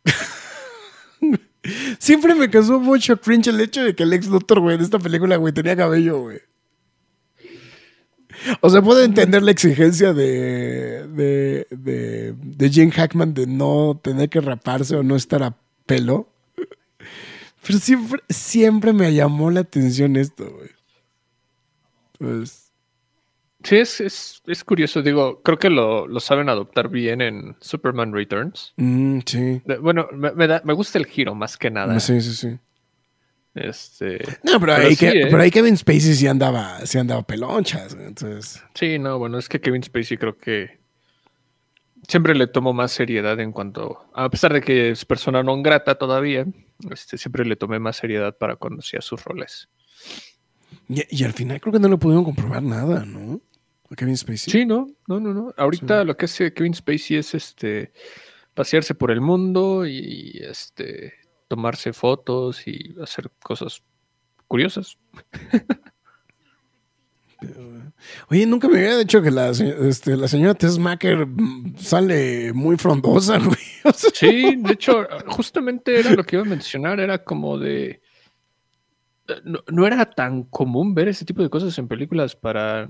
Siempre me causó mucho cringe el hecho de que el ex doctor, güey, de esta película, güey, tenía cabello, güey. O sea, puedo entender la exigencia de, de, de, de Jane Hackman de no tener que raparse o no estar a pelo. Pero siempre, siempre me llamó la atención esto, güey. Pues. Sí, es, es, curioso. Digo, creo que lo, saben adoptar bien en Superman Returns. Mm, sí. bueno, me, me, gusta el giro más que nada. Sí, sí, sí. Este. No, pero, ahí, ¿eh? ahí, Kevin Spacey sí andaba, sí andaba pelonchas. Entonces. Sí, no, bueno, es que Kevin Spacey creo que siempre le tomó más seriedad en cuanto. A pesar de que es persona no grata todavía, este, siempre le tomé más seriedad para cuando hacía sus roles. Y, y, al final creo que no le pudieron comprobar nada, ¿no? Kevin Spacey. Sí, no, no, no, no. Ahorita lo que hace Kevin Spacey es este pasearse por el mundo y este tomarse fotos y hacer cosas curiosas. Oye, nunca me había dicho que la, este, la señora Tess Macker mm, sale muy frondosa, güey. Sí, de hecho, justamente era lo que iba a mencionar, era como de... No, era tan común ver ese tipo de cosas en películas para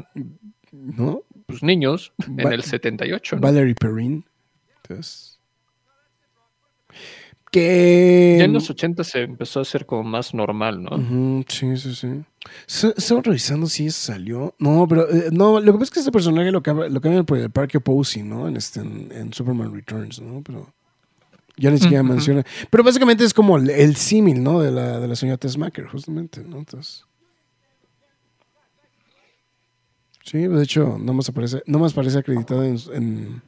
¿no? Pues, niños en el 78. Valerie Perrin. Entonces, que... Ya en los 80 se empezó a hacer como más normal, ¿no? sí, sí, sí. Estaba revisando si salió. No, pero eh, no, lo que pasa es que este personaje lo lo cambia por el Parque Posey, ¿no? En, este, en, Superman Returns, ¿no? Pero ya ni siquiera menciona. Pero básicamente es como el, símil, ¿no? De la, de la señora Tessmacher, justamente, ¿no? Entonces. Sí, de hecho, no más aparece, no más parece acreditado en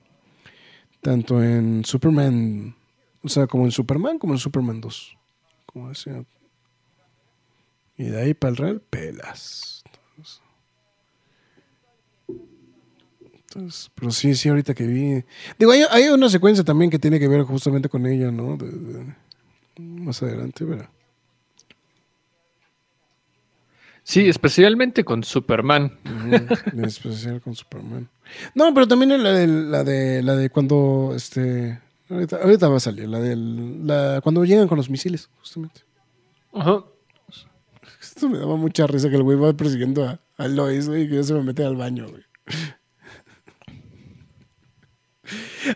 tanto en Superman o sea, como en Superman, como en Superman 2. Como decía. Y de ahí para el Real, pelas. Entonces, pero sí, sí, ahorita que vi. Digo, hay, una secuencia también que tiene que ver justamente con ella, ¿no? más adelante, ¿verdad? Sí, especialmente con Superman. En especial con Superman. No, pero también la de, la de, la de cuando este Ahorita, va a salir, la del. La, cuando llegan con los misiles, justamente. Ajá. Esto me daba mucha risa que el güey va persiguiendo a, a Lois, güey, y que ya se me mete al baño, güey.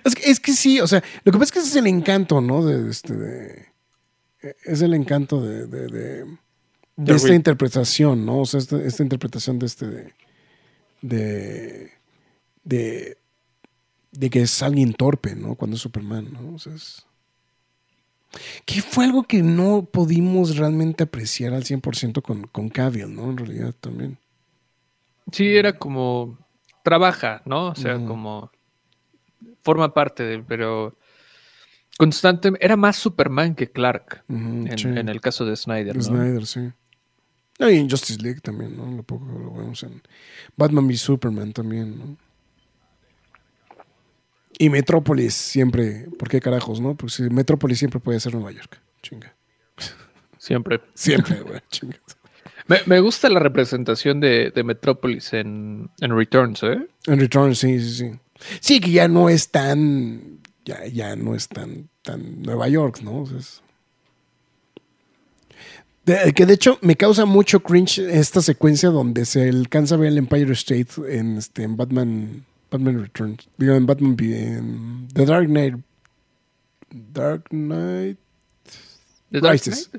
Es que, es que sí, o sea, lo que pasa es que ese es el encanto, ¿no? De, este, de, es el encanto de, de, de, esta interpretación, ¿no? O sea, esta, esta interpretación de este, de, de, de de que es alguien torpe, ¿no? Cuando es Superman, ¿no? O sea, es... Que fue algo que no pudimos realmente apreciar al 100% con, con Cavill, ¿no? En realidad también. Sí, era como trabaja, ¿no? O sea, como forma parte de, pero constante, era más Superman que Clark en, el caso de Snyder. ¿no? Snyder, sí. Y en Justice League también, ¿no? Lo poco lo vemos en Batman v Superman también, ¿no? Y Metrópolis siempre, ¿por qué carajos, no? Porque Metrópolis siempre puede ser Nueva York. Chinga. Siempre. Siempre, güey. Chinga. Me, gusta la representación de, Metrópolis en, Returns, ¿eh? En Returns, sí, sí, sí. Sí, que ya no es tan. Ya, ya no es tan, tan Nueva York, ¿no? Que de hecho me causa mucho cringe esta secuencia donde se alcanza a ver el Empire State en, este, en Batman Batman Returns. Digo, en Batman en The Dark Knight. Dark Knight. Rises.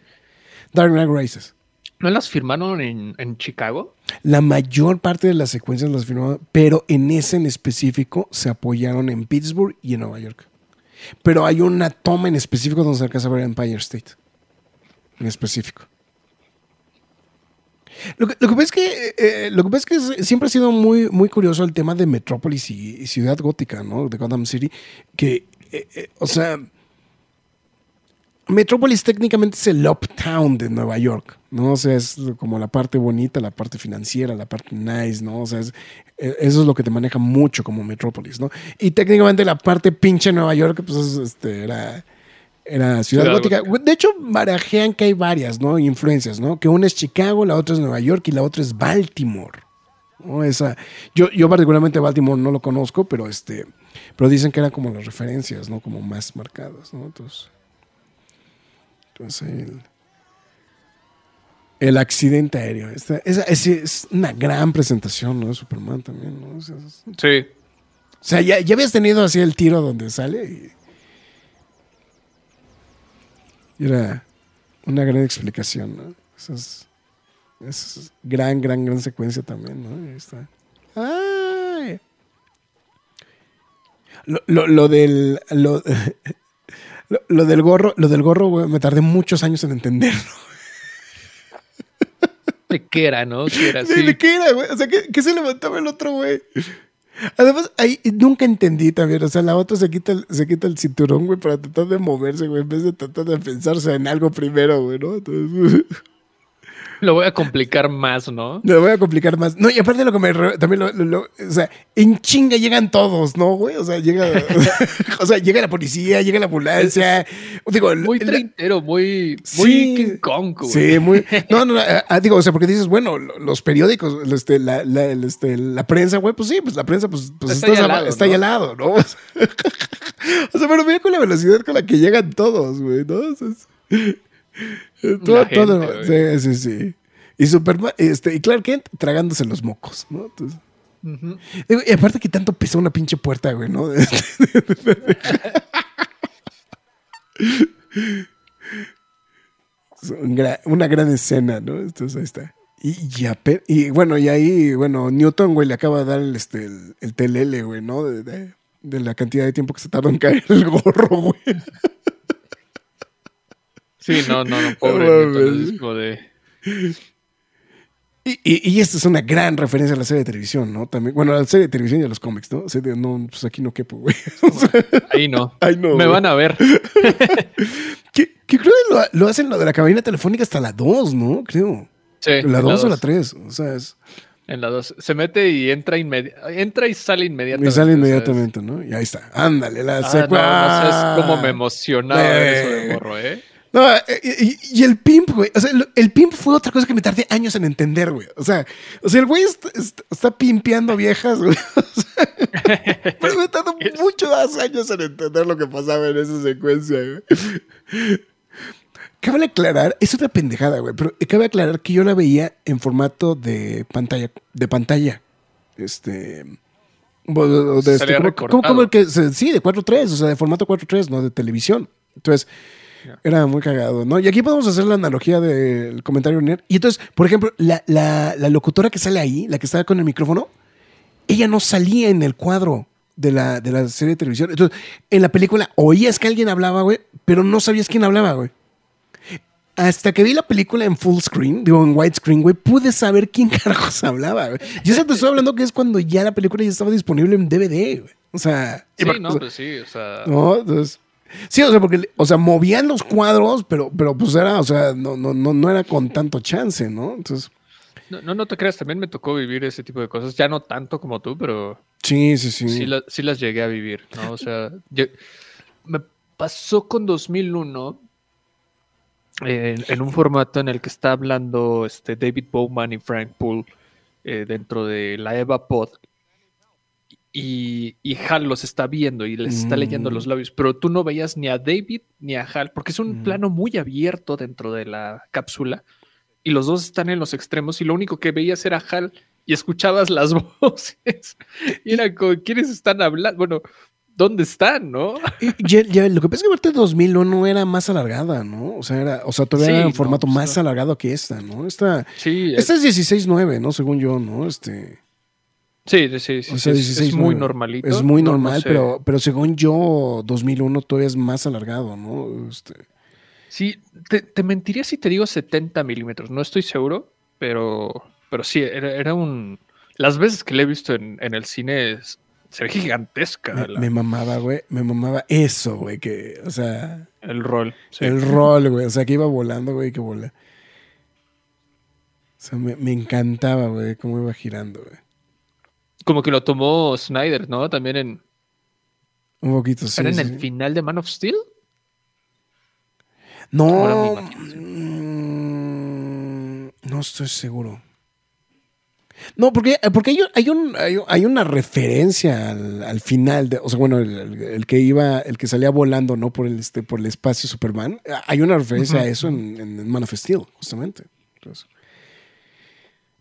Dark Knight Rises. ¿No las firmaron en, en, Chicago? La mayor parte de las secuencias las firmaron, pero en ese en específico se apoyaron en Pittsburgh y en Nueva York. Pero hay una toma en específico donde se alcanza a ver Empire State. En específico. Lo que, pasa es que, eh, lo que pasa es que siempre ha sido muy, muy curioso el tema de Metrópolis y, Ciudad Gótica, ¿no? De Gotham City. Que, eh, eh, o sea, Metrópolis técnicamente es el uptown de Nueva York, ¿no? O sea, es como la parte bonita, la parte financiera, la parte nice, ¿no? O sea, eso es lo que te maneja mucho como Metrópolis, ¿no? Y técnicamente la parte pinche Nueva York, pues, este, era era Ciudad, Gótica. De hecho, barajean que hay varias, ¿no? Influencias, ¿no? Que una es Chicago, la otra es Nueva York y la otra es Baltimore. ¿no? Esa, yo, yo particularmente Baltimore no lo conozco, pero este, pero dicen que eran como las referencias, ¿no? Como más marcadas, ¿no? Entonces, entonces el, accidente aéreo. Esta, es, una gran presentación, ¿no? Superman también, ¿no? sí. O sea, ya, ya habías tenido así el tiro donde sale y era una gran explicación, ¿no? Esa es, gran, gran, gran secuencia también, ¿no? Ahí está. ¡Ay! Lo, lo, del. Lo, lo, del gorro, lo del gorro, güey, me tardé muchos años en entenderlo. ¿De qué era, no? ¿Qué era, sí. ¿De qué era, güey? O sea, ¿qué, se levantaba el otro, güey? Además, ahí nunca entendí también. O sea, la otra se quita el, se quita el cinturón, güey, para tratar de moverse, güey, en vez de tratar de pensarse en algo primero, güey, ¿no? Entonces, Lo voy a complicar más, ¿no? Lo voy a complicar más. No, y aparte lo que me... También lo, O sea, en chinga llegan todos, ¿no, güey? O sea, llega... o sea, llega la policía, llega la ambulancia. Digo, muy treintero, muy... Muy King Kong, güey. Sí, muy... No, no, ah, digo, o sea, porque dices, bueno, los periódicos, este, la, la, este, la prensa, güey, pues sí, pues la prensa, pues, pues está, ahí al, lado, está al lado, ¿no? o sea, pero mira con la velocidad con la que llegan todos, güey, ¿no? O sea, todo, todo, sí, sí, sí. Y Superman, este, y Clark Kent tragándose los mocos, ¿no? Entonces, y aparte que tanto pesa una pinche puerta, güey, ¿no? una gran escena, ¿no? Entonces ahí está. Y, ya, y bueno, y ahí, bueno, Newton, güey, le acaba de dar el, este, el, telele, güey, ¿no? De, de, la cantidad de tiempo que se tardó en caer el gorro, güey. Sí, no, no, no, pobre Newton, de... Y, y, y, esta es una gran referencia a la serie de televisión, ¿no? También, bueno, a la serie de televisión y a los cómics, ¿no? no, pues aquí no quepo, güey. ahí no. Ahí no. Me van a ver. que, que, creo que lo, lo, hacen lo de la cabina telefónica hasta la 2, ¿no? Creo. Sí. La 2 o la 3. O sea, es. En la 2. Se mete y entra, entra y sale inmediatamente. Y sale inmediatamente, ¿no? Y ahí está. Ándale, la ah, No, no sé cómo me emocionaba eso de morro, ¿eh? No, eh, y, el pimp, güey. O sea, el, pimp fue otra cosa que me tardé años en entender, güey. O sea, o sea el güey está, pimpeando viejas, güey. pero me tardó muchos años en entender lo que pasaba en esa secuencia, güey. Cabe aclarar, es otra pendejada, güey, pero cabe aclarar que yo la veía en formato de pantalla, de pantalla. Este. De este, como, el que, sí, de 4.3, o sea, de formato 4.3, no de televisión. Entonces, era muy cagado, ¿no? Y aquí podemos hacer la analogía del comentario nerd. Y entonces, por ejemplo, la, la, la, locutora que sale ahí, la que estaba con el micrófono, ella no salía en el cuadro de la, de la serie de televisión. Entonces, en la película oías que alguien hablaba, güey, pero no sabías quién hablaba, güey. Hasta que vi la película en full screen, digo, en widescreen, güey, pude saber quién carajos hablaba, güey. Yo sé te estoy hablando que es cuando ya la película ya estaba disponible en DVD, güey. O sea... Sí, no, pues sí, o sea... No, entonces... Sí, o sea, porque, o sea, movían los cuadros, pero, pero pues era, o sea, no, no, no, no era con tanto chance, ¿no? Entonces. No, no, te creas, también me tocó vivir ese tipo de cosas, ya no tanto como tú, pero. Sí, sí, sí. Sí, las llegué a vivir, ¿no? O sea, me pasó con 2001 en, en, un formato en el que está hablando este David Bowman y Frank Poole eh, dentro de la Eva Pod y, Hal los está viendo y les está leyendo los mm. labios, pero tú no veías ni a David ni a Hal, porque es un mm. plano muy abierto dentro de la cápsula y los dos están en los extremos y lo único que veías era Hal y escuchabas las voces y era como, ¿quiénes están hablando? Bueno, ¿dónde están, no? Ya, lo que pasa es que parte 2001 era más alargada, ¿no? O sea, era, o sea todavía era un formato pues, más alargado que esta, ¿no? Esta, sí, esta es 16.9, ¿no? Según yo, ¿no? Este... Sí, sí, sí. es, muy normalito. Es muy normal, pero, pero según yo, 2001 todavía es más alargado, ¿no? Este... Sí, te, mentiría si te digo 70 milímetros. No estoy seguro, pero, pero sí, era, un... Las veces que le he visto en, el cine se ve gigantesca. Me, mamaba, güey. Me mamaba eso, güey. Que, o sea. El rol. El rol, güey. O sea, que iba volando, güey, que volaba. O sea, me, me encantaba, güey, cómo iba girando, güey. Como que lo tomó Snyder, ¿no? También en. Un poquito, sí. ¿Era en el final de Man of Steel? No. Mm, no estoy seguro. No, porque, porque hay, un, hay, una referencia al, final, de, o sea, bueno, el, que iba, el que salía volando, ¿no? Por el, este, por el espacio Superman. Hay una referencia a eso en, en, Man of Steel, justamente. Entonces,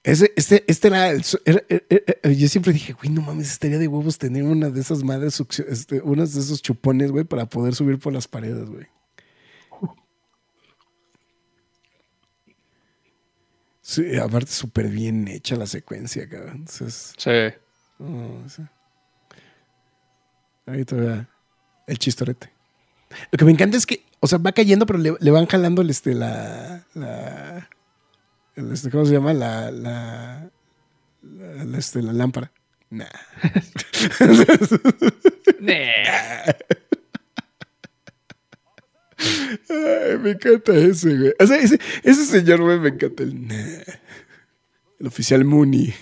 ese, este, este era, el, Yo siempre dije, güey, no mames, estaría de huevos tener una de esas madres, este, unas de esos chupones, güey, para poder subir por las paredes, güey. Sí, aparte súper bien hecha la secuencia, cabrón. Entonces, sí. Ahí todavía el chistorete. Lo que me encanta es que, o sea, va cayendo, pero le, van jalando este, la, la este, ¿Cómo se llama? La, la, la, este, la lámpara. Nah. Ay, me encanta ese, güey. O sea, ese, ese señor, güey, me encanta el. El oficial Mooney.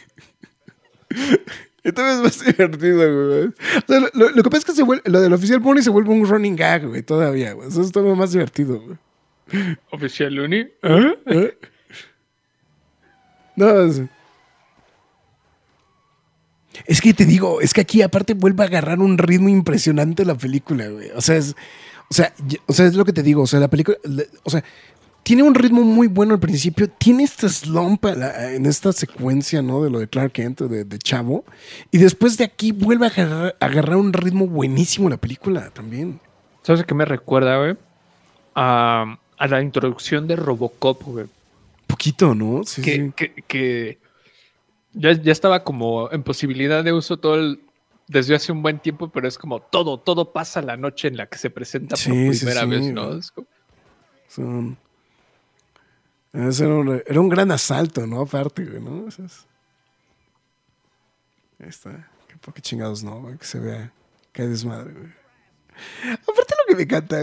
Esto es más divertido, güey. O sea, lo, lo, que pasa es que se vuelve, lo del oficial Mooney se vuelve un running gag, güey, todavía, güey. Eso es todo más divertido, güey. ¿Oficial Looney? ¿Eh? ¿Eh? No, es... es que te digo, es que aquí aparte vuelve a agarrar un ritmo impresionante la película, güey. O sea, es, o sea, o sea, es lo que te digo. O sea, la película, o sea, tiene un ritmo muy bueno al principio. Tiene esta slump en esta secuencia, ¿no? De lo de Clark Kent, de, de Chavo. Y después de aquí vuelve a agarrar, un ritmo buenísimo la película también. ¿Sabes qué me recuerda, güey? A, a, la introducción de Robocop, güey. Poquito, ¿no? Sí, que, sí. que, que ya, ya, estaba como en posibilidad de uso todo el, desde hace un buen tiempo, pero es como todo, todo pasa la noche en la que se presenta por sí, primera vez, ¿no? Es como... Son... Era un, era un, gran asalto, ¿no? Aparte, güey, ¿no? Es... Ahí está. Qué, qué chingados, ¿no? Que se vea hay desmadre, güey. Aparte lo que me encanta,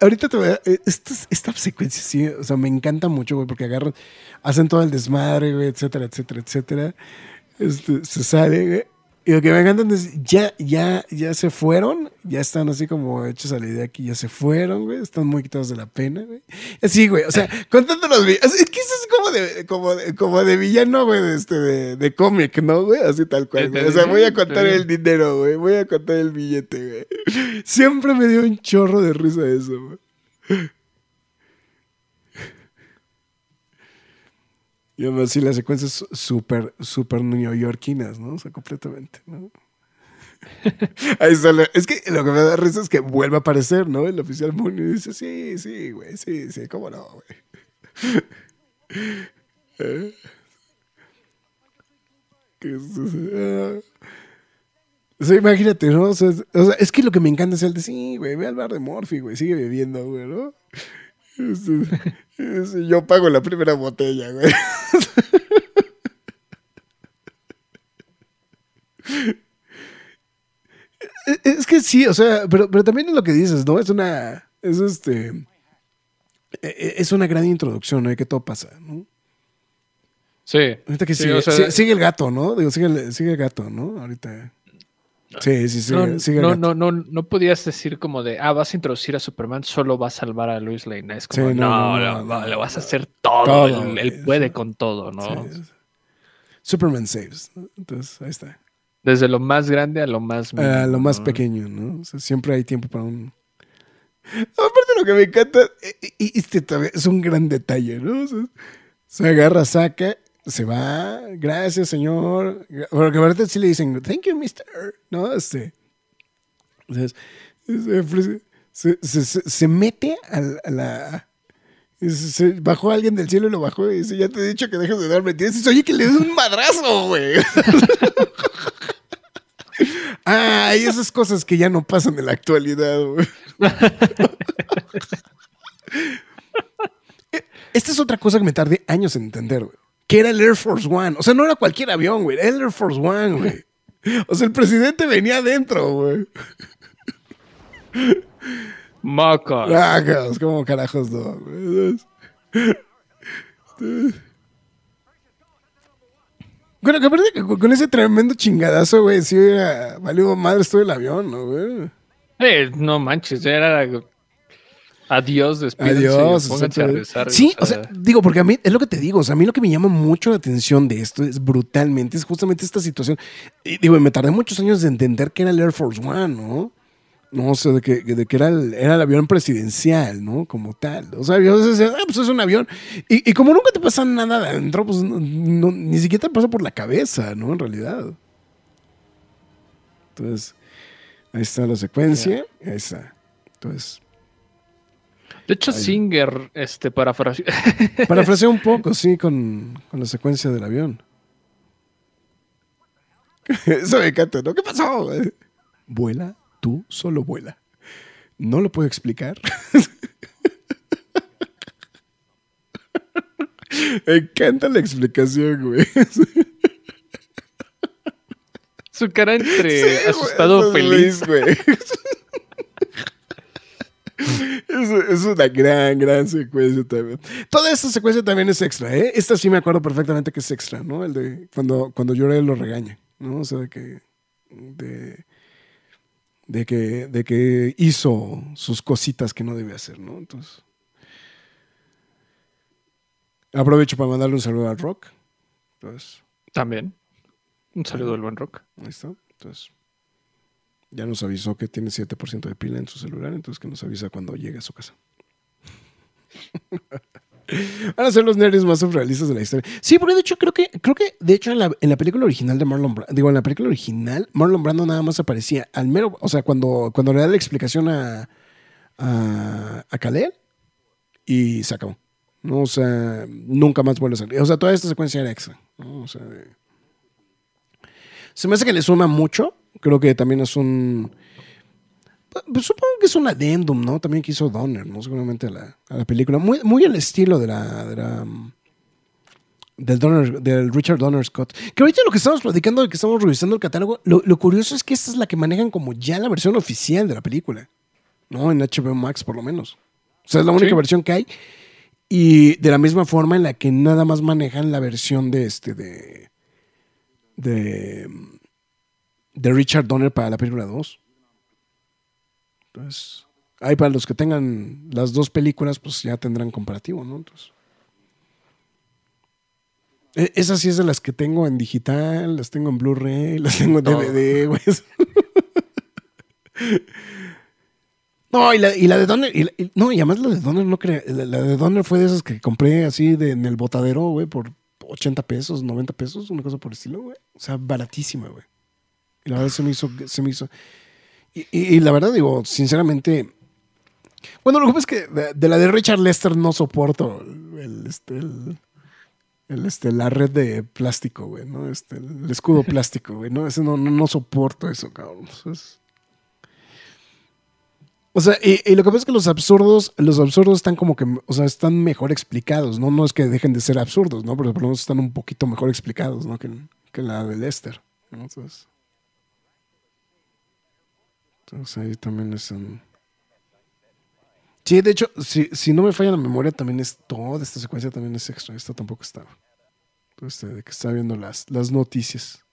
ahorita te voy a, esta, esta secuencia sí, o sea, me encanta mucho, güey, porque agarran, hacen todo el desmadre, güey, etcétera, etcétera, etcétera. Este, se sale, güey. Y lo que me encanta es, ya, ya, ya se fueron, ya están así como hechos a la idea que ya se fueron, güey, están muy quitados de la pena, güey. Así, güey, o sea, contando los Es que eso es como de, como de, como de villano, güey, de, este, de, de cómic, ¿no, güey? Así tal cual, güey. O sea, voy a contar el dinero, güey, voy a contar el billete, güey. Siempre me dio un chorro de risa eso, güey. Y aún así las secuencias súper, súper neoyorquinas, ¿no? O sea, completamente, ¿no? Ahí sale. Es que lo que me da risa es que vuelve a aparecer, ¿no? El oficial Moon dice, sí, sí, güey, sí, sí, cómo no, güey. ¿Eh? ¿Qué eso? O sea, imagínate, ¿no? O sea, o sea, es que lo que me encanta es el de, sí, güey, ve al bar de Morphy, güey, sigue bebiendo, güey, ¿no? Yo pago la primera botella, güey. Es que sí, o sea, pero, pero también es lo que dices, ¿no? Es una. Es este. E, e, es una gran introducción, ¿no? De que todo pasa, ¿no? Sí. Ahorita que sí, sigue, o sea, sigue, el gato, ¿no? Digo, sigue el, sigue el gato, ¿no? Ahorita. Sí, sí, sí. No, sigue no, no, no, no, podías decir como de, ah, vas a introducir a Superman, solo va a salvar a Luis Lane. Es como, sí, no, no, no, le vas a hacer todo. todo él, él, puede con todo, ¿no? Sí. Superman saves. Entonces, ahí está. Desde lo más grande a lo más mínimo, A lo más pequeño, ¿no? O sea, siempre hay tiempo para un. Aparte, lo que me encanta, y este es un gran detalle, ¿no? O sea, se agarra, saca se va, gracias, señor. Porque ahorita sí le dicen, thank you, mister. ¿No? Este. Se, se, se, se mete a, a la. Se bajó alguien del cielo y lo bajó y dice, ya te he dicho que dejes de darme tienes. Oye, que le des un madrazo, güey. Ay, esas cosas que ya no pasan en la actualidad, güey. Esta es otra cosa que me tardé años en entender, güey que era el Air Force One. O sea, no era cualquier avión, güey. Era el Air Force One, güey. O sea, el presidente venía adentro, güey. Macos. Macos, como carajos no, güey. Bueno, que aparte que con ese tremendo chingadazo, güey, sí hubiera valido madre todo el avión, ¿no, güey? Eh, no manches, era Adiós, despídense. Adiós. Pónganse o sea, a rezar. Sí, o sea, digo, porque a mí es lo que te digo. O sea, a mí lo que me llama mucho la atención de esto es brutalmente, es justamente esta situación. Y digo, me tardé muchos años de entender que era el Air Force One, ¿no? No, o sea, de que, de que era, el, era el avión presidencial, ¿no? Como tal. O sea, yo decía, ah, pues es un avión. Y, y, como nunca te pasa nada adentro, pues no, no, ni siquiera te pasa por la cabeza, ¿no? En realidad. Entonces, ahí está la secuencia. Ahí está. Entonces. De hecho. Singer este, parafraseó. Parafraseó un poco, sí, con, con, la secuencia del avión. Eso me encanta, ¿no? ¿Qué pasó? Vuela, tú solo vuela. No lo puedo explicar. me encanta la explicación, güey. Su cara entre sí, asustado güey, feliz. güey. Es una gran, gran secuencia también. Toda esta secuencia también es extra, ¿eh? Esta sí me acuerdo perfectamente que es extra, ¿no? El de cuando, cuando lloré lo regaña, ¿no? O sea, de que. De, de que, de que hizo sus cositas que no debe hacer, ¿no? Entonces. Aprovecho para mandarle un saludo al Rock. Entonces, También. Un saludo al buen rock. ahí está. Entonces, ya nos avisó que tiene 7% de pila en su celular, entonces que nos avisa cuando llegue a su casa. Van a ser los nerds más surrealistas de la historia. Sí, porque de hecho creo que, creo que de hecho en la, en la película original de Marlon Brando, digo, en la película original, Marlon Brando nada más aparecía al mero, o sea, cuando, cuando le da la explicación a, a, a Kal-El y se acabó. ¿no? O sea, nunca más vuelve a salir. O sea, toda esta secuencia era extra. O sea, se me hace que le suma mucho. Creo que también es un. pues, supongo que es un adendum, ¿no? También que hizo Donner, ¿no? Seguramente a la, a la película. Muy, muy al estilo de la. de la, del, Donner, del Richard Donner Scott. Que ahorita lo que estamos platicando, de que estamos revisando el catálogo, lo, lo curioso es que esta es la que manejan como ya la versión oficial de la película. ¿No? En HBO Max, por lo menos. O sea, es la única Sí. versión que hay. Y de la misma forma en la que nada más manejan la versión de este de. de. De Richard Donner para la película 2. Entonces. Ahí para los que tengan las dos películas, pues ya tendrán comparativo, ¿no? Entonces. E- Esas sí es de las que tengo en digital, las tengo en Blu-ray, las tengo en. DVD, güey. No, y la, y la de Donner, y la- y- no, y además la de Donner, no crea, la, la de Donner fue de esas que compré así de, en el botadero, güey, por 80 pesos, 90 pesos, una cosa por el estilo, güey. O sea, baratísima, güey. Y la verdad se me hizo, se me hizo. Y, y- y la verdad, digo, sinceramente. Bueno, lo que pasa es que de, de la de Richard Lester no soporto el, este, el, el, este, la red de plástico, güey, ¿no? Este, el escudo plástico, güey, ¿no? Ese no, no, no soporto eso, cabrón. Eso es- O sea, y, y lo que pasa es que los absurdos, los absurdos están como que, o sea, están mejor explicados, ¿no? No es que dejen de ser absurdos, ¿no? Pero por lo menos están un poquito mejor explicados, ¿no? Que, que la de Lester, ¿no? Entonces, entonces ahí también es un... Sí, de hecho, si, si no me falla la memoria, también es toda esta secuencia también es extra. Esta tampoco estaba. Entonces, de que estaba viendo las, las noticias.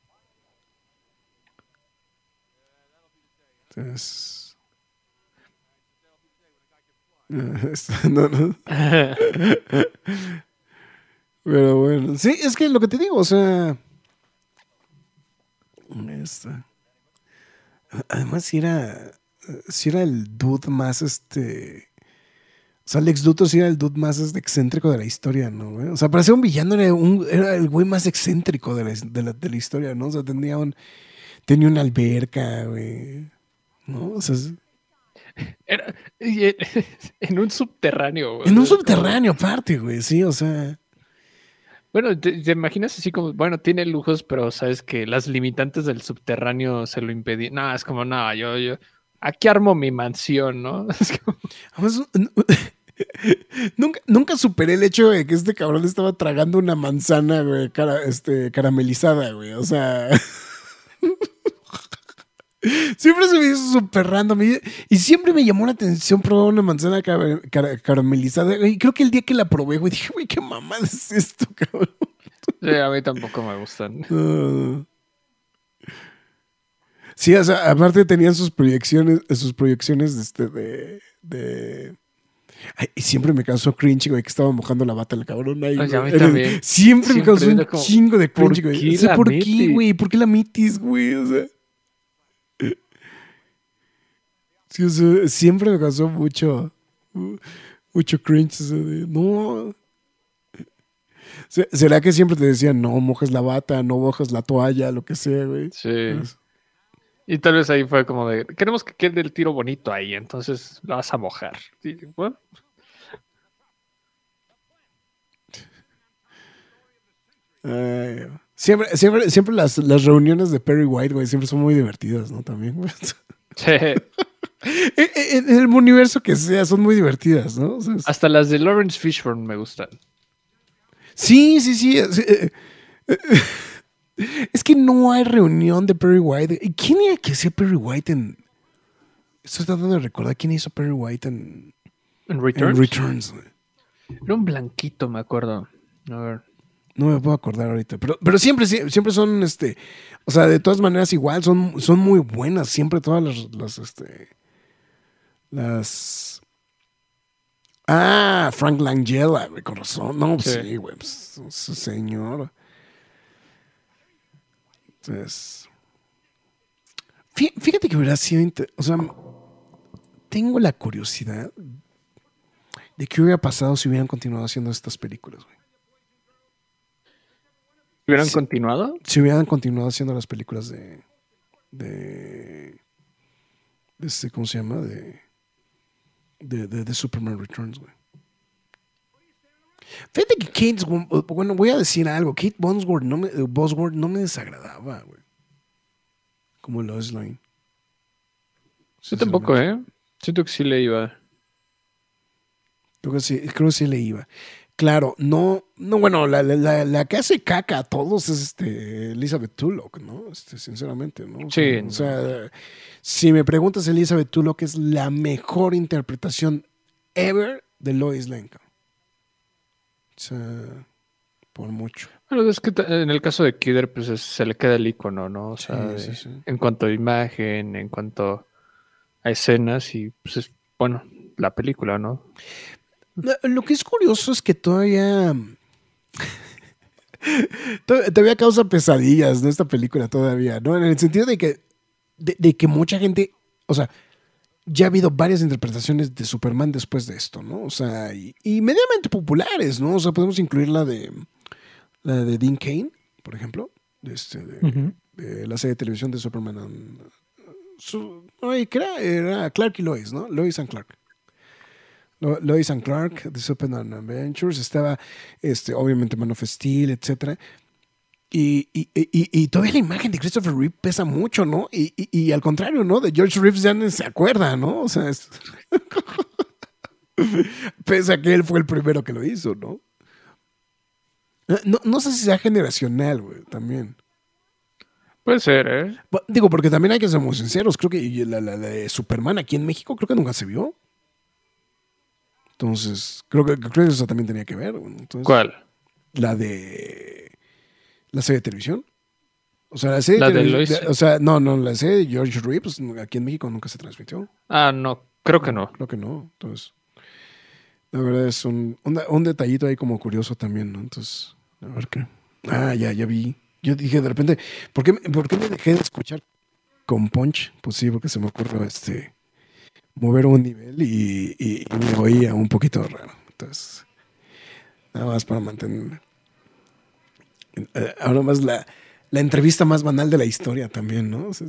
Entonces. Esta- no, no. Pero bueno, sí, es que lo que te digo, o sea. Esta. Además, si era. Si era el dude más este. O sea, Lex Luthor sí era el dude más este, excéntrico de la historia, ¿no? güey? O sea, parecía un villano, era, un, era el güey más excéntrico de la, de, la, de la historia, ¿no? O sea, tenía, un, tenía una alberca, güey. ¿No? O sea, es- Era- en, en un subterráneo. güey. en un subterráneo aparte, güey, sí, o sea. Bueno, te, imaginas así como, bueno, tiene lujos, pero sabes que las limitantes del subterráneo se lo impedían. No, es como, no, yo, yo, aquí armo mi mansión, ¿no? Es como, n- nunca, nunca superé el hecho de que este cabrón estaba tragando una manzana, güey, cara- este, caramelizada, güey. O sea. siempre se me hizo súper random. Y, siempre me llamó la atención probar una manzana cara- cara- caramelizada. Y creo que el día que la probé, güey, dije, güey, qué mamada es esto, cabrón. sí, a mí tampoco me gustan. Ah. Sí, o sea, aparte tenían sus proyecciones, sus proyecciones de este de, de- Ay, y siempre me causó cringe, güey, que estaba mojando la bata el cabrón ahí. Ay, güey. Siempre, me causó un como, chingo de ¿por cringe, güey. O sea, ¿Por qué, güey? ¿Por qué la mitis, güey? O sea. Sí, o sea, siempre me causó mucho, mucho cringe. o sea, de, no. Se- ¿Será que siempre te decían, no mojes la bata, no mojes la toalla, lo que sea, güey? Sí. Y tal vez ahí fue como de, queremos que quede el tiro bonito ahí, entonces lo vas a mojar. Y, bueno, Ay, siempre, siempre, siempre las, las reuniones de Perry White, güey, siempre son muy divertidas, ¿no? También, güey. sí. En, en- en el universo que sea, son muy divertidas, ¿no? O sea, es- Hasta las de Lawrence Fishburne me gustan. sí, sí, sí. eh, eh, Es que no hay reunión de Perry White. ¿Y ¿Quién era que hacía Perry White en. Estoy tratando de recordar quién hizo Perry White en. ¿En Returns? En Returns, güey. Era un blanquito, me acuerdo. A ver. No me puedo acordar ahorita. Pero, pero siempre, sie- siempre son, este. O sea, de todas maneras, igual, son, son muy buenas. Siempre todas las, las, este. Las. Ah, Frank Langella, güey, con razón. No, pues Sí. sí, güey. Pues, señor. Entonces. fí- Fíjate que hubiera sido. inter- O sea, tengo la curiosidad de qué hubiera pasado si hubieran continuado haciendo estas películas, güey. ¿Hubieran continuado? si hubieran continuado haciendo las películas de. de. de este, ¿Cómo se llama? De. De, de, de Superman Returns, güey. Fíjate que Kate. Bueno, voy a decir algo. Kate Bosworth no me, Bosworth no me desagradaba, güey. Como Lois Lane. Yo tampoco, ¿eh? Siento que sí le iba. Creo que sí, creo que sí le iba. Claro, no, no, bueno, la, la, la, la que hace caca a todos es este Elizabeth Tulloch, ¿no? Este, sinceramente, ¿no? O Sí, sea, no. O sea, si me preguntas, Elizabeth Tulloch es la mejor interpretación ever de Lois Lane. O sea, por mucho. Bueno, es que en el caso de Kidder, pues es- se le queda el icono, ¿no? O sea, Sí, de- sí, sí. en cuanto a imagen, en cuanto a escenas y, pues, es, bueno, la película, ¿no? Lo- que es curioso es que todavía. to- todavía causa pesadillas, ¿no? Esta película todavía, ¿no? En el sentido de que. De, de que mucha gente. O sea, ya ha habido varias interpretaciones de Superman después de esto, ¿no? O sea, y, y medianamente populares, ¿no? O sea, podemos incluir la de. La de Dean Kane, por ejemplo. De, este, de, de la serie de televisión de Superman. su, ay, que era, era Clark y Lois, ¿no? Lois and Clark. Lo- Lois and Clark de Superman Adventures, estaba este, obviamente Man of Steel, etc. Y, y, y, y todavía la imagen de Christopher Reeve pesa mucho, ¿no? Y, al contrario, ¿no? De George Reeves ya ni se acuerda, ¿no? O sea, es- pese a que él fue el primero que lo hizo, ¿no? No, no sé si sea generacional, güey, también. Puede ser, ¿eh? Digo, porque también hay que ser muy sinceros. Creo que la, la- la de Superman aquí en México creo que nunca se vio. Entonces, creo que, creo que eso también tenía que ver. bueno, entonces, ¿Cuál? La de la serie de televisión. O sea, la serie ¿La de Lois? O sea, no, no, la serie de George Reeves aquí en México nunca se transmitió. Ah, no, creo que no. Creo que no. Entonces, la verdad es un, un, un detallito ahí como curioso también, ¿no? Entonces, a ver qué. Ah, ya, ya vi. Yo dije de repente, ¿por qué, ¿por qué me dejé de escuchar con Punch? Pues sí, porque se me ocurrió este mover un nivel y, y- y me oía un poquito raro. Entonces, nada más para mantener. eh, Ahora más la, la entrevista más banal de la historia también, ¿no? O sea,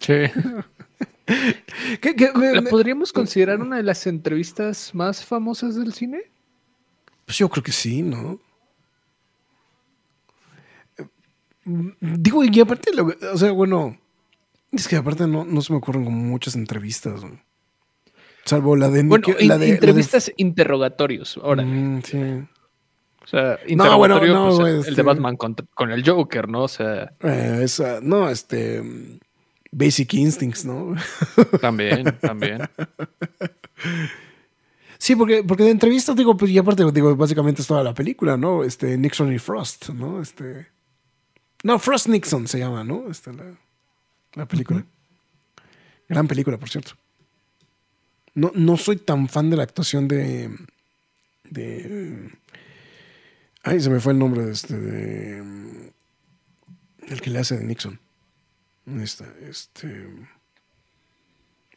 Sí. ¿qué- qué- me- ¿La me- podríamos considerar una de las entrevistas más famosas del cine? Pues yo creo que sí, ¿no? Digo, y aparte, lo- o sea, bueno, es que aparte no, no se me ocurren como muchas entrevistas, ¿no? Salvo la de... Bueno, Nick- in- la de, la de- entrevistas interrogatorios. Ahora, Mm, sí. o sea, No, bueno, interrogatorio, no, pues, el este- de Batman con el Joker, ¿no? O sea, Eh, esa, no, este... Basic Instincts, ¿no? también, también. Sí, porque, porque de entrevistas, digo, pues, y aparte, digo, básicamente es toda la película, ¿no? Este, Nixon y Frost, ¿no? Este. No, Frost Nixon se llama, ¿no? Este, la, la película. Gran película, por cierto. No, no soy tan fan de la actuación de. de. Ay, se me fue el nombre de este. De, el que le hace de Nixon. Este. este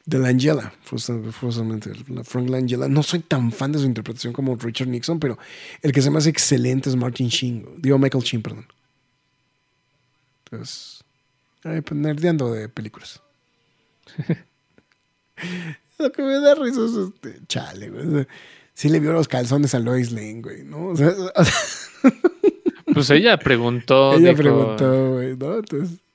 de Langella, justamente, Frank Langella. No soy tan fan de su interpretación como Richard Nixon, pero el que se me hace excelente es Martin Sheen. Digo, Michael Sheen, perdón. Entonces, pues, nerdeando de películas. Lo que me da risa es este, chale, güey. Sí le vio los calzones a Lois Lane, güey, ¿no? O sea, o sea, Pues ella preguntó. ella dijo, preguntó, güey, ¿no? Entonces.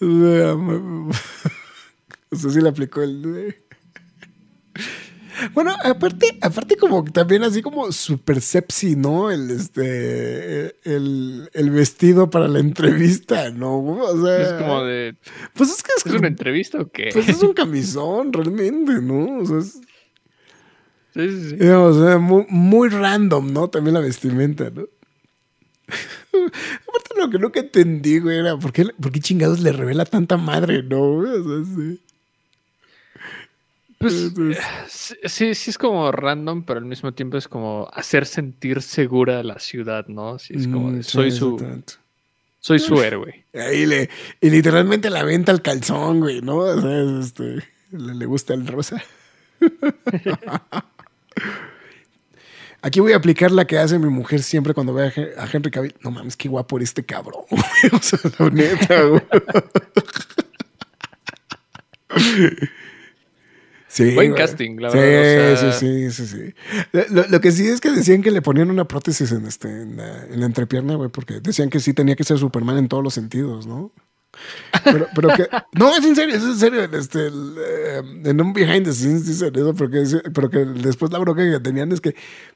O sea, o sea, sí le aplicó el. Bueno, aparte, aparte como también así como super sepsi, ¿no? El este el, el vestido para la entrevista, ¿no? O sea, Es como de. pues es que es, ¿Es una entrevista o qué? pues es un camisón, realmente, ¿no? O sea, es- Sí, sí, sí. Digamos, o sea, muy, muy random, ¿no? También la vestimenta, ¿no? Aparte, lo que nunca entendí, güey, era ¿por qué, por qué chingados le revela tanta madre, ¿no? O sea, sí. Pues Entonces- sí, sí, es como random, pero al mismo tiempo es como hacer sentir segura la ciudad, ¿no? Sí, es como Mm, sí, soy su soy su héroe. Ahí le, y literalmente la venta el calzón, güey, ¿no? O sea, es, este, le, le gusta el rosa. Aquí voy a aplicar la que hace mi mujer siempre cuando ve a, Hen- a Henry Cavill. No mames, qué guapo era este cabrón. güey. O sea, la neta, güey. Sí, Buen güey. casting, la sí, verdad, o sea- Sí, sí, sí, sí. Lo, lo que sí es que decían que le ponían una prótesis en, este, en, la, en la entrepierna, güey, porque decían que sí tenía que ser Superman en todos los sentidos, ¿no? Pero, pero que. No, es en serio, es en serio. Este, el, eh, en un behind the scenes dicen eso, porque, pero que después la bronca que tenían es que,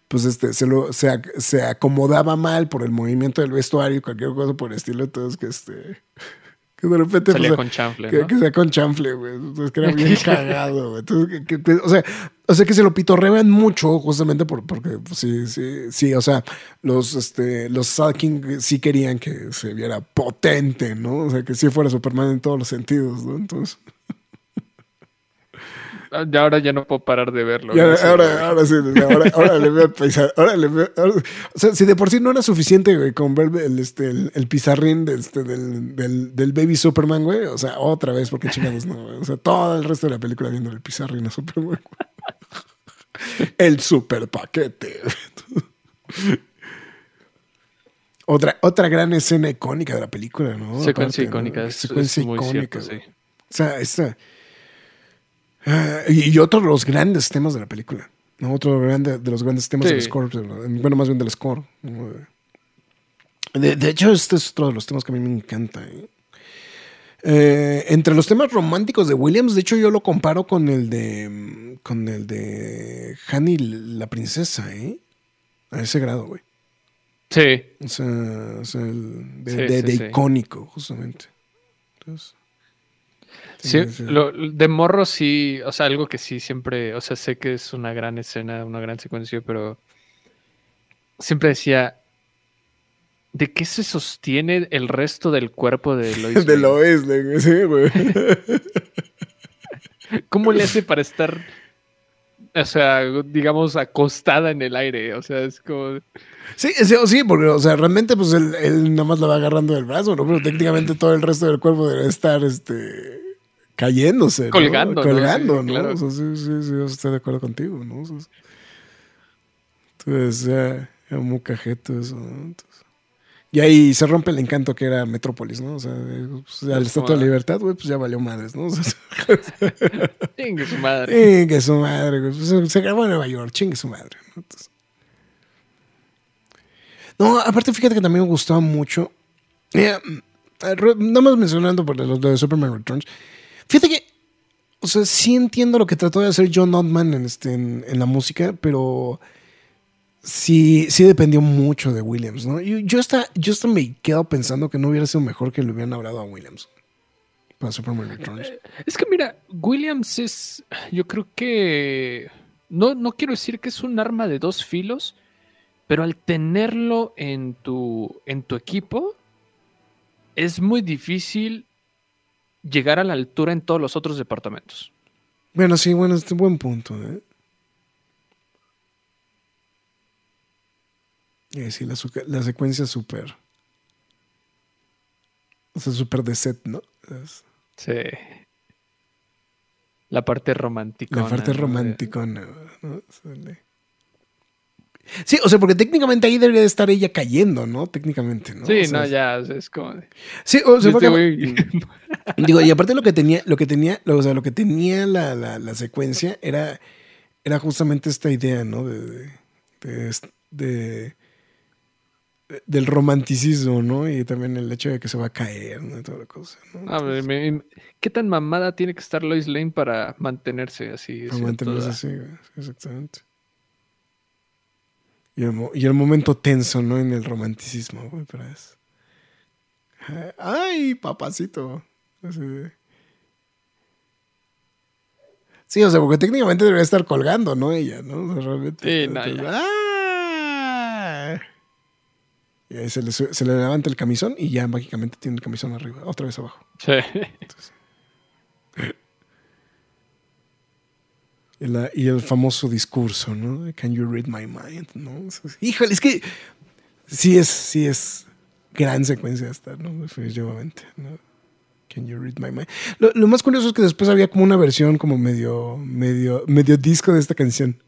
pues, este, se, lo, se, se acomodaba mal por el movimiento del vestuario y cualquier cosa por el estilo. Entonces, que este. Que de repente. Salía pues, con chanfle, que, ¿no? que sea con chanfle, güey. Entonces, que era bien cagado, güey. Entonces, que- o, sea, o sea, que se lo pitorreban mucho justamente por, porque, pues, sí, sí, sí. O sea, los, este, los Salking sí querían que se viera potente, ¿no? O sea, que sí fuera Superman en todos los sentidos, ¿no? Entonces, Ya ahora ya no puedo parar de verlo. ahora, no sé, ahora, sí, ahora, ahora le veo el paisaje. Ahora le veo. ahora- o sea, si de por sí no era suficiente, güey, con ver el, este, el, el pizarrín de este, del, del, del Baby Superman, güey. O sea, otra vez, porque chingados no, güey. O sea, todo el resto de la película viendo el pizarrín a Superman. güey. El super paquete. Otra, otra gran escena icónica de la película, ¿no? Secuencia Aparte, ¿no? icónica, es, Secuencia es icónica, cierto, sí. O sea, esta. Ah, y, y otro de los grandes temas de la película. ¿no? Otro grande, de los grandes temas Sí. del score. Bueno, más bien del score. ¿no? De, de hecho, este es otro de los temas que a mí me encanta. ¿eh? Eh, entre los temas románticos de Williams, de hecho, yo lo comparo con el de. Con el de Honey la princesa, ¿eh? A ese grado, güey. Sí, O sea, o sea, el- de, Sí, de- sí, de sí. icónico, justamente. Entonces, Sí, sí. lo- de morro sí, o sea, algo que sí siempre, o sea, sé que es una gran escena, una gran secuencia, pero siempre decía, ¿de qué se sostiene el resto del cuerpo de Lois? De Lane? lo es, güey, sí, güey. ¿Cómo le hace para estar, o sea, digamos, acostada en el aire? O sea, es como... Sí, sí, sí, porque, o sea, realmente, pues él, él nada más la va agarrando del brazo, ¿no? Pero técnicamente todo el resto del cuerpo debe estar, este, cayéndose, ¿no? Colgando, ¿no? Colgando, Sí, ¿no? claro. O sea, sí, sí, sí, yo estoy de acuerdo contigo, ¿no? O sea, entonces, ya, era muy cajeto eso, ¿no? Entonces, y ahí se rompe el encanto que era Metrópolis, ¿no? O sea, pues, al Estatua de Libertad, güey, pues ya valió madres, ¿no? O sea, Chingue su madre. Chingue su madre, güey. Pues, se- grabó en Nueva York, chingue su madre. ¿no? Entonces- No, aparte, fíjate que también me gustaba mucho. Eh, nada más mencionando por lo lo de Superman Returns. Fíjate que, o sea, sí entiendo lo que trató de hacer John Ottman en, este, en, la música, pero sí, sí dependió mucho de Williams, ¿no? Yo, yo, hasta, yo hasta me quedo pensando que no hubiera sido mejor que le hubieran hablado a Williams para Superman Returns. Es que mira, Williams es, yo creo que, no, no quiero decir que es un arma de dos filos, pero al tenerlo en tu, en tu equipo, es muy difícil llegar a la altura en todos los otros departamentos. Bueno, sí, bueno, es un buen punto, ¿eh? Eh, sí, la, la secuencia es súper. O sea, súper de set, ¿no? Es- Sí. La parte romántica. la parte romántica, ¿no? ¿no? Sí, o sea, porque técnicamente ahí debería de estar ella cayendo, ¿no? Técnicamente, ¿no? Sí, O sea, no, ya, o sea, es como... Sí, o sea, porque- Digo, y aparte lo que tenía, lo que tenía, o sea, lo que tenía la, la- la secuencia era, era justamente esta idea, ¿no? De, de- de- de- de- del romanticismo, ¿no? Y también el hecho de que se va a caer, ¿no? Y toda la cosa, ¿no? A ver, me- me- ¿Qué tan mamada tiene que estar Lois Lane para mantenerse así? Para mantenerse toda- así, exactamente. Y el, mo- y el momento tenso, ¿no? En el romanticismo, güey, pero es... Ay, papacito. Así de- Sí, o sea, porque técnicamente debería estar colgando, ¿no? Ella, ¿no? realmente. Sí, no, ¡Ah! Y ahí se le, se le levanta el camisón y ya mágicamente tiene el camisón arriba, otra vez abajo. Sí. Y, la- y el famoso discurso, ¿no? Can you read my mind? ¿no? Híjole, es que sí es, sí es gran secuencia esta, ¿no? Definitivamente. ¿no? Can you read my mind? Lo, lo más curioso es que después había como una versión como medio, medio, medio disco de esta canción.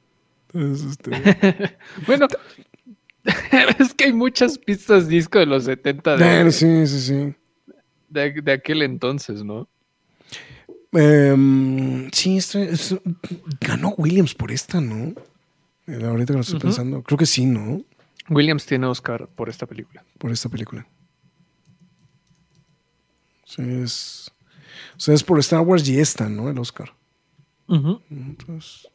Entonces, este, Bueno, es que hay muchas pistas disco de los 70 de, sí, sí, sí. de, de aquel entonces, ¿no? Em, sí, esto, esto- ganó Williams por esta, ¿no? Eh, Ahorita que lo estoy pensando. Creo que sí, ¿no? Williams tiene Oscar por esta película. por esta película. Sí, es. O sea, es por Star Wars y esta, ¿no? El Oscar. Entonces,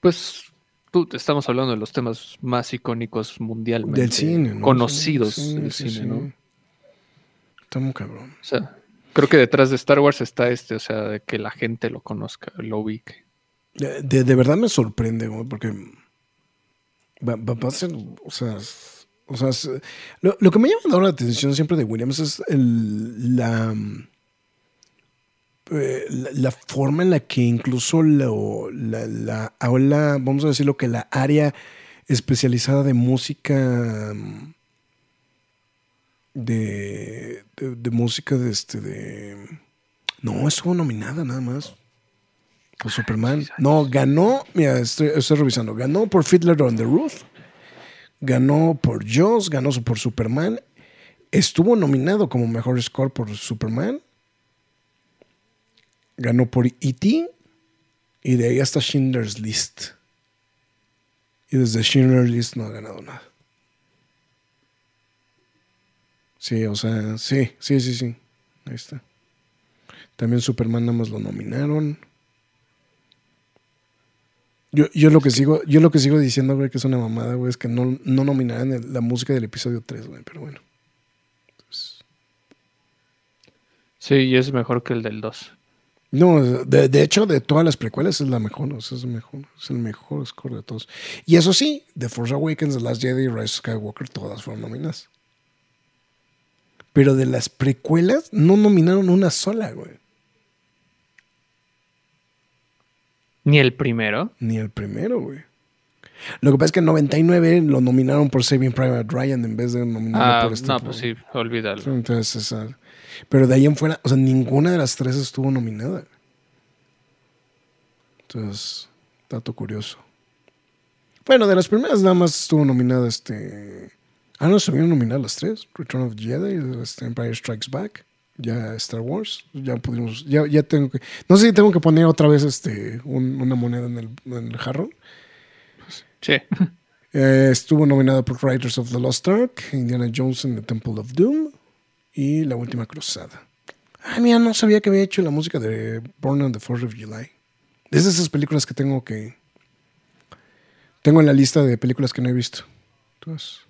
Pues tú, estamos hablando de los temas más icónicos mundialmente del cine, ¿no? conocidos Sí, del sí, cine, sí. ¿no? Está muy cabrón. O sea, creo que detrás de Star Wars está este, o sea, de que la gente lo conozca, lo ubique. De, de- de verdad me sorprende, güey, porque va, va- va a ser, o sea, o sea, es- lo, lo que me llama ahora la atención siempre de Williams es el- la, eh, la, la forma en la que incluso lo- la, la vamos a decirlo que la área especializada de música mm, de, de, de música de este de no estuvo nominada nada más por Superman. No, ganó, mira, estoy, estoy revisando, ganó por Fiddler on the Roof, ganó por Jaws, ganó por Superman, estuvo nominado como mejor score por Superman, ganó por E.T. y de ahí hasta Schindler's List. Y desde Schindler's List no ha ganado nada. Sí, o sea, sí, sí, sí, sí. Ahí está. También Superman nada más lo nominaron. Yo, yo lo que sigo, yo lo que sigo diciendo, güey, que es una mamada, güey, es que no, no nominaran el- la música del episodio 3, güey, pero bueno. Sí, y es mejor que el del 2. No, de, de hecho, de todas las precuelas es la mejor, o sea, es el mejor, es el mejor score de todos. Y eso sí, The Force Awakens, The Last Jedi y Rise of Skywalker, todas fueron nominadas. Pero de las precuelas, no nominaron una sola, güey. Ni el primero. Ni el primero, güey. Lo que pasa es que en 99 lo nominaron por Saving Private Ryan en vez de nominarlo Ah, por este. no, pues sí, olvídalo. Entonces, esa- Pero de ahí en fuera, o sea, ninguna de las tres estuvo nominada. Entonces, dato curioso. Bueno, de las primeras nada más estuvo nominada este. Ah, no, se vieron nominadas las tres. Return of the Jedi, este, Empire Strikes Back, ya Star Wars. Ya pudimos, ya, ya tengo que. No sé si tengo que poner otra vez este un- una moneda en el, en el jarrón. Sí. Eh, estuvo nominada por Writers of the Lost Ark, Indiana Jones and the Temple of Doom y La Última Cruzada. Ay, mira, no sabía que había hecho la música de Born on the 4th of July. Es de esas películas que tengo que... Tengo en la lista de películas que no he visto. Entonces...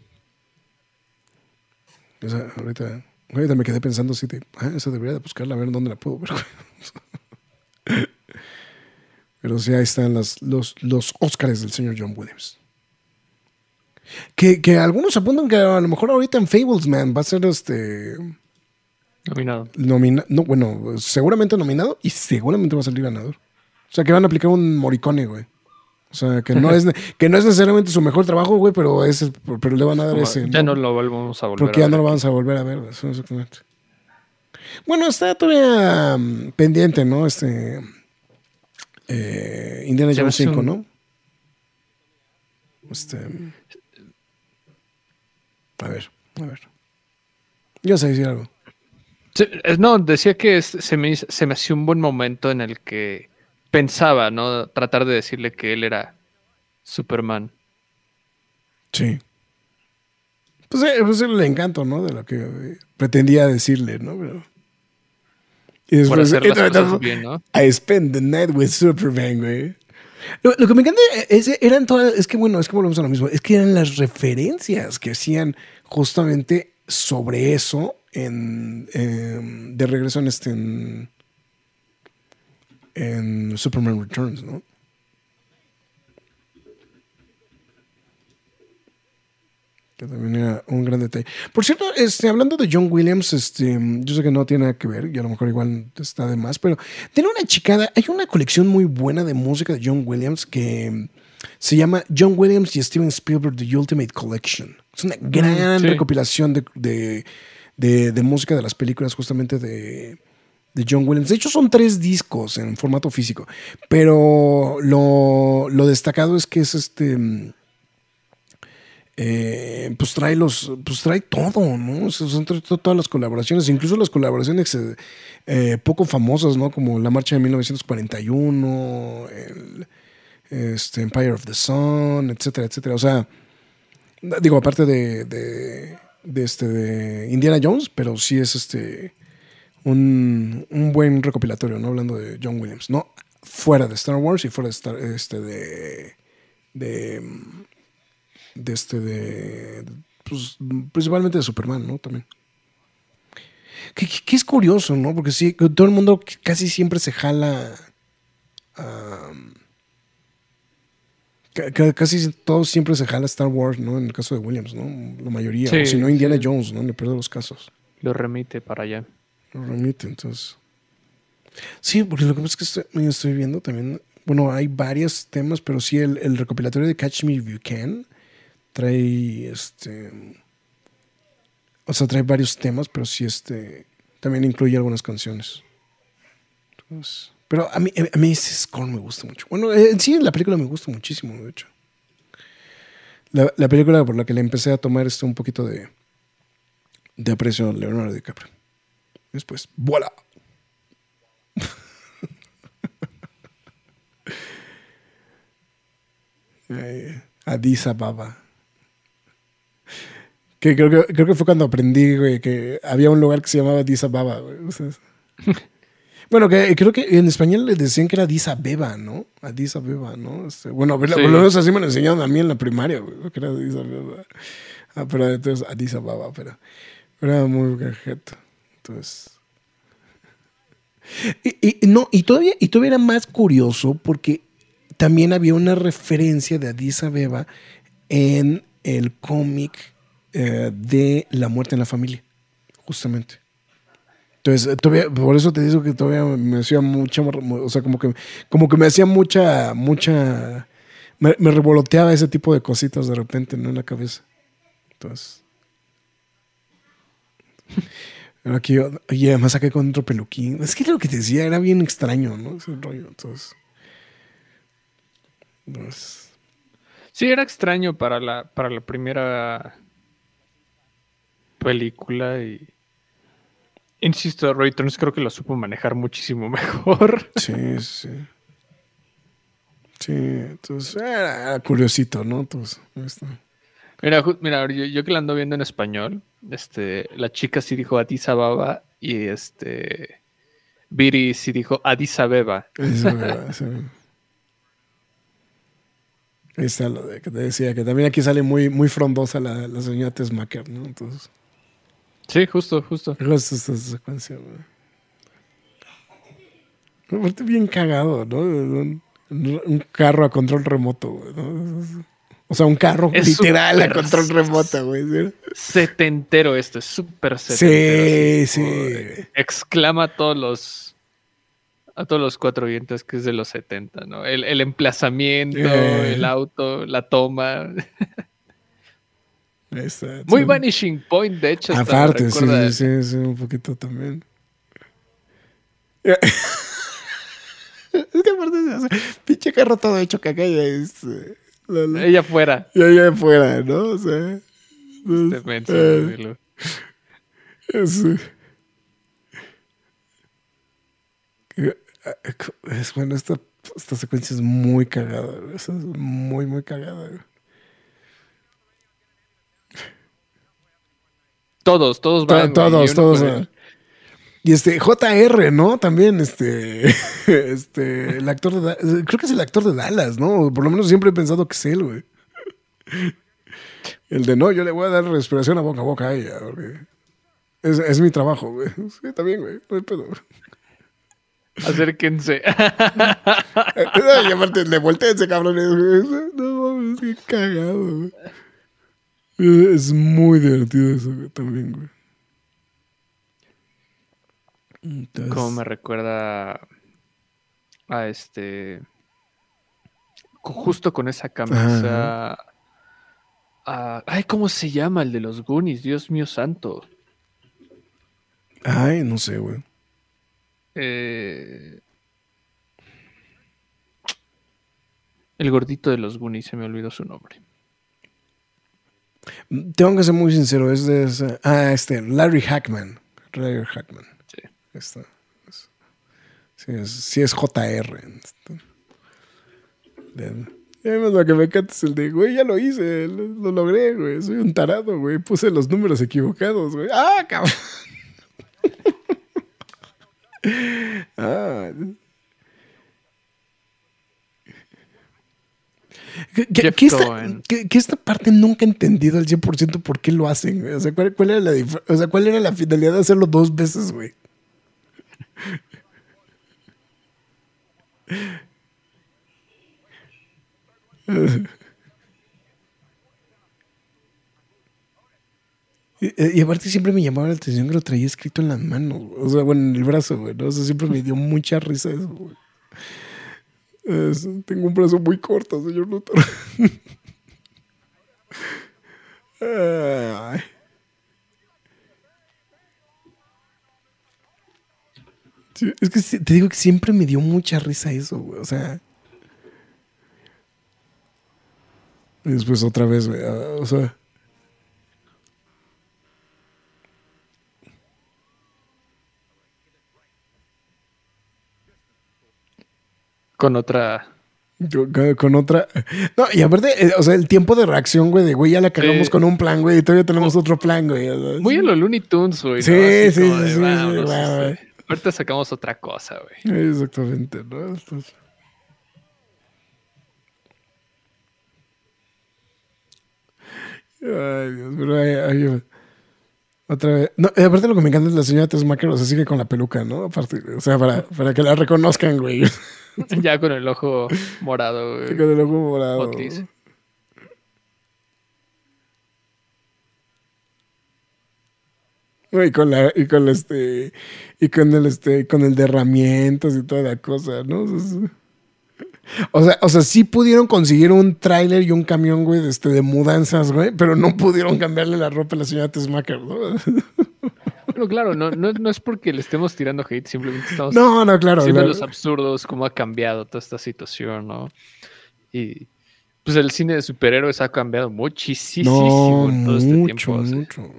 o sea, ahorita, ahorita me quedé pensando así de... Ah, esa debería de buscarla, a ver dónde la puedo ver. Pero sí, ahí están las, los, los Óscares del señor John Williams. Que, que algunos apuntan que a lo mejor ahorita en Fablesman va a ser este. Nominado. Nomina no, bueno, seguramente nominado y seguramente va a salir ganador. O sea, que van a aplicar un Morricone, güey. O sea, que no es, que no es necesariamente su mejor trabajo, güey, pero, es, pero le van a dar ese. ya no lo volvemos a volver Porque a ya no ver. lo vamos a volver a ver. Eso, exactamente. Bueno, está todavía mm, pendiente, ¿no? Este. eh, Indiana Jones hace 5, un- ¿no? Este. A ver, a ver. Yo sé decir algo. Sí, no, decía que es- se me, se me hacía un buen momento en el que pensaba, ¿no? Tratar de decirle que él era Superman. Sí. Pues, eh, pues el encanto, ¿no? De lo que eh, pretendía decirle, ¿no? Pero... Y Por después, hacer las eh, cosas bien, ¿no? I spend the night with Superman, güey. Lo, lo que me encanta es, eran todas, es que bueno, es que volvemos a lo mismo, es que eran las referencias que hacían justamente sobre eso en, em, de regreso en este, en, en Superman Returns, ¿no? Que también era un gran detalle. Por cierto, este, hablando de John Williams, este, yo sé que no tiene nada que ver, y a lo mejor igual está de más, pero tiene una chicada, hay una colección muy buena de música de John Williams que se llama John Williams y Steven Spielberg The Ultimate Collection. Es una gran recopilación de, de, música de las películas justamente de, de John Williams. De hecho, son tres discos en formato físico, pero lo, lo destacado es que es este eh, pues trae los, pues trae todo, ¿no? Son todas las colaboraciones, incluso las colaboraciones eh, eh, poco famosas, ¿no? Como la marcha de 1941, el, este, Empire of the Sun, etcétera, etcétera. O sea, digo, aparte de, este, de Indiana Jones, pero sí es este un, un, buen recopilatorio, ¿no? Hablando de John Williams, ¿no? Fuera de Star Wars y fuera de Star, este, de, de de este, de, pues, principalmente de Superman, ¿no? También. Que, es curioso, ¿no? Porque sí, todo el mundo casi siempre se jala. casi todos siempre se jala Star Wars, ¿no? En el caso de Williams, ¿no? La mayoría. o si no, Indiana Jones, ¿no? En el peor de los casos. Lo remite para allá. Lo remite, entonces. Sí, porque lo que pasa es que estoy, viendo también. Bueno, hay varios temas, pero sí el, recopilatorio de Catch Me If You Can trae este o sea trae varios temas pero sí este también incluye algunas canciones pero a mí a mí ese score me gusta mucho bueno en sí la película me gusta muchísimo de hecho la, la película por la que le empecé a tomar este un poquito de de aprecio a Leonardo DiCaprio después voilà Addis Ababa que creo, que creo que fue cuando aprendí, güey, que había un lugar que se llamaba Addis Ababa, güey. bueno, que creo que en español le decían que era Addis Abeba, ¿no? Addis Abeba, ¿no? Este, bueno, por lo menos así me lo enseñaron a mí en la primaria, güey, que era Addis Abeba. Ah, pero entonces Addis Ababa, pero, era muy gajeto. Entonces... Y, no, y todavía, y todavía era más curioso porque también había una referencia de Addis Abeba en el cómic eh, de la muerte en la familia, justamente. Entonces, todavía, por eso te digo que todavía me hacía mucha, o sea, como que, como que me hacía mucha, mucha, me, revoloteaba ese tipo de cositas de repente, ¿no? En la cabeza. Entonces. Aquí, y además saqué con otro peluquín. Es que lo que te decía era bien extraño, ¿no? Ese rollo. Entonces. Pues, sí, era extraño para la, para la primera película y insisto, Roy Turns creo que lo supo manejar muchísimo mejor. Sí, sí. Sí, entonces era, curiosito, ¿no? Entonces, Mira, mira yo, que la ando viendo en español, este, la chica sí dijo Addis Ababa y este Viri sí dijo Addis Abeba. Ahí está lo de que te decía, que también aquí sale muy, muy frondosa la, la señora Tesmacher, ¿no? Entonces. Sí, justo, justo. Justo esa secuencia, güey. Aparte bien cagado, ¿no? Un, carro a control remoto, güey. O sea, un carro literal a control remoto, güey. Setentero esto, es súper setentero. Sí, sí. exclama a todos los a todos los cuatro vientos que es de los 70, ¿no? El, el emplazamiento, eh. el auto, la toma. Muy Vanishing Point, de hecho. Aparte, sí, sí, sí, un poquito también. es que aparte, pinche carro todo hecho caca y es. Eh, ella fuera. Y ella fuera, ¿no? O sea. Este es, es, bueno, esta, esta secuencia es muy cagada. Es muy, muy cagada. Todos, todos van. Todos, todos. Y este, JR, ¿no? También, este, este, el actor de, creo que es el actor de Dallas, ¿no? Por lo menos siempre he pensado que es él, güey. El de no, yo le voy a dar respiración a boca a boca a ella, porque es, es mi trabajo, güey. Sí, bien, güey, no hay pedo. Acérquense. y aparte le volteense, cabrones. No mames, qué cagado, güey. Es muy divertido eso güey, también, güey. Entonces- Como me recuerda a este. Justo con esa camisa. a- ay, ¿cómo se llama el de los Goonies? Dios mío santo. Ay, no sé, güey. Eh, El gordito de los Goonies, se me olvidó su nombre. Tengo que ser muy sincero, es de esa- Ah, este, Larry Hackman. Larry Hackman. Está. es- sí, es, sí es JR. Este. Y además lo que me encanta es el de, güey, ya lo hice, lo, lo logré, güey. Soy un tarado, güey. Puse los números equivocados, güey. ¡Ah, cabrón! ah. Que, que- Jeff que esta, que- parte nunca he entendido al 100% por qué lo hacen, güey. O sea, ¿cuál, cuál era la o sea, ¿cuál era la finalidad de hacerlo dos veces, güey? Y, y aparte siempre me llamaba la atención que lo traía escrito en las manos, o sea, bueno, en el brazo, güey, ¿no? O sea, siempre me dio mucha risa eso, güey. Tengo un brazo muy corto, señor Luthor. Ay. Sí, es que sí, te digo que siempre me dio mucha risa eso, güey. O sea. Y después otra vez, güey. ah, O sea. Con otra. Con, otra. No, y aparte, eh, o sea, el tiempo de reacción, güey, de güey, ya la cagamos Sí. con un plan, güey, y todavía tenemos otro plan, güey. o sea, Muy a los Looney Tunes, güey. ¿no? Sí, sí, de, sí, sí, sí, este, Ahorita sacamos otra cosa, güey. Exactamente, ¿no? Entonces- Ay, Dios, pero ay, ay, otra vez. No, aparte lo que me encanta es la señora Tesmacher, o sea, sigue con la peluca, ¿no? Aparte, o sea, para, para que la reconozcan, güey. ya con el ojo morado, güey. con el ojo morado. Otis. Y con la, y con este, y con el este, con el derramientos y toda la cosa, ¿no? O sea, O sea, o sí pudieron conseguir un tráiler y un camión, güey, de, este, de mudanzas, güey, pero no pudieron cambiarle la ropa a la señora Tesmacher, ¿no? Bueno, claro, no, no, no es porque le estemos tirando hate, simplemente estamos No, no, claro. haciendo claro. los absurdos, cómo ha cambiado toda esta situación, ¿no? Y pues el cine de superhéroes ha cambiado muchísimo No, en todo este mucho, tiempo. mucho.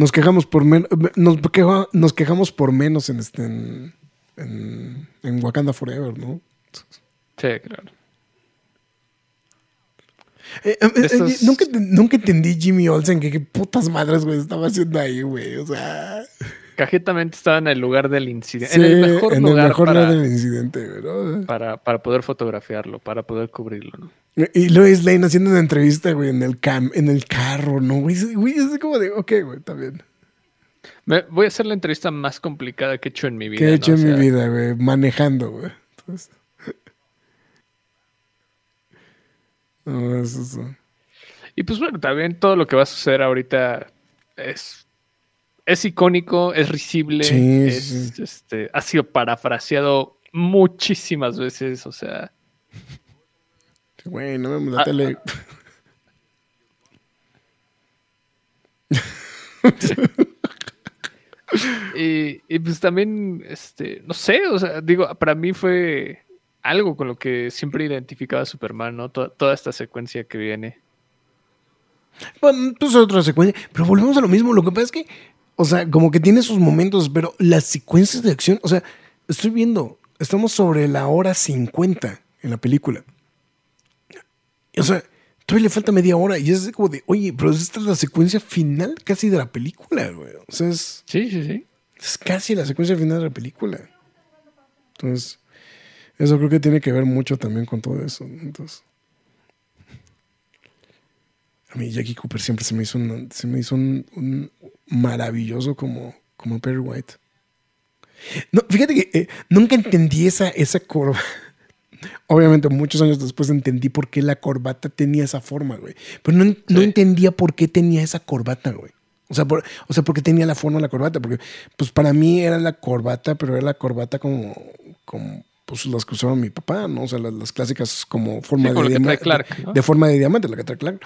Nos quejamos por menos, nos, queja- nos quejamos por menos en este, en, en, en Wakanda Forever, ¿no? Sí, claro. Eh, eh, eh, Estos- nunca, nunca entendí Jimmy Olsen que qué putas madres, güey, estaba haciendo ahí, güey. O sea, Cajetamente estaba en el lugar del incidente, sí, en el mejor en el lugar mejor para, lugar del incidente, güey, ¿no? para, para poder fotografiarlo, para poder cubrirlo, ¿no? Y Lois Lane haciendo una entrevista, güey, en el cam, en el carro, ¿no? Güey, Es- güey, es como de, ok, güey, bien. Me- voy a hacer la entrevista más complicada que he hecho en mi vida. ¿Qué he ¿no? hecho O en sea, mi vida, güey? Manejando, güey. Entonces- No, eso es- Y pues bueno, también todo lo que va a suceder ahorita es, es icónico, es risible, Sí, es, sí. Este, ha sido parafraseado muchísimas veces, o sea, Güey, no vemos la Ah, tele. y, y, pues también, este, no sé, o sea, digo, para mí fue algo con lo que siempre identificaba a Superman, ¿no? To- toda esta secuencia que viene. Bueno, pues otra secuencia. Pero volvemos a lo mismo. Lo que pasa es que, o sea, como que tiene sus momentos, pero las secuencias de acción, o sea, estoy viendo, estamos sobre la hora 50 en la película. O sea, todavía le falta media hora y es como de, oye, pero esta es la secuencia final casi de la película, güey. O sea, es, Sí, sí, sí. es casi la secuencia final de la película. Entonces, eso creo que tiene que ver mucho también con todo eso. Entonces, a mí Jackie Cooper siempre se me hizo un, se me hizo un, un maravilloso como, como Perry White. No, fíjate que eh, nunca entendí esa, esa curva. Obviamente, muchos años después entendí por qué la corbata tenía esa forma, güey. Pero no, no entendía por qué tenía esa corbata, güey. O sea, por, o sea, porque tenía la forma de la corbata. Porque, pues para mí era la corbata, pero era la corbata como, como pues las que usaba mi papá, ¿no? O sea, las, clásicas como forma de, diamante, de, forma de diamante, la que trae Clark.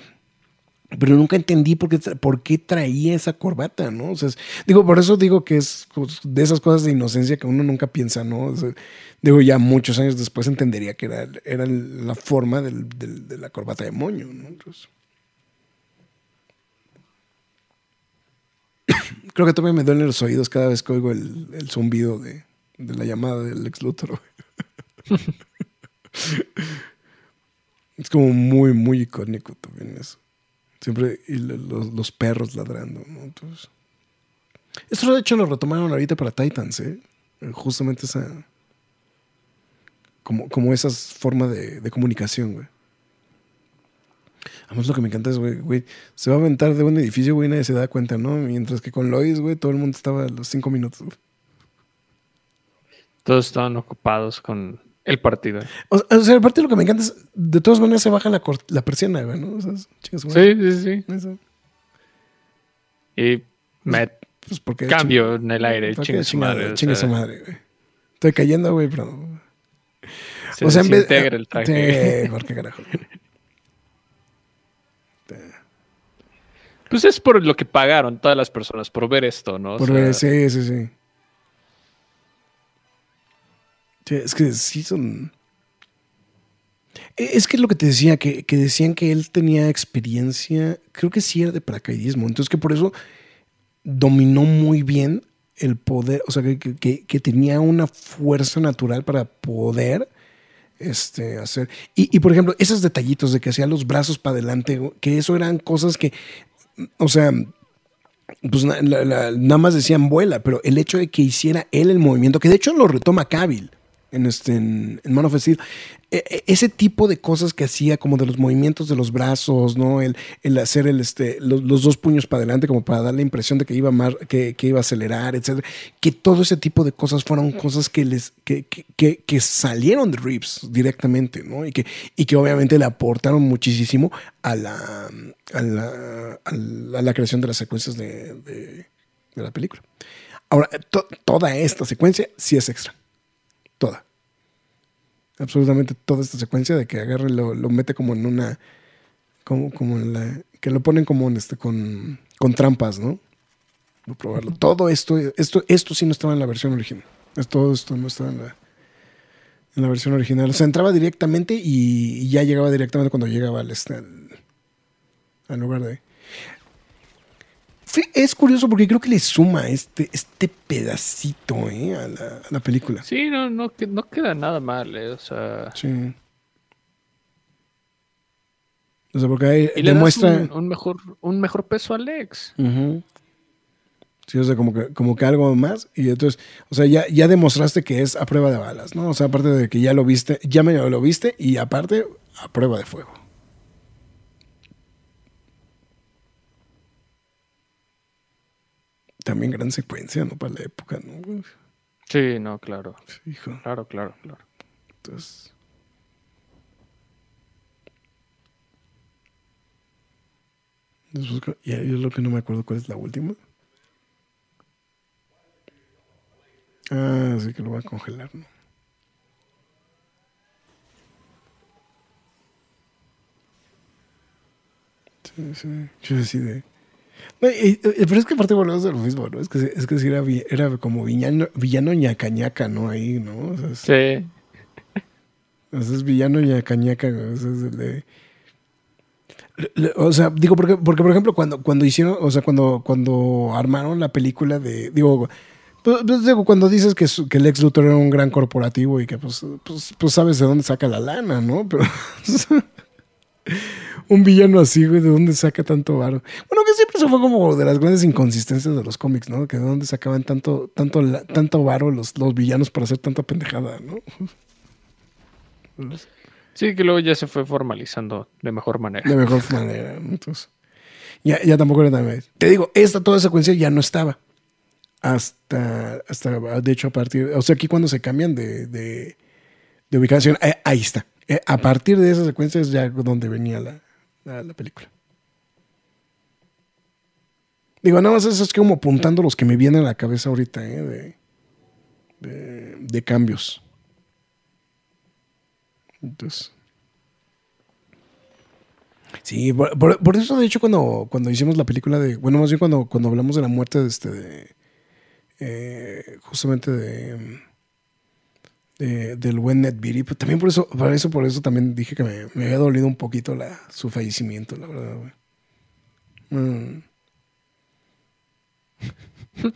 Pero nunca entendí por qué, por qué traía esa corbata, ¿no? O sea, digo, por eso digo que es pues, de esas cosas de inocencia que uno nunca piensa, ¿no? digo, ya muchos años después entendería que era, era la forma del, de la corbata de moño, ¿no? creo que todavía me duelen los oídos cada vez que oigo el, el zumbido de, de, la llamada del ex Luthor. es como muy, muy icónico también eso. Siempre y los, perros ladrando, ¿no? Entonces, esto de hecho lo retomaron ahorita para Titans, ¿eh? Justamente esa. Como, como esa forma de, de comunicación, güey. Además, lo que me encanta es, güey, güey, se va a aventar de un edificio, güey, nadie se da cuenta, ¿no? Mientras que con Lois, güey, todo el mundo estaba a los cinco minutos. Todos estaban ocupados con el partido. O, sea, el partido lo que me encanta es, de todas maneras se baja la, la persiana, güey, ¿no? O sea, sí, sí, sí. Y me pues porque cambio en el aire, chingue su madre. Chingue su madre, güey. Estoy cayendo, güey, pero... Se o sea, en vez... el traje. Sí, ¿por qué carajo? Pues es por lo que pagaron todas las personas, por ver esto, ¿no? por ver, sí, sí, sí. Es que sí son. E, es que lo que te decía, que, decían que él tenía experiencia, creo que sí era de paracaidismo, entonces que por eso dominó muy bien el poder, o sea, que, tenía una fuerza natural para poder este, hacer. Y, por ejemplo, esos detallitos de que hacía los brazos para adelante, que eso eran cosas que, o sea, pues nada más decían vuela, pero el hecho de que hiciera él el movimiento, que de hecho lo retoma Cavill en, este, en, Man of Steel, e, e, ese tipo de cosas que hacía, como de los movimientos de los brazos, ¿no? El, el hacer el, este, los, dos puños para adelante, como para dar la impresión de que iba, más, que, que, iba a acelerar, etc. Que todo ese tipo de cosas fueron cosas que, les, que, que, que salieron de Reeves directamente, ¿no? Y que, y que obviamente le aportaron muchísimo a la, a la, a la, creación de las secuencias de, de, la película. Ahora, toda esta secuencia sí es extra toda. Absolutamente toda esta secuencia de que agarre lo, lo mete como en una. Como, como en la. Que lo ponen como en este. con, con trampas, ¿no? Voy a probarlo. Todo esto, esto, esto sí no estaba en la versión original. Todo esto no estaba en la, en la versión original. O sea, entraba directamente y, ya llegaba directamente cuando llegaba al, este, al lugar de es curioso porque creo que le suma este, este pedacito ¿eh? a, la, película. Sí, no, no, no queda nada mal, ¿eh? o sea. Sí. O sea, porque ahí demuestra. un, mejor, un mejor peso a Alex. Sí, o sea, como que, como que algo más. Y entonces, o sea, ya, ya demostraste que es a prueba de balas, ¿no? O sea, aparte de que ya lo viste, ya me lo viste y aparte a prueba de fuego. También gran secuencia, ¿no? Para la época, ¿no? Sí, no, claro. hijo. Claro, claro, claro. Entonces. Y es lo que no me acuerdo cuál es la última. Ah, sí que lo voy a congelar, ¿no? Sí, sí. Yo decidí. Pero es que aparte volvemos de lo mismo, ¿no? Es que, es que era, era como villano, villano ñaca, ¿no? Ahí, ¿no? O sea, sí. O sea, es villano ñaca, O sea, digo, porque, porque por ejemplo, cuando, cuando hicieron, o sea, cuando, cuando armaron la película de, digo, pues, pues digo, cuando dices que, que el ex Luthor era un gran corporativo y que pues, pues, pues sabes de dónde saca la lana, ¿no? Pero un villano así, güey, ¿de dónde saca tanto varo? Bueno, que siempre se fue como de las grandes inconsistencias de los cómics, ¿no? Que de dónde sacaban tanto, tanto, tanto varo los, los villanos para hacer tanta pendejada, ¿no? Sí, que luego ya se fue formalizando de mejor manera. De mejor manera, Entonces, ya, ya tampoco era tan... Te digo, esta toda secuencia ya no estaba. hasta, hasta, de hecho, a partir, o sea, aquí cuando se cambian de, de, ubicación, eh, ahí está. Eh, a partir de esa secuencia es ya donde venía la, la, película. Digo, nada más eso es como apuntando los que me vienen a la cabeza ahorita, ¿eh? de, de cambios. Entonces. Sí, por, eso de hecho cuando, cuando hicimos la película de, bueno, más bien cuando, cuando hablamos de la muerte de este, de, eh, justamente de, del buen Ned Beatty, pues también por eso, por eso, por eso también dije que me, había dolido un poquito la, su fallecimiento, la verdad, güey. Mm.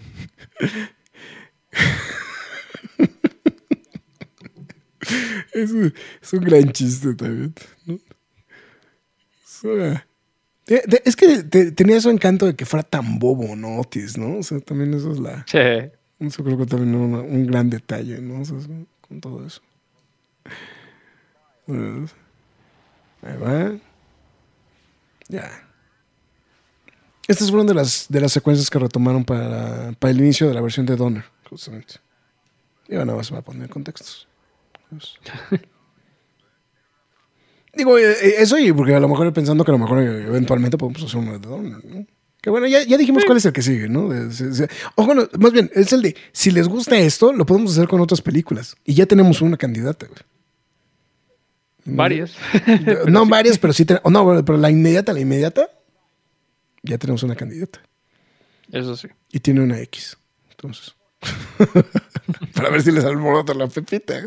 es, un, es, un, gran chiste también. ¿no? es que tenía su encanto de que fuera tan bobo, ¿no? Otis, ¿no? O sea, también eso es la. Sí. Eso creo que también es un gran detalle, ¿no? O sea, con todo eso. Ahí va. Ya. Estas fueron de las, de las secuencias que retomaron para, para el inicio de la versión de Donner, justamente. Y ahora nada más va a poner contextos. Pues. Digo, eh, eh, eso y porque a lo mejor pensando que a lo mejor eventualmente podemos hacer uno de Donner, ¿no? Que bueno, ya, ya dijimos cuál es el que sigue, ¿no? O bueno, más bien, es el de, si les gusta esto, lo podemos hacer con otras películas. Y ya tenemos una candidata, güey. Varias. No, varias, pero sí. tenemos. no, pero la inmediata, la inmediata, ya tenemos una candidata. Eso sí. Y tiene una X. Entonces. Para ver si les alborota la pepita.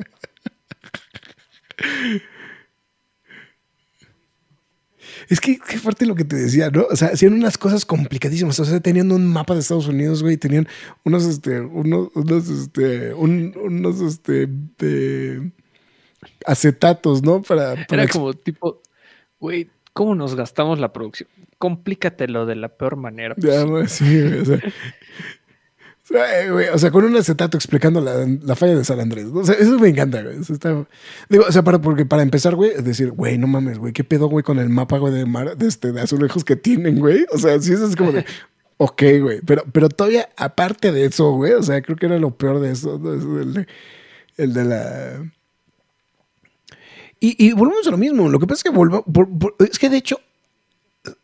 Es que qué fuerte lo que te decía, ¿no? O sea, hacían unas cosas complicadísimas. O sea, tenían un mapa de Estados Unidos, güey, tenían unos, este, unos, unos, este, unos, este, de acetatos, ¿no? Para, Era como tipo, güey, ¿cómo nos gastamos la producción? Complícatelo de la peor manera. Ya, sí, güey, o sea, o sea, con un acetato explicando la, falla de San Andrés. O sea, eso me encanta, güey. digo, o sea, para, porque para empezar, güey, es decir, güey, no mames, güey, ¿qué pedo, güey, con el mapa, güey, de, mar, de, este, de azulejos que tienen, güey? O sea, sí, eso es como de, ok, güey. Pero, pero todavía, aparte de eso, güey, o sea, creo que era lo peor de eso, el, de, la... Y, y, volvemos a lo mismo. Lo que pasa es que volvemos. es que de hecho,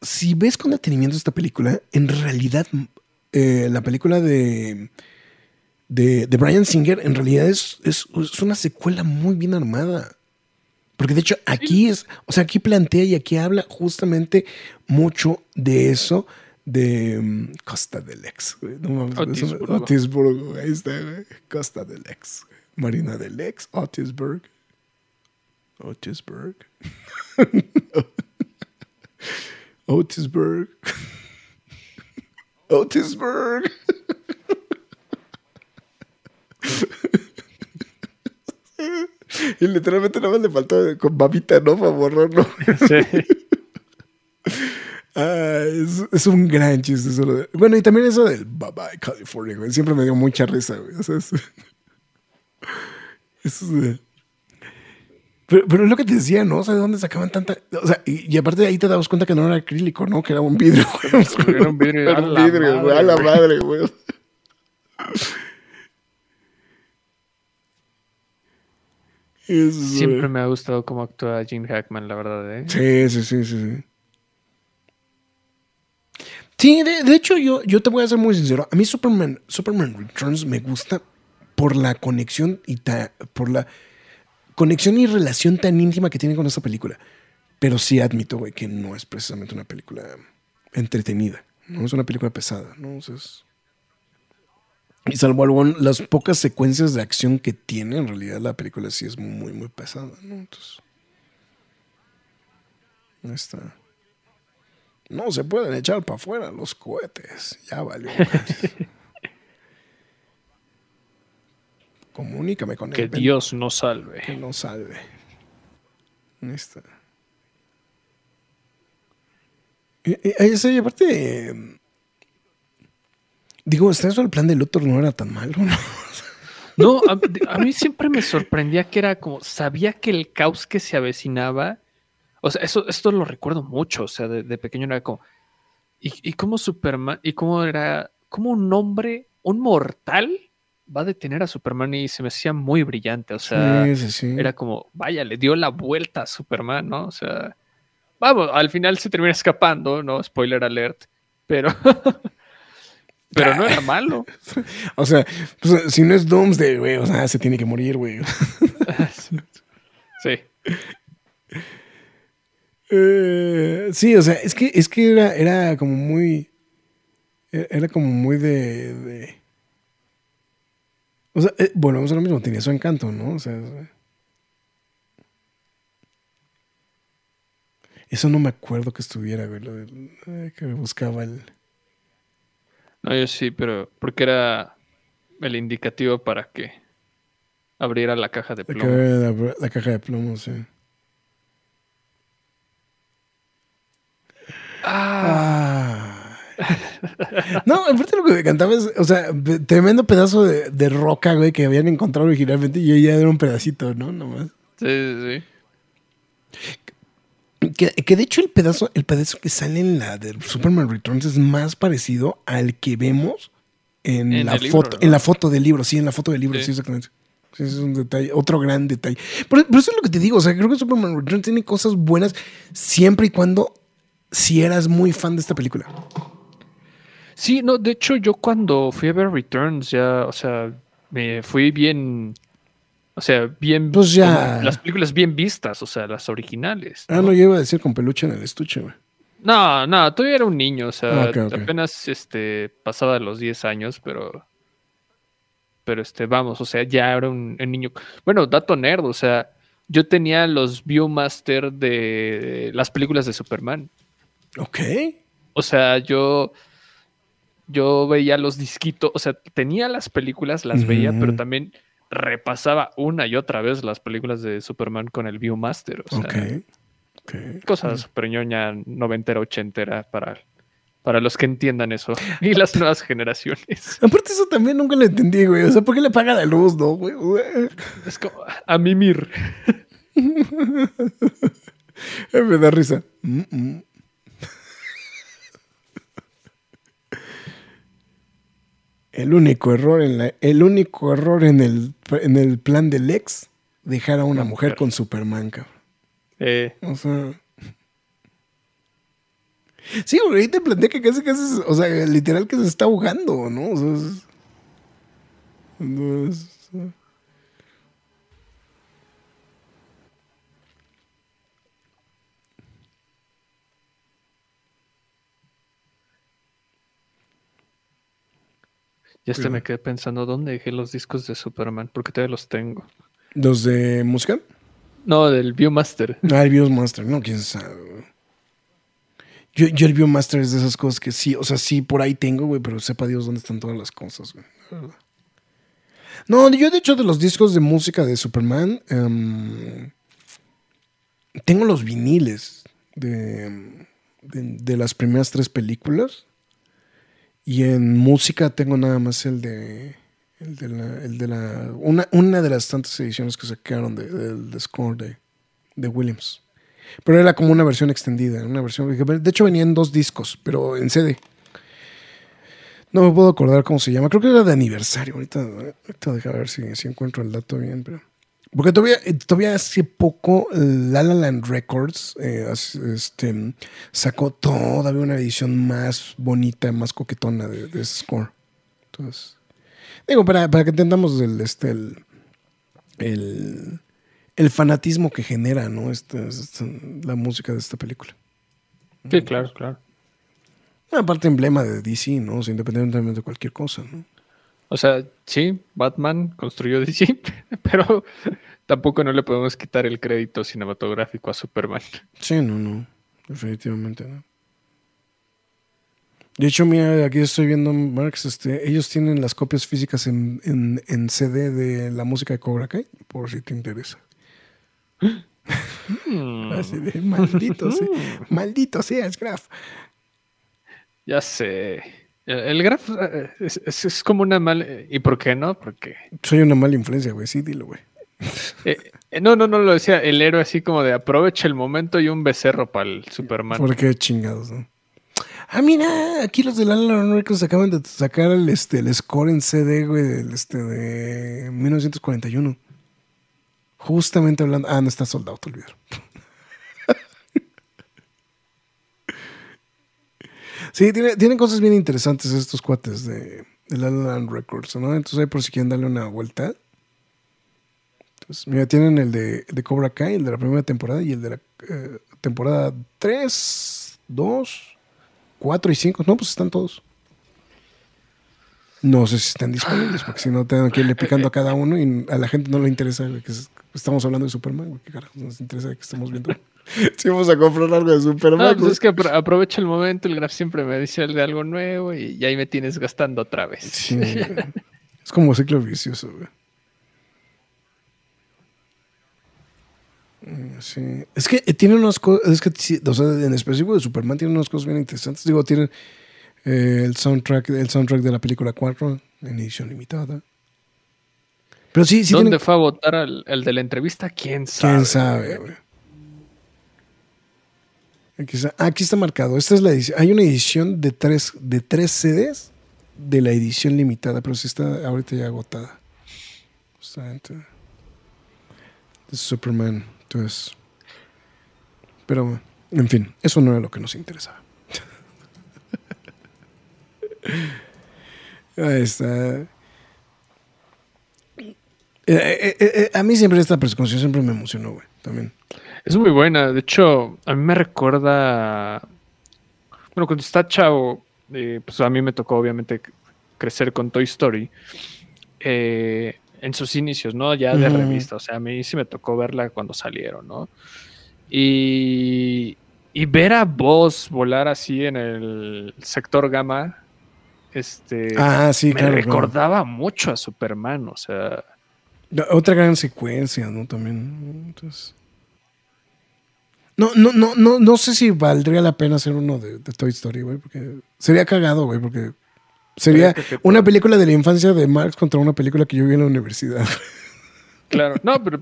si ves con detenimiento esta película, en realidad eh, la película de, de, Brian Singer en realidad es, es, una secuela muy bien armada. Porque de hecho aquí es, o sea, aquí plantea y aquí habla justamente mucho de eso de um, Costa del Ex. Otisburgo. ahí está, Costa del Ex. Marina del Ex, Otisburg. Otisburg. Otisburg. Otisburg. y literalmente nada más le faltó con babita, ¿no? Para borrarlo. Sí. ah, es, un gran chiste. Eso Bueno, y también eso del Bye Bye California, güey. Siempre me dio mucha risa, güey. O sea, es, es, pero, pero, es lo que te decía, ¿no? O sea, ¿de dónde sacaban tanta...? O sea, y, aparte de ahí te dabas cuenta que no era acrílico, ¿no? Que era un vidrio, güey. Era un vidrio. Era un vidrio, güey. A la madre, güey. Siempre me ha gustado cómo actúa Jim Hackman, la verdad, ¿eh? Sí, sí, sí, sí. Sí, sí de, de, hecho, yo, yo te voy a ser muy sincero. A mí Superman, Superman Returns me gusta por la conexión y ta, por la conexión y relación tan íntima que tiene con esta película. Pero sí admito, güey, que no es precisamente una película entretenida. No es una película pesada, ¿no? y salvo las pocas secuencias de acción que tiene, en realidad la película sí es muy, muy pesada, ¿no? Entonces. Está. No se pueden echar para afuera los cohetes. Ya valió. Comunícame con que él. Que Dios nos salve. Que nos salve. Está. Y, aparte, digo, hasta eso el plan de Luthor no era tan malo, ¿no? No, a, mí siempre me sorprendía que era como, sabía que el caos que se avecinaba, o sea, eso, esto lo recuerdo mucho, o sea, de, de pequeño era como, y, y cómo Superman, y cómo era, como un hombre un mortal va a detener a Superman y se me hacía muy brillante. O sea, era como, vaya, le dio la vuelta a Superman, ¿no? O sea, vamos, al final se termina escapando, ¿no? Spoiler alert, pero... pero no era malo. o sea, pues, si no es Doomsday, güey, o sea, se tiene que morir, güey. sí. Eh, sí, o sea, es que, es que era, era como muy. Era como muy de. O sea, eh, bueno, vamos a lo mismo, tenía su encanto, ¿no? O sea. Eso no me acuerdo que estuviera, güey, lo que buscaba el. No, yo sí, pero porque era el indicativo para que abriera la caja de plomo. La, la caja de plomo, sí. Ah. No, aparte lo que me encantaba es, o sea, tremendo pedazo de, roca, güey, que habían encontrado originalmente y ya era un pedacito, ¿no? Nomás. Sí, sí, sí. Que, de hecho el pedazo, el pedazo que sale en la de Superman Returns es más parecido al que vemos en, la foto, en la foto del libro, sí, en la foto del libro, sí, exactamente. Sí, es un detalle, otro gran detalle. Pero, pero, eso es lo que te digo, o sea, creo que Superman Returns tiene cosas buenas siempre y cuando si eras muy fan de esta película. Sí, no, de hecho yo cuando fui a ver Returns ya, o sea, me fui bien, o sea, bien, pues ya. las películas bien vistas, o sea, las originales. Ah, no, yo iba a decir con peluche en el estuche, güey. No, no, todavía era un niño, o sea, ah, apenas este, pasaba los 10 años, pero, pero este, vamos, o sea, ya era un, un niño. Bueno, dato nerd, o sea, yo tenía los Viewmaster de las películas de Superman. Ok. O sea, yo, yo veía los disquitos, o sea, tenía las películas, las veía, pero también repasaba una y otra vez las películas de Superman con el Viewmaster. O sea, okay. Cosa super ñoña, noventera, ochentera para, para los que entiendan eso y las nuevas generaciones. Aparte, eso también nunca lo entendí, güey. O sea, ¿por qué le paga la luz, no, güey? Es como a mimir. Me da risa. Mm, mm. El único error en la, el único error en el, en el plan del ex, dejar a una mujer con Superman, cabrón. Eh. O sea. Sí, ahí te planteé que casi casi, o sea, literal que se está ahogando, ¿no? O sea, es, Ya hasta me quedé pensando, ¿dónde dejé los discos de Superman? Porque todavía los tengo. ¿Los de música? No, del Viewmaster. Ah, el Viewmaster, no, quién sabe. Yo, yo el Viewmaster es de esas cosas que sí, o sea, sí, por ahí tengo, güey, pero sepa Dios dónde están todas las cosas, güey. No, yo de hecho de los discos de música de Superman, em, tengo los viniles de, de, las primeras tres películas. Y en música tengo nada más el de. El de la. El de la una, una de las tantas ediciones que sacaron del de, score de, de Williams. Pero era como una versión extendida. Una versión. De hecho, venían dos discos, pero en CD. No me puedo acordar cómo se llama. Creo que era de aniversario. Ahorita, ahorita deja ver si, si encuentro el dato bien, pero. Porque todavía, todavía hace poco La La Land Records eh, este, sacó todavía una edición más bonita, más coquetona de, ese score. Entonces, digo, para, para que entendamos el, este, el, el, fanatismo que genera ¿no? Este, este, la música de esta película. Sí, claro, claro. Aparte emblema de DC, ¿no? independientemente de cualquier cosa, ¿no? O sea, sí, Batman construyó DC, pero tampoco no le podemos quitar el crédito cinematográfico a Superman. Sí, no, no. Definitivamente no. De hecho, mira, aquí estoy viendo, Marx, este, ellos tienen las copias físicas en, en, CD de la música de Cobra Kai, por si te interesa. Hmm. Así de, maldito sea, maldito sea, Graf. Ya sé. El Graf eh, es, como una mala. ¿Y por qué no? Porque. Soy una mala influencia, güey. Sí, dilo, güey. Eh, eh, no, no, no lo decía. El héroe así como de aprovecha el momento y un becerro para el Superman. ¿Por qué chingados, no? Ah, mira, aquí los de La La Land Records acaban de sacar el, este, el score en CD, güey, del, este, de 1941. Justamente hablando. Ah, no está soldado, te olvidaron. Sí, tiene, tienen cosas bien interesantes estos cuates de, de La La Land Records, ¿no? Entonces ahí por si quieren darle una vuelta. Entonces, mira, tienen el de, de Cobra Kai, el de la primera temporada y el de la eh, temporada 3, 2, 4 y 5. No, pues están todos. No sé si están disponibles, porque si no tengo que irle picando a cada uno y a la gente no le interesa que estamos hablando de Superman. ¿Qué carajo nos interesa que estamos viendo? si vamos a comprar algo de Superman. No, pues es que aprovecho el momento, el Graf siempre me dice de algo nuevo y, ahí me tienes gastando otra vez. Sí, es como ciclo vicioso, güey. Mm, sí. Es que tiene unas cosas, es que, o sea, en específico de Superman tiene unas cosas bien interesantes. Digo, tiene eh, el soundtrack, el soundtrack de la película 4 en edición limitada. Pero sí, sí. ¿Dónde fue a votar el de la entrevista? ¿Quién sabe? ¿Quién sabe, güey? Aquí está, marcado. Esta es la edición. Hay una edición de tres, de tres CDs de la edición limitada, pero sí está ahorita ya agotada. Justamente. Superman. Entonces. Pero, en fin, eso no era lo que nos interesaba. Ahí está. Eh, eh, eh, a mí siempre esta persecución siempre me emocionó, güey. También. Es muy buena. De hecho, a mí me recuerda. Bueno, cuando está chavo, pues a mí me tocó obviamente crecer con Toy Story. en sus inicios, ¿no? Ya de revista. O sea, a mí sí me tocó verla cuando salieron, ¿no? Y, y ver a Buzz volar así en el sector gamma, este, ah, sí, me recordaba mucho a Superman, o sea. Otra gran secuencia, ¿no? También. Entonces... No, no, no, no, no sé si valdría la pena hacer uno de, Toy Story, güey, porque sería cagado, güey, porque sería una película de la infancia de Marx contra una película que yo vi en la universidad. Claro, no, pero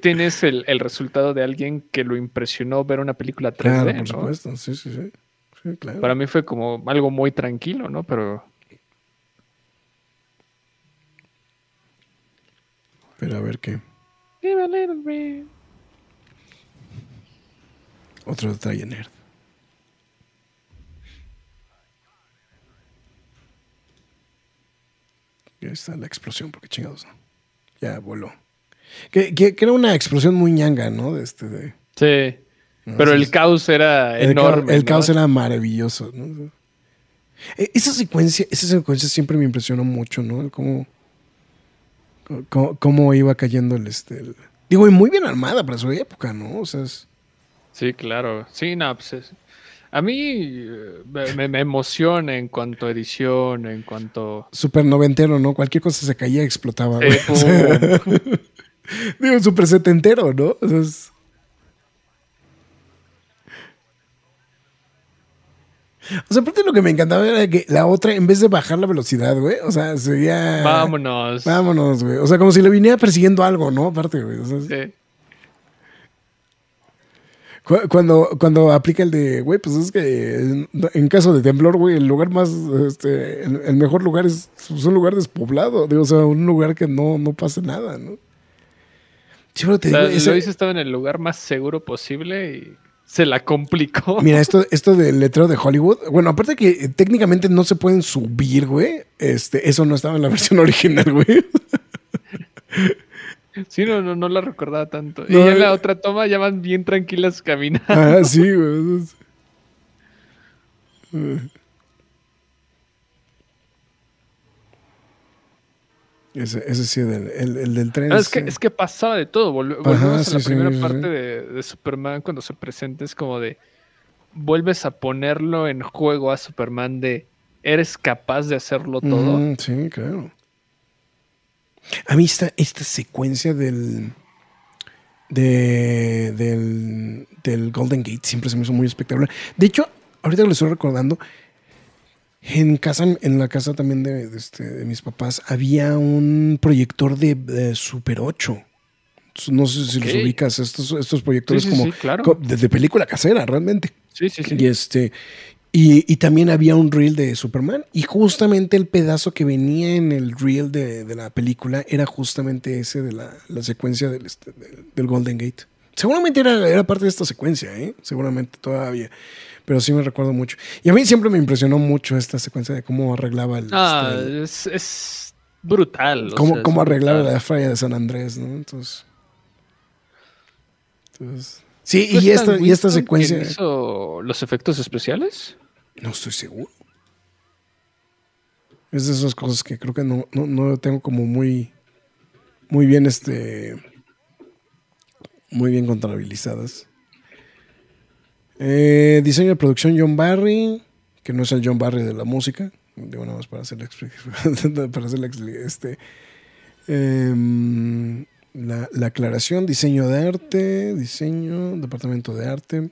tienes el, resultado de alguien que lo impresionó ver una película 3D, claro, por supuesto, sí, sí, sí. claro. Para mí fue como algo muy tranquilo, ¿no? Pero Pero a ver qué. Otro detalle nerd. Ahí está la explosión, porque chingados, Ya voló. Que, era una explosión muy ñanga, ¿no? De este, de... Sí. pero el caos era enorme. el caos era maravilloso, ¿no? E, esa secuencia, esa secuencia siempre me impresionó mucho, ¿no? Como cómo, iba cayendo el, este, Digo, y muy bien armada para su época, ¿no? O sea, Sí, claro. Sí, no, pues A mí eh, me, emociona en cuanto a edición, en cuanto... Super noventero, ¿no? Cualquier cosa se caía y explotaba. Digo, super setentero, ¿no? O sea, O sea, aparte lo que me encantaba era que la otra, en vez de bajar la velocidad, güey, o sea, sería. Vámonos. Vámonos, güey. O sea, como si le viniera persiguiendo algo, ¿no? Aparte, güey. sí. Cuando, cuando aplica el de, güey, pues es que en, caso de temblor, güey, el lugar más, este, el, mejor lugar es, un lugar despoblado, o sea, un lugar que no, no pase nada, ¿no? Sí, te digo, ese... estaba en el lugar más seguro posible y se la complicó. Mira, esto, esto del letrero de Hollywood. Bueno, aparte que eh, técnicamente no se pueden subir, güey. Este, eso no estaba en la versión original, güey. Sí, no, no, no la recordaba tanto. y en la eh, otra toma ya van bien tranquilas caminando. Ah, sí, güey. Ese, ese sí, el, el, del tren. es, que, es que pasaba de todo. volvemos a la primera parte de, Superman cuando se presenta. Es como de. Vuelves a ponerlo en juego a Superman de. ¿Eres capaz de hacerlo todo? sí, claro. A mí esta, esta secuencia del, de, del, del Golden Gate siempre se me hizo muy espectacular. De hecho, ahorita lo estoy recordando, en casa, en la casa también de, este, de mis papás, había un proyector de, Super 8. No sé si los ubicas, estos, estos proyectores como de, película casera, realmente. Sí, sí, sí. Y este. Y, también había un reel de Superman. Y justamente el pedazo que venía en el reel de, la película era justamente ese de la, secuencia este, del, del, Golden Gate. Seguramente era, era parte de esta secuencia, ¿eh? Seguramente todavía. Pero sí me recuerdo mucho. Y a mí siempre me impresionó mucho esta secuencia de cómo arreglaba el. Ah, este, es, brutal. Cómo, cómo arreglaba la falla de San Andrés, ¿no? Entonces. Entonces. Sí, y esta, y esta secuencia. Hizo los efectos especiales? No estoy seguro. Es de esas cosas que creo que no, no, tengo como muy, muy bien, este, muy bien contabilizadas. Eh, diseño de producción John Barry, que no es el John Barry de la música, digo nada más para hacer para hacer este, em, la, la, aclaración, diseño de arte, diseño, departamento de arte.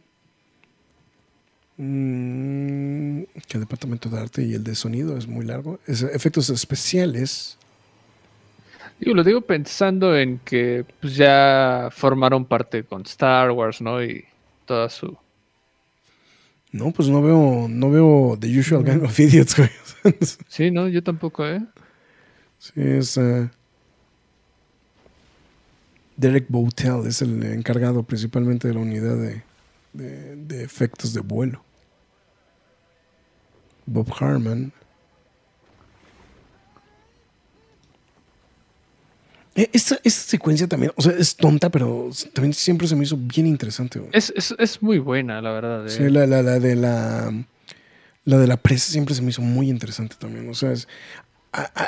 Mm, que el departamento de arte y el de sonido es muy largo. efectos especiales. Yo lo digo pensando en que pues, ya formaron parte con Star Wars, ¿no? Y toda su. No, pues no veo, no veo The Usual Gang of Idiots, sí, no, yo tampoco, ¿eh? Sí, es. Eh, Derek Boutel es el encargado principalmente de la unidad de, de efectos de vuelo. Bob Harman. E, esta, secuencia también, o sea, es tonta, pero también siempre se me hizo bien interesante. Es, muy buena, la verdad. Sí, la, la, de la. La de la presa siempre se me hizo muy interesante también. O sea,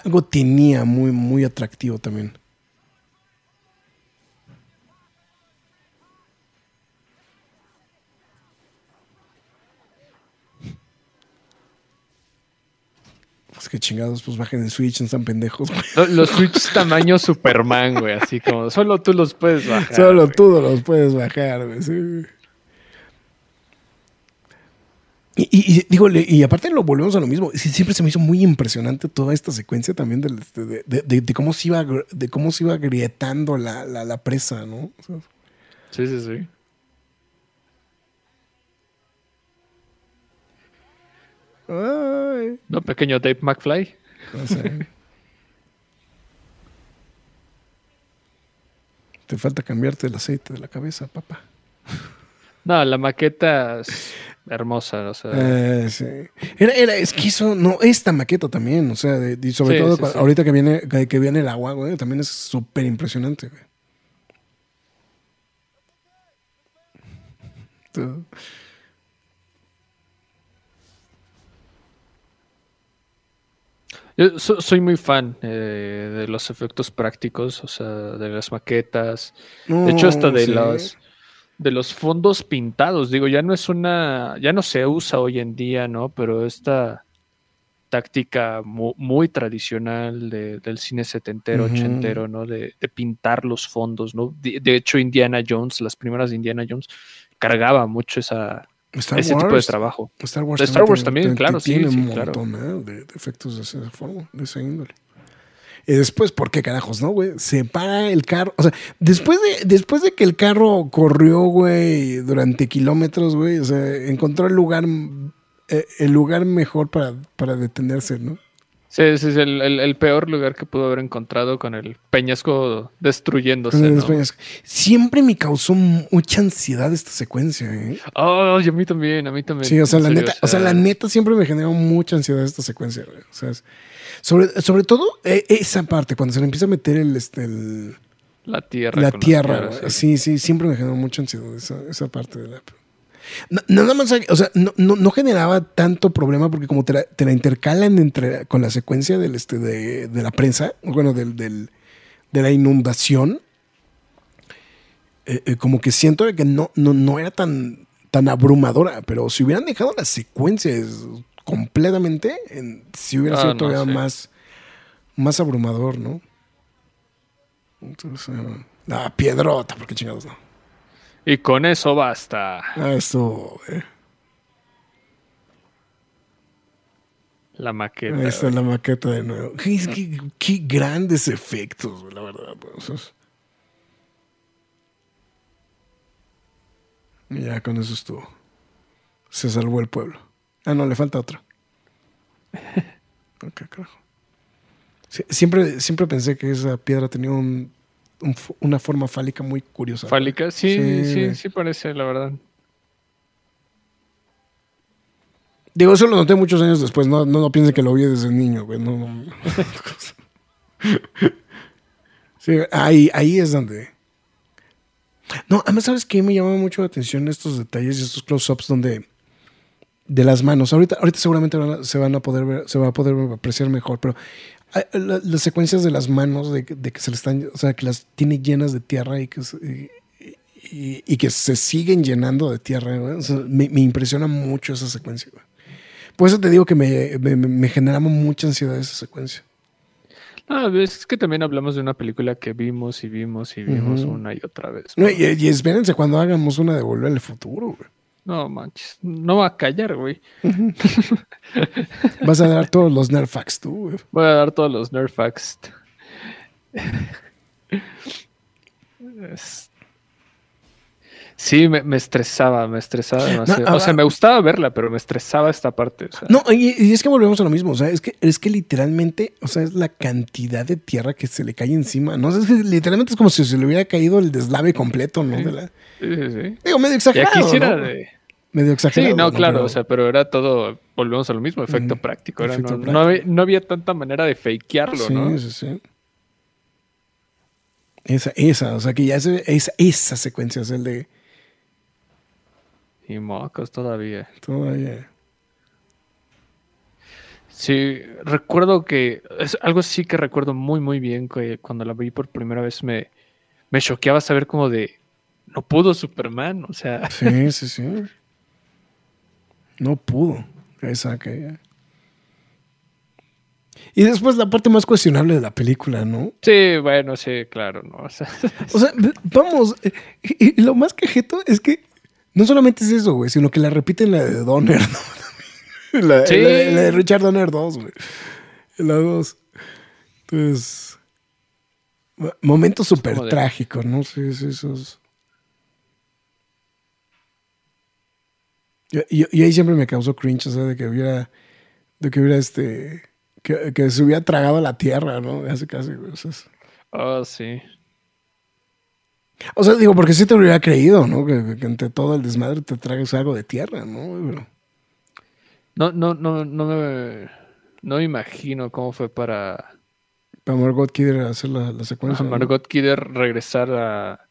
algo tenía muy, muy atractivo también. Pues que chingados, pues bajen el Switch, no están pendejos. Los, Switch tamaño Superman, güey, así como solo tú los puedes bajar. Solo tú los puedes bajar, güey. Y, digo, y aparte lo volvemos a lo mismo. Siempre se me hizo muy impresionante toda esta secuencia también de, de, cómo se iba, de cómo se iba agrietando la, la presa, ¿no? Sí, sí, sí. No, pequeño Dave McFly. Te falta cambiarte el aceite de la cabeza, papá. No, la maqueta es hermosa, o sea. Eh, sí. era, es que eso, no, esta maqueta también, o sea, y sobre todo ahorita que viene, que, viene el agua, güey, también es súper impresionante, güey. Yo soy muy fan eh, de los efectos prácticos, o sea, de las maquetas. de hecho, hasta de los de los fondos pintados. Digo, ya no es una, ya no se usa hoy en día, ¿no? Pero esta táctica muy, tradicional del cine setentero, ochentero, ¿no? De, pintar los fondos, ¿no? De, hecho, Indiana Jones, las primeras de Indiana Jones, cargaba mucho esa, ese tipo de trabajo. Star Wars, Star Wars también, claro, sí. Tiene un montón ¿eh? de, efectos de esa forma, de esa índole. Y después, ¿por qué carajos, no, güey? Se para el carro. O sea, después de, después de que el carro corrió, güey, durante kilómetros, güey, o sea, encontró el lugar, eh, el lugar mejor para, para detenerse, ¿no? Sí, ese es el, peor lugar que pudo haber encontrado con el peñasco destruyéndose. Siempre me causó mucha ansiedad esta secuencia. ¿eh? Oh, y a mí también, a mí también. Sí, o sea, la neta, o sea, la neta siempre me generó mucha ansiedad esta secuencia. O sea, sobre, sobre todo e, esa parte, cuando se le empieza a meter el, este, la tierra. La tierra, sí. sí. siempre me generó mucha ansiedad esa, esa parte de la Nada más, o sea, no, generaba tanto problema porque como te la, intercalan entre, con la secuencia del, este, de, la prensa, bueno, del, del, de la inundación, eh, eh, como que siento que no, no, no era tan, tan abrumadora, pero si hubieran dejado las secuencias completamente, si hubiera ah, sido todavía más, más abrumador, ¿no? Entonces, eh, la piedrota, porque chingados no. Y con eso basta. Eso, eh. La maqueta. Esta es la maqueta de nuevo. Qué, grandes efectos, la verdad. Y ya con eso estuvo. Se salvó el pueblo. Ah, no, le falta otro. Ok, carajo. Siempre, siempre pensé que esa piedra tenía un, un una forma fálica muy curiosa. Fálica, sí, Sí, sí, sí, parece, la verdad. Digo, eso lo noté muchos años después. No, no, no piensen que lo vi desde niño, güey. No, no. sí, ahí, ahí es donde. No, además, ¿sabes qué? Me llama mucho la atención estos detalles y estos close-ups donde. De las manos. Ahorita, ahorita seguramente van a- se van a poder ver, se va a poder apreciar mejor, pero la- las secuencias de las manos, de, que- de que se le están, o sea, que las tiene llenas de tierra y que, y, y- y que se siguen llenando de tierra, güey. O sea, me, me impresiona mucho esa secuencia, güey. Por eso te digo que me, me, me generaba mucha ansiedad esa secuencia. Ah, es que también hablamos de una película que vimos y vimos y vimos una y otra vez. No, y, y espérense cuando hagamos una de Volver al Futuro, güey. No manches, no va a callar, güey. Vas a dar todos los Nerf facts tú, güey. Voy a dar todos los Nerf facts. Sí, me, me estresaba, me estresaba demasiado. No, o sea, me gustaba verla, pero me estresaba esta parte. o sea. No, y, y es que volvemos a lo mismo. O sea, es que, es que literalmente, o sea, es la cantidad de tierra que se le cae encima. No O sea, es que literalmente es como si se le hubiera caído el deslave completo, ¿no? Sí. De la- Sí, sí, digo, medio exagerado. aquí sí era ¿no? de... Medio exagerado. Sí, no, claro, Pero- o sea, pero era todo, volvemos a lo mismo, efecto práctico. era- efecto no, práctico. no había, no había tanta manera de fakearlo, sí, ¿no? sí, sí. Esa, esa, o sea, que ya se, esa, esa secuencia es el de Y mocos todavía. todavía. Sí, recuerdo que es algo sí que recuerdo muy muy bien que cuando la vi por primera vez me, me choqueaba saber como de no pudo Superman, o sea, Sí, sí, sí. No pudo. Esa que. Y después la parte más cuestionable de la película, ¿no? sí, bueno, sí, claro, no, o sea, O sea, v- vamos, eh, y, y lo más cajeto es que no solamente es eso, güey, sino que la repiten la de Donner, ¿no? La, Sí. la de- la de Richard Donner 2, güey. La 2. Entonces, mo- momento súper trágico, ¿no? Sí, sí, esos. Y, y- y ahí siempre me causó cringe, o sea, de que hubiera, de que hubiera este, que, que se hubiera tragado la tierra, ¿no? Casi, casi, güey. O sea, es- oh, sí. o sea, digo, porque sí te hubiera creído, ¿no? Que, que entre todo el desmadre te tragues algo de tierra, ¿no? Pero- No, no, no, no me, no me imagino cómo fue para para Margot Kidder hacer la, la secuencia. a ¿no? Margot Kidder regresar a,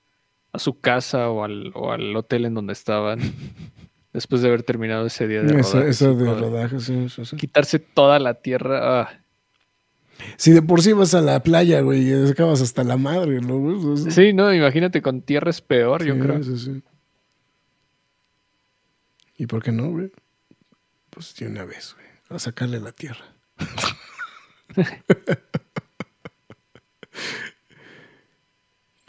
a su casa o al, o al hotel en donde estaban después de haber terminado ese día de rodaje. sí, de rodaje, sí, sí, sí. Quitarse toda la tierra. ah. Si de por sí vas a la playa, güey, y acabas hasta la madre, ¿no? güey? Sí, no, imagínate con tierra es peor, yo creo. sí, sí. ¿Y por qué no, güey? Pues de una vez, güey, a sacarle la tierra.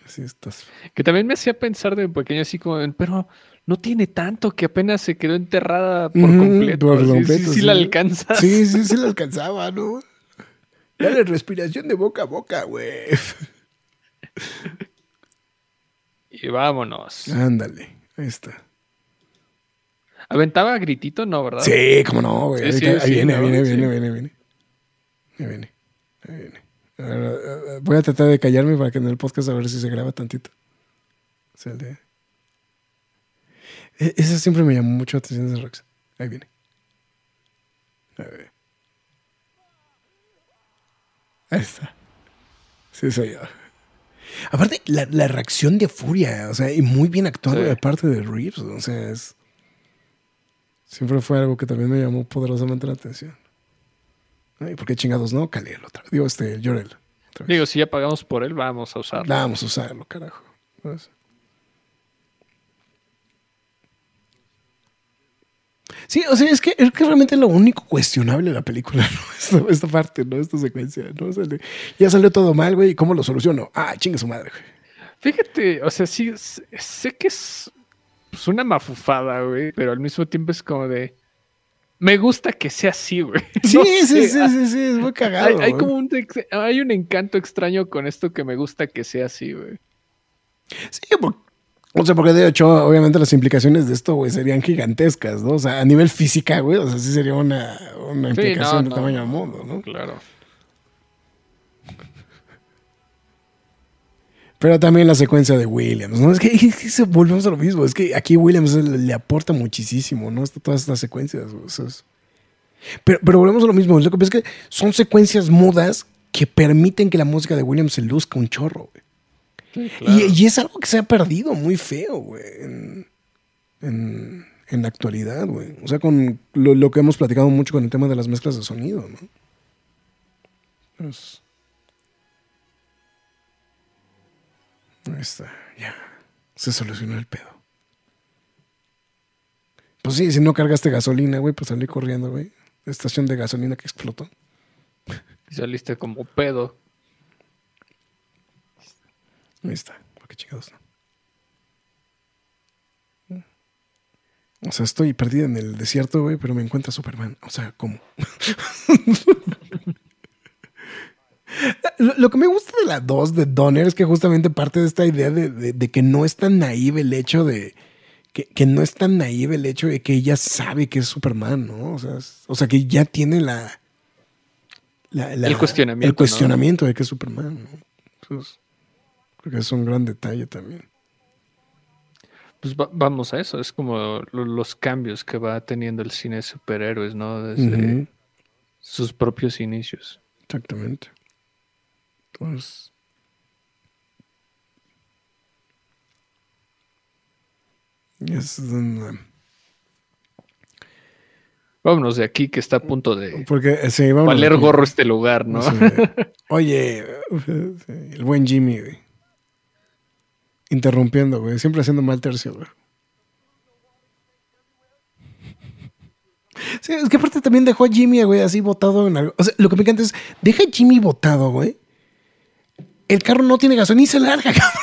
Así estás. Que también me hacía pensar de pequeño así como, pero no tiene tanto que apenas se quedó enterrada por completo. por Sí, sí, completo, sí sí. la alcanza. Sí, sí, sí le alcanzaba, ¿no? Dale respiración de boca a boca, güey. Y vámonos. Ándale, ahí está. ¿Aventaba gritito? No, ¿verdad? Sí, cómo no, güey. Sí, sí, ahí sí, viene, ¿no? viene, viene, viene, viene. Ahí viene. Ahí viene. A ver, eh, eh, voy a tratar de callarme para que en el podcast a ver si se graba tantito. O sea, el de... E- Esa siempre me llamó mucho la atención de Rox. Ahí viene. A ver. Ahí está. Sí, soy yo. Aparte, la, la reacción de furia, o sea, y muy bien actuado Sí. de parte de Reeves, o sea, es... Siempre fue algo que también me llamó poderosamente la atención. Ay, ¿por qué chingados no? Caliel otra vez. Digo, este, Llorel. Digo, si ya pagamos por él, vamos a usarlo. Vamos a usarlo, carajo. Sí, o sea, es que, es que realmente lo único cuestionable de la película, ¿no? Esta, esta parte, ¿no? Esta secuencia, ¿no? O sea, de- ya salió todo mal, güey, ¿y cómo lo soluciono? Ah, chingue su madre, güey. Fíjate, o sea, sí, sé que es pues, una mafufada, güey, pero al mismo tiempo es como de... Me gusta que sea así, güey. Sí, No sí, sé, sí, ah, sí, sí, es muy cagado. Hay, como un, hay un encanto extraño con esto que me gusta que sea así, güey. Sí, por- O sea, porque de hecho, obviamente las implicaciones de esto, güey, serían gigantescas, ¿no? O sea, a nivel física, güey, o sea, sí sería una, una Sí, implicación no, de no, tamaño al mundo, ¿no? Claro. Pero también la secuencia de Williams, ¿no? Es que, es que se- volvemos a lo mismo. Es que aquí Williams le, aporta muchísimo, ¿no? Todas estas secuencias. o sea, es- pero, pero volvemos a lo mismo. Lo que pasa es que son secuencias mudas que permiten que la música de Williams se luzca un chorro, güey. Sí, claro. Y, y es algo que se ha perdido muy feo, güey, en, en- en la actualidad, güey. O sea, con lo, lo que hemos platicado mucho con el tema de las mezclas de sonido, ¿no? Pues- Ahí está, ya. Se solucionó el pedo. Pues sí, si no cargaste gasolina, güey, pues salí corriendo, güey. Estación de gasolina que explotó. Y saliste como pedo. Ahí está. ¿Por qué chingados no? O sea, estoy perdida en el desierto, güey, pero me encuentra Superman. O sea, ¿cómo? lo, lo que me gusta de la 2 de Donner es que justamente parte de esta idea de, de- de que no es tan naive el hecho de. Que, que no es tan naive el hecho de que ella sabe que es Superman, ¿no? O sea, es- o sea que ya tiene la. la- la- El cuestionamiento, El ¿no? cuestionamiento de que es Superman, ¿no? Entonces, que es un gran detalle también. Pues va- vamos a eso. Es como lo- los cambios que va teniendo el cine de superhéroes, ¿no? Desde sus propios inicios. Exactamente. Entonces. Es una- Vámonos de aquí que está a punto de porque se vamos valer gorro este lugar, ¿no? Sí. Oye, sí, el buen Jimmy, güey. Interrumpiendo, güey. Siempre haciendo mal tercio, güey. Sí, es que aparte también dejó a Jimmy, güey, así botado en algo. O sea, lo que me encanta es, deja a Jimmy botado, güey. El carro no tiene gasolina y se larga, cabrón.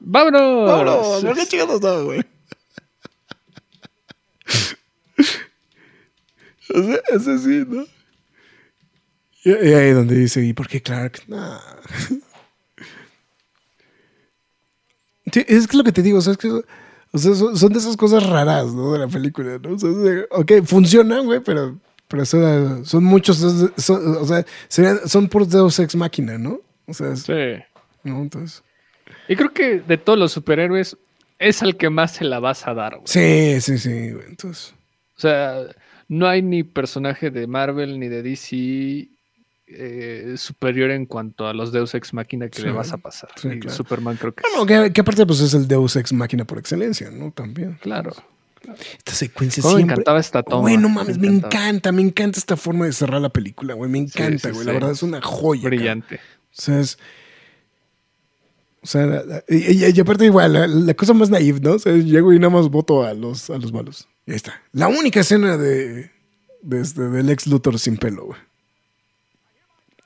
¡Vámonos! Vámonos, ¿por qué chingados no, güey? O sea, es así, ¿no? Y, y ahí donde dice, ¿y por qué Clark? Nah. Sí, es que lo que te digo, o sea, es que o sea, son, de esas cosas raras, ¿no? De la película, ¿no? O sea, ok, funcionan, güey, pero, pero son, son muchos, son- o sea, serían- son puros Deus Ex Máquina, ¿no? O sea, es- Sí. ¿no? Entonces... Y creo que de todos los superhéroes es al que más se la vas a dar, güey. Sí, sí, sí, güey. Entonces... O sea, no hay ni personaje de Marvel ni de DC eh, superior en cuanto a los Deus Ex Máquina que Sí, le vas a pasar. sí, y claro. Superman creo que Bueno, que, que aparte pues es el Deus Ex Máquina por excelencia, ¿no? También. Claro. Esta secuencia Cómo me siempre... encantaba esta toma. Güey, no mames, me encanta, me encanta esta forma de cerrar la película, güey. Me encanta, sí, güey. La verdad es una joya. Brillante. O sea, es... O sea, y, y- y aparte igual, la, la cosa más naive, ¿no? O sea, llego y nada más voto a los, a los malos. Y ahí está. La única escena de, de este, del ex Luthor sin pelo, güey.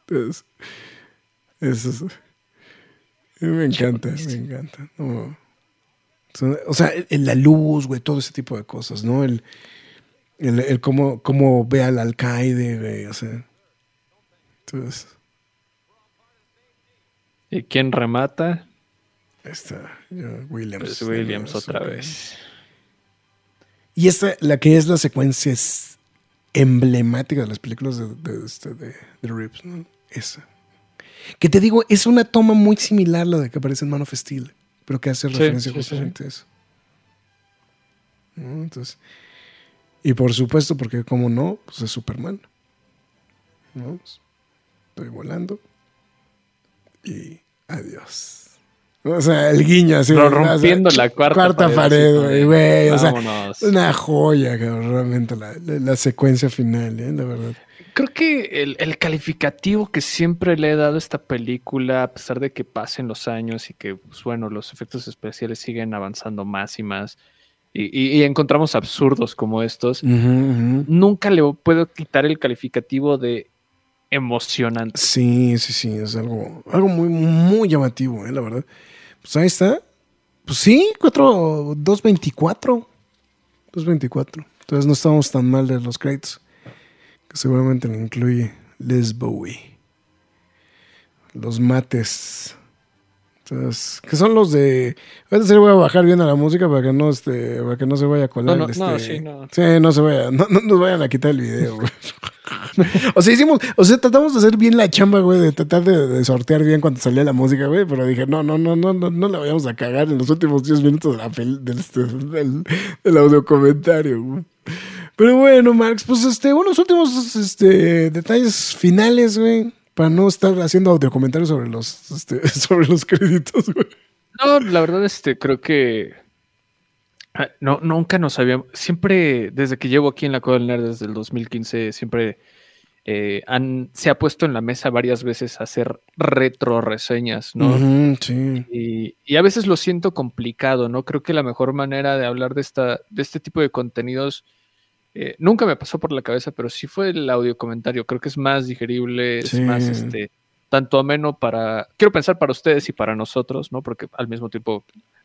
Entonces, eso es... Me encanta, me encanta. No. O sea, la luz, güey, todo ese tipo de cosas, ¿no? El, el, el cómo, cómo ve al alcaide, güey, o sea. Entonces, ¿Y quién remata? ya, Williams. Pues Williams otra vez. Y esta, la que es la secuencia es emblemática de las películas de, de, este, de, de Reeves, ¿no? Esa. Que te digo, es una toma muy similar a la de que aparece en Man of Steel, pero que hace Sí, referencia sí, justamente a eso. ¿No? Entonces, y por supuesto, porque como no, pues es Superman. ¿No? Pues, estoy volando. Y adiós. O sea, el guiño así. Pero o sea, rompiendo la cuarta, pared, así, güey. O sea, una joya, cabrón, realmente la, la- la secuencia final, ¿eh? la verdad. Creo que el, el calificativo que siempre le he dado a esta película, a pesar de que pasen los años y que, pues, bueno, los efectos especiales siguen avanzando más y más, y, y- y encontramos absurdos como estos, nunca le puedo quitar el calificativo de emocionante. Sí, sí, sí, es algo, algo muy, muy llamativo, ¿eh? la verdad. Pues ahí está. Pues sí, 4, 224. 224. Entonces no estamos tan mal de los créditos. Que seguramente le incluye Les Bowie. Los mates. Entonces, que son los de. Ahorita sí voy a bajar bien a la música para que no, este, para que no se vaya a colar. No, no, este, no, sí, no. Sí, no se vaya, no, no nos vayan a quitar el video, güey. o sea, hicimos, o sea, tratamos de hacer bien la chamba, güey, de tratar de, de sortear bien cuando salía la música, güey, pero dije, no, no, no, no, no, no la vayamos a cagar en los últimos 10 minutos de la del, este, del, del audio comentario, güey. Pero bueno, Max, pues este, unos últimos este, detalles finales, güey, para no estar haciendo audio comentarios sobre los, este, sobre los créditos, güey. No, la verdad, este, creo que ah, no, nunca nos habíamos, siempre, desde que llevo aquí en la Cueva del Nerd desde el 2015, siempre eh, han, se ha puesto en la mesa varias veces hacer retro reseñas, ¿no? Sí. Y, y a veces lo siento complicado, ¿no? Creo que la mejor manera de hablar de, esta, de este tipo de contenidos eh, nunca me pasó por la cabeza, pero sí fue el audio comentario. Creo que es más digerible, es Sí. más este, tanto ameno para. Quiero pensar para ustedes y para nosotros, ¿no? Porque al mismo tiempo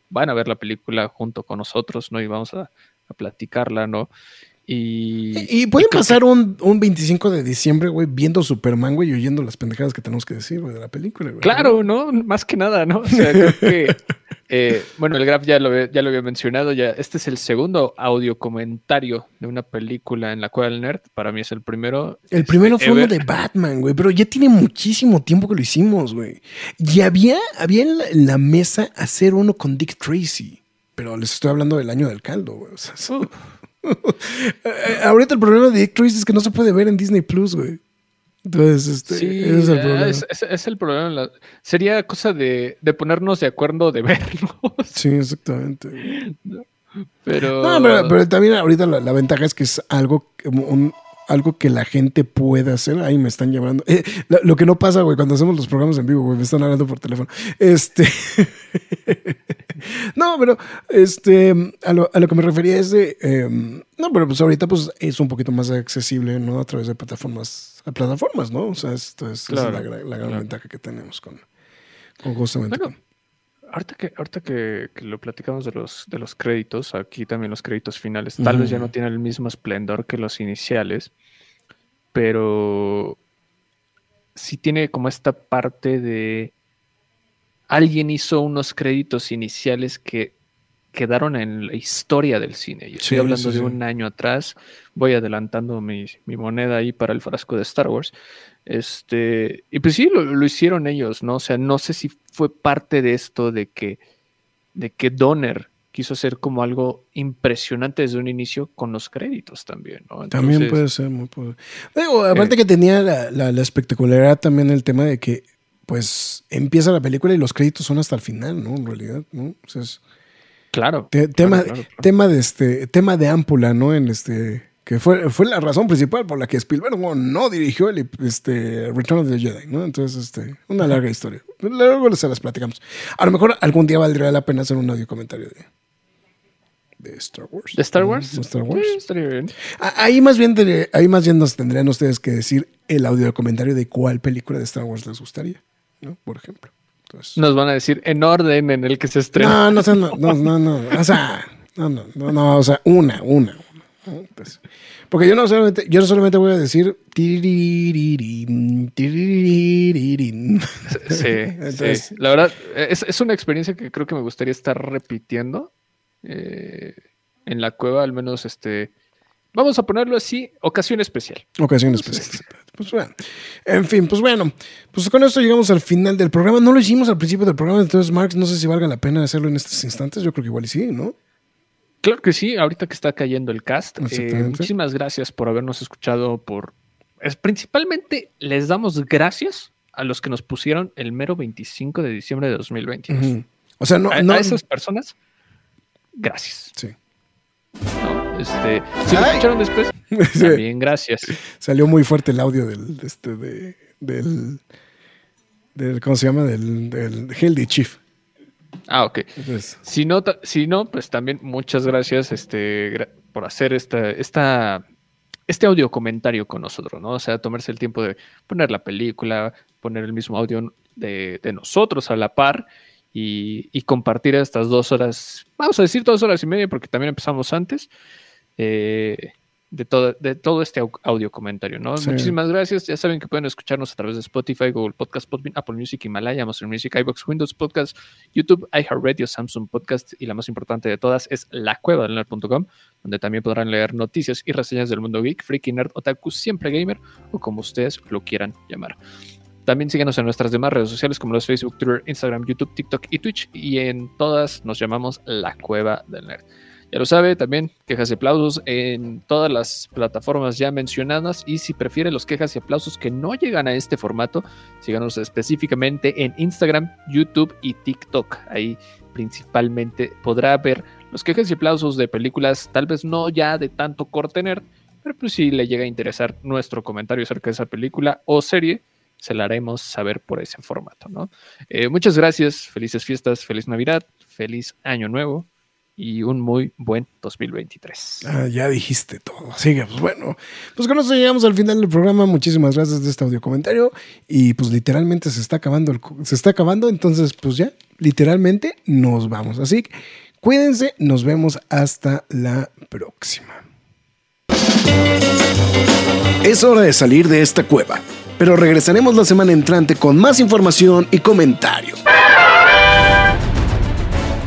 van a ver la película junto con nosotros, ¿no? Y vamos a, a platicarla, ¿no? Y, Y, y pueden que- pasar un, un 25 de diciembre, güey, viendo Superman, güey, y oyendo las pendejadas que tenemos que decir, güey, de la película, güey. Claro, ¿no? Más que nada, ¿no? O sea, creo que, eh, bueno, el Graf ya lo, había- ya lo había mencionado, ya este es el segundo audio comentario de una película en la Cueva del Nerd. Para mí es el primero. El primero fue uno de Batman, güey, pero ya tiene muchísimo tiempo que lo hicimos, güey. Y había, había en la, en la mesa hacer uno con Dick Tracy, pero les estoy hablando del año del caldo, güey. o sea, Eh, ahorita el problema de Dick Tracy es que no se puede ver en Disney Plus, güey. Entonces, este, sí, ese es el problema. es, es- es el problema. la- sería cosa de, de ponernos de acuerdo de verlos. Sí, exactamente. Pero, No, pero, pero también ahorita la, la ventaja es que es algo, un- algo que la gente puede hacer. Ahí me están llamando. Eh, lo, que no pasa, güey, cuando hacemos los programas en vivo, güey, me están hablando por teléfono. Este. no, pero este, a lo, a lo que me refería es de. em, no, pero pues ahorita pues es un poquito más accesible, ¿no? A través de plataformas, a plataformas, ¿no? O sea, esto es, la, gran- la gran claro. ventaja que tenemos con, con justamente con- Ahorita que, ahorita que, que lo platicamos de los, de los créditos, aquí también los créditos finales, tal vez ya no tienen el mismo esplendor que los iniciales, pero sí tiene como esta parte de alguien hizo unos créditos iniciales que quedaron en la historia del cine. Yo estoy Sí, hablando sí, de un año atrás, voy adelantando mi, mi moneda ahí para el frasco de Star Wars. Este, y pues sí, lo, lo hicieron ellos, ¿no? O sea, no sé si fue parte de esto de que, de que Donner quiso hacer como algo impresionante desde un inicio con los créditos también, ¿no? También puede ser, muy. Digo, aparte Eh. que tenía la, la- la espectacularidad también el tema de que, pues, empieza la película y los créditos son hasta el final, ¿no? En realidad, ¿no? O sea, es Claro. te- claro, tema, claro, claro. tema de este, tema de ámpula, ¿no? En este, que fue, fue la razón principal por la que Spielberg no, no dirigió el este, Return of the Jedi, ¿no? Entonces, este, una larga historia. Luego se las platicamos. A lo mejor algún día valdría la pena hacer un audio comentario de, de Star Wars. ¿De Star Wars? De Star Wars. Eh, estaría bien. A- Ahí más bien, ahí más bien nos tendrían ustedes que decir el audio comentario de cuál película de Star Wars les gustaría, ¿no? Por ejemplo. Entonces, Nos van a decir en orden en el que se estrena. no, no, no, no, no, no, o sea, no, no, no, no, o sea, una, una. Pues, porque yo no solamente, yo solamente voy a decir. Sí, Entonces- sí. La verdad, es, es una experiencia que creo que me gustaría estar repitiendo eh, en la cueva, al menos este. Vamos a ponerlo así, ocasión especial. Ocasión especial. Pues bueno, en fin, pues bueno, pues con esto llegamos al final del programa. No lo hicimos al principio del programa, entonces, Marx, no sé si valga la pena hacerlo en estos instantes. Yo creo que igual y sí, ¿no? Claro que sí, ahorita que está cayendo el cast. eh, muchísimas gracias por habernos escuchado. Por es, principalmente les damos gracias a los que nos pusieron el mero 25 de diciembre de 2022. Ujú. O sea, no, a, no, a esas personas, gracias. sí. ¿no? Este, si lo escucharon después, Sí. también gracias. Salió muy fuerte el audio del, este, de, del, del, ¿cómo se llama? Del, del Healthy Chief. Ah, ok. Entonces, Si no, si no, pues también muchas gracias este, gra- por hacer esta, esta, este audio comentario con nosotros, ¿no? O sea, tomarse el tiempo de poner la película, poner el mismo audio de, de nosotros a la par y, y compartir estas dos horas, vamos a decir dos horas y media porque también empezamos antes, eh, de todo, de todo este audio comentario, ¿no? Muchísimas gracias. Ya saben que pueden escucharnos a través de Spotify, Google Podcast, Apple Music, Himalaya, Amazon Music, iBox, Windows Podcast, YouTube, iHeartRadio, Samsung Podcast y la más importante de todas es la cueva del nerd.com, donde también podrán leer noticias y reseñas del mundo geek, freaky, nerd, otaku, siempre gamer o como ustedes lo quieran llamar. También síguenos en nuestras demás redes sociales como los Facebook, Twitter, Instagram, YouTube, TikTok y Twitch y en todas nos llamamos La Cueva del Nerd. Ya lo sabe, también quejas y aplausos en todas las plataformas ya mencionadas. Y si prefiere los quejas y aplausos que no llegan a este formato, síganos específicamente en Instagram, YouTube y TikTok. Ahí principalmente podrá ver los quejas y aplausos de películas, tal vez no ya de tanto corte nerd, pero pues si le llega a interesar nuestro comentario acerca de esa película o serie, se la haremos saber por ese formato, ¿no? Eh, muchas gracias, felices fiestas, feliz Navidad, feliz Año Nuevo y un muy buen 2023. Ah, ya dijiste todo. Así que, pues bueno, pues con eso llegamos al final del programa. Muchísimas gracias de este audio comentario. Y pues literalmente se está acabando, se está acabando. Entonces, pues ya, literalmente nos vamos. Así que cuídense, nos vemos hasta la próxima. Es hora de salir de esta cueva, pero regresaremos la semana entrante con más información y comentarios.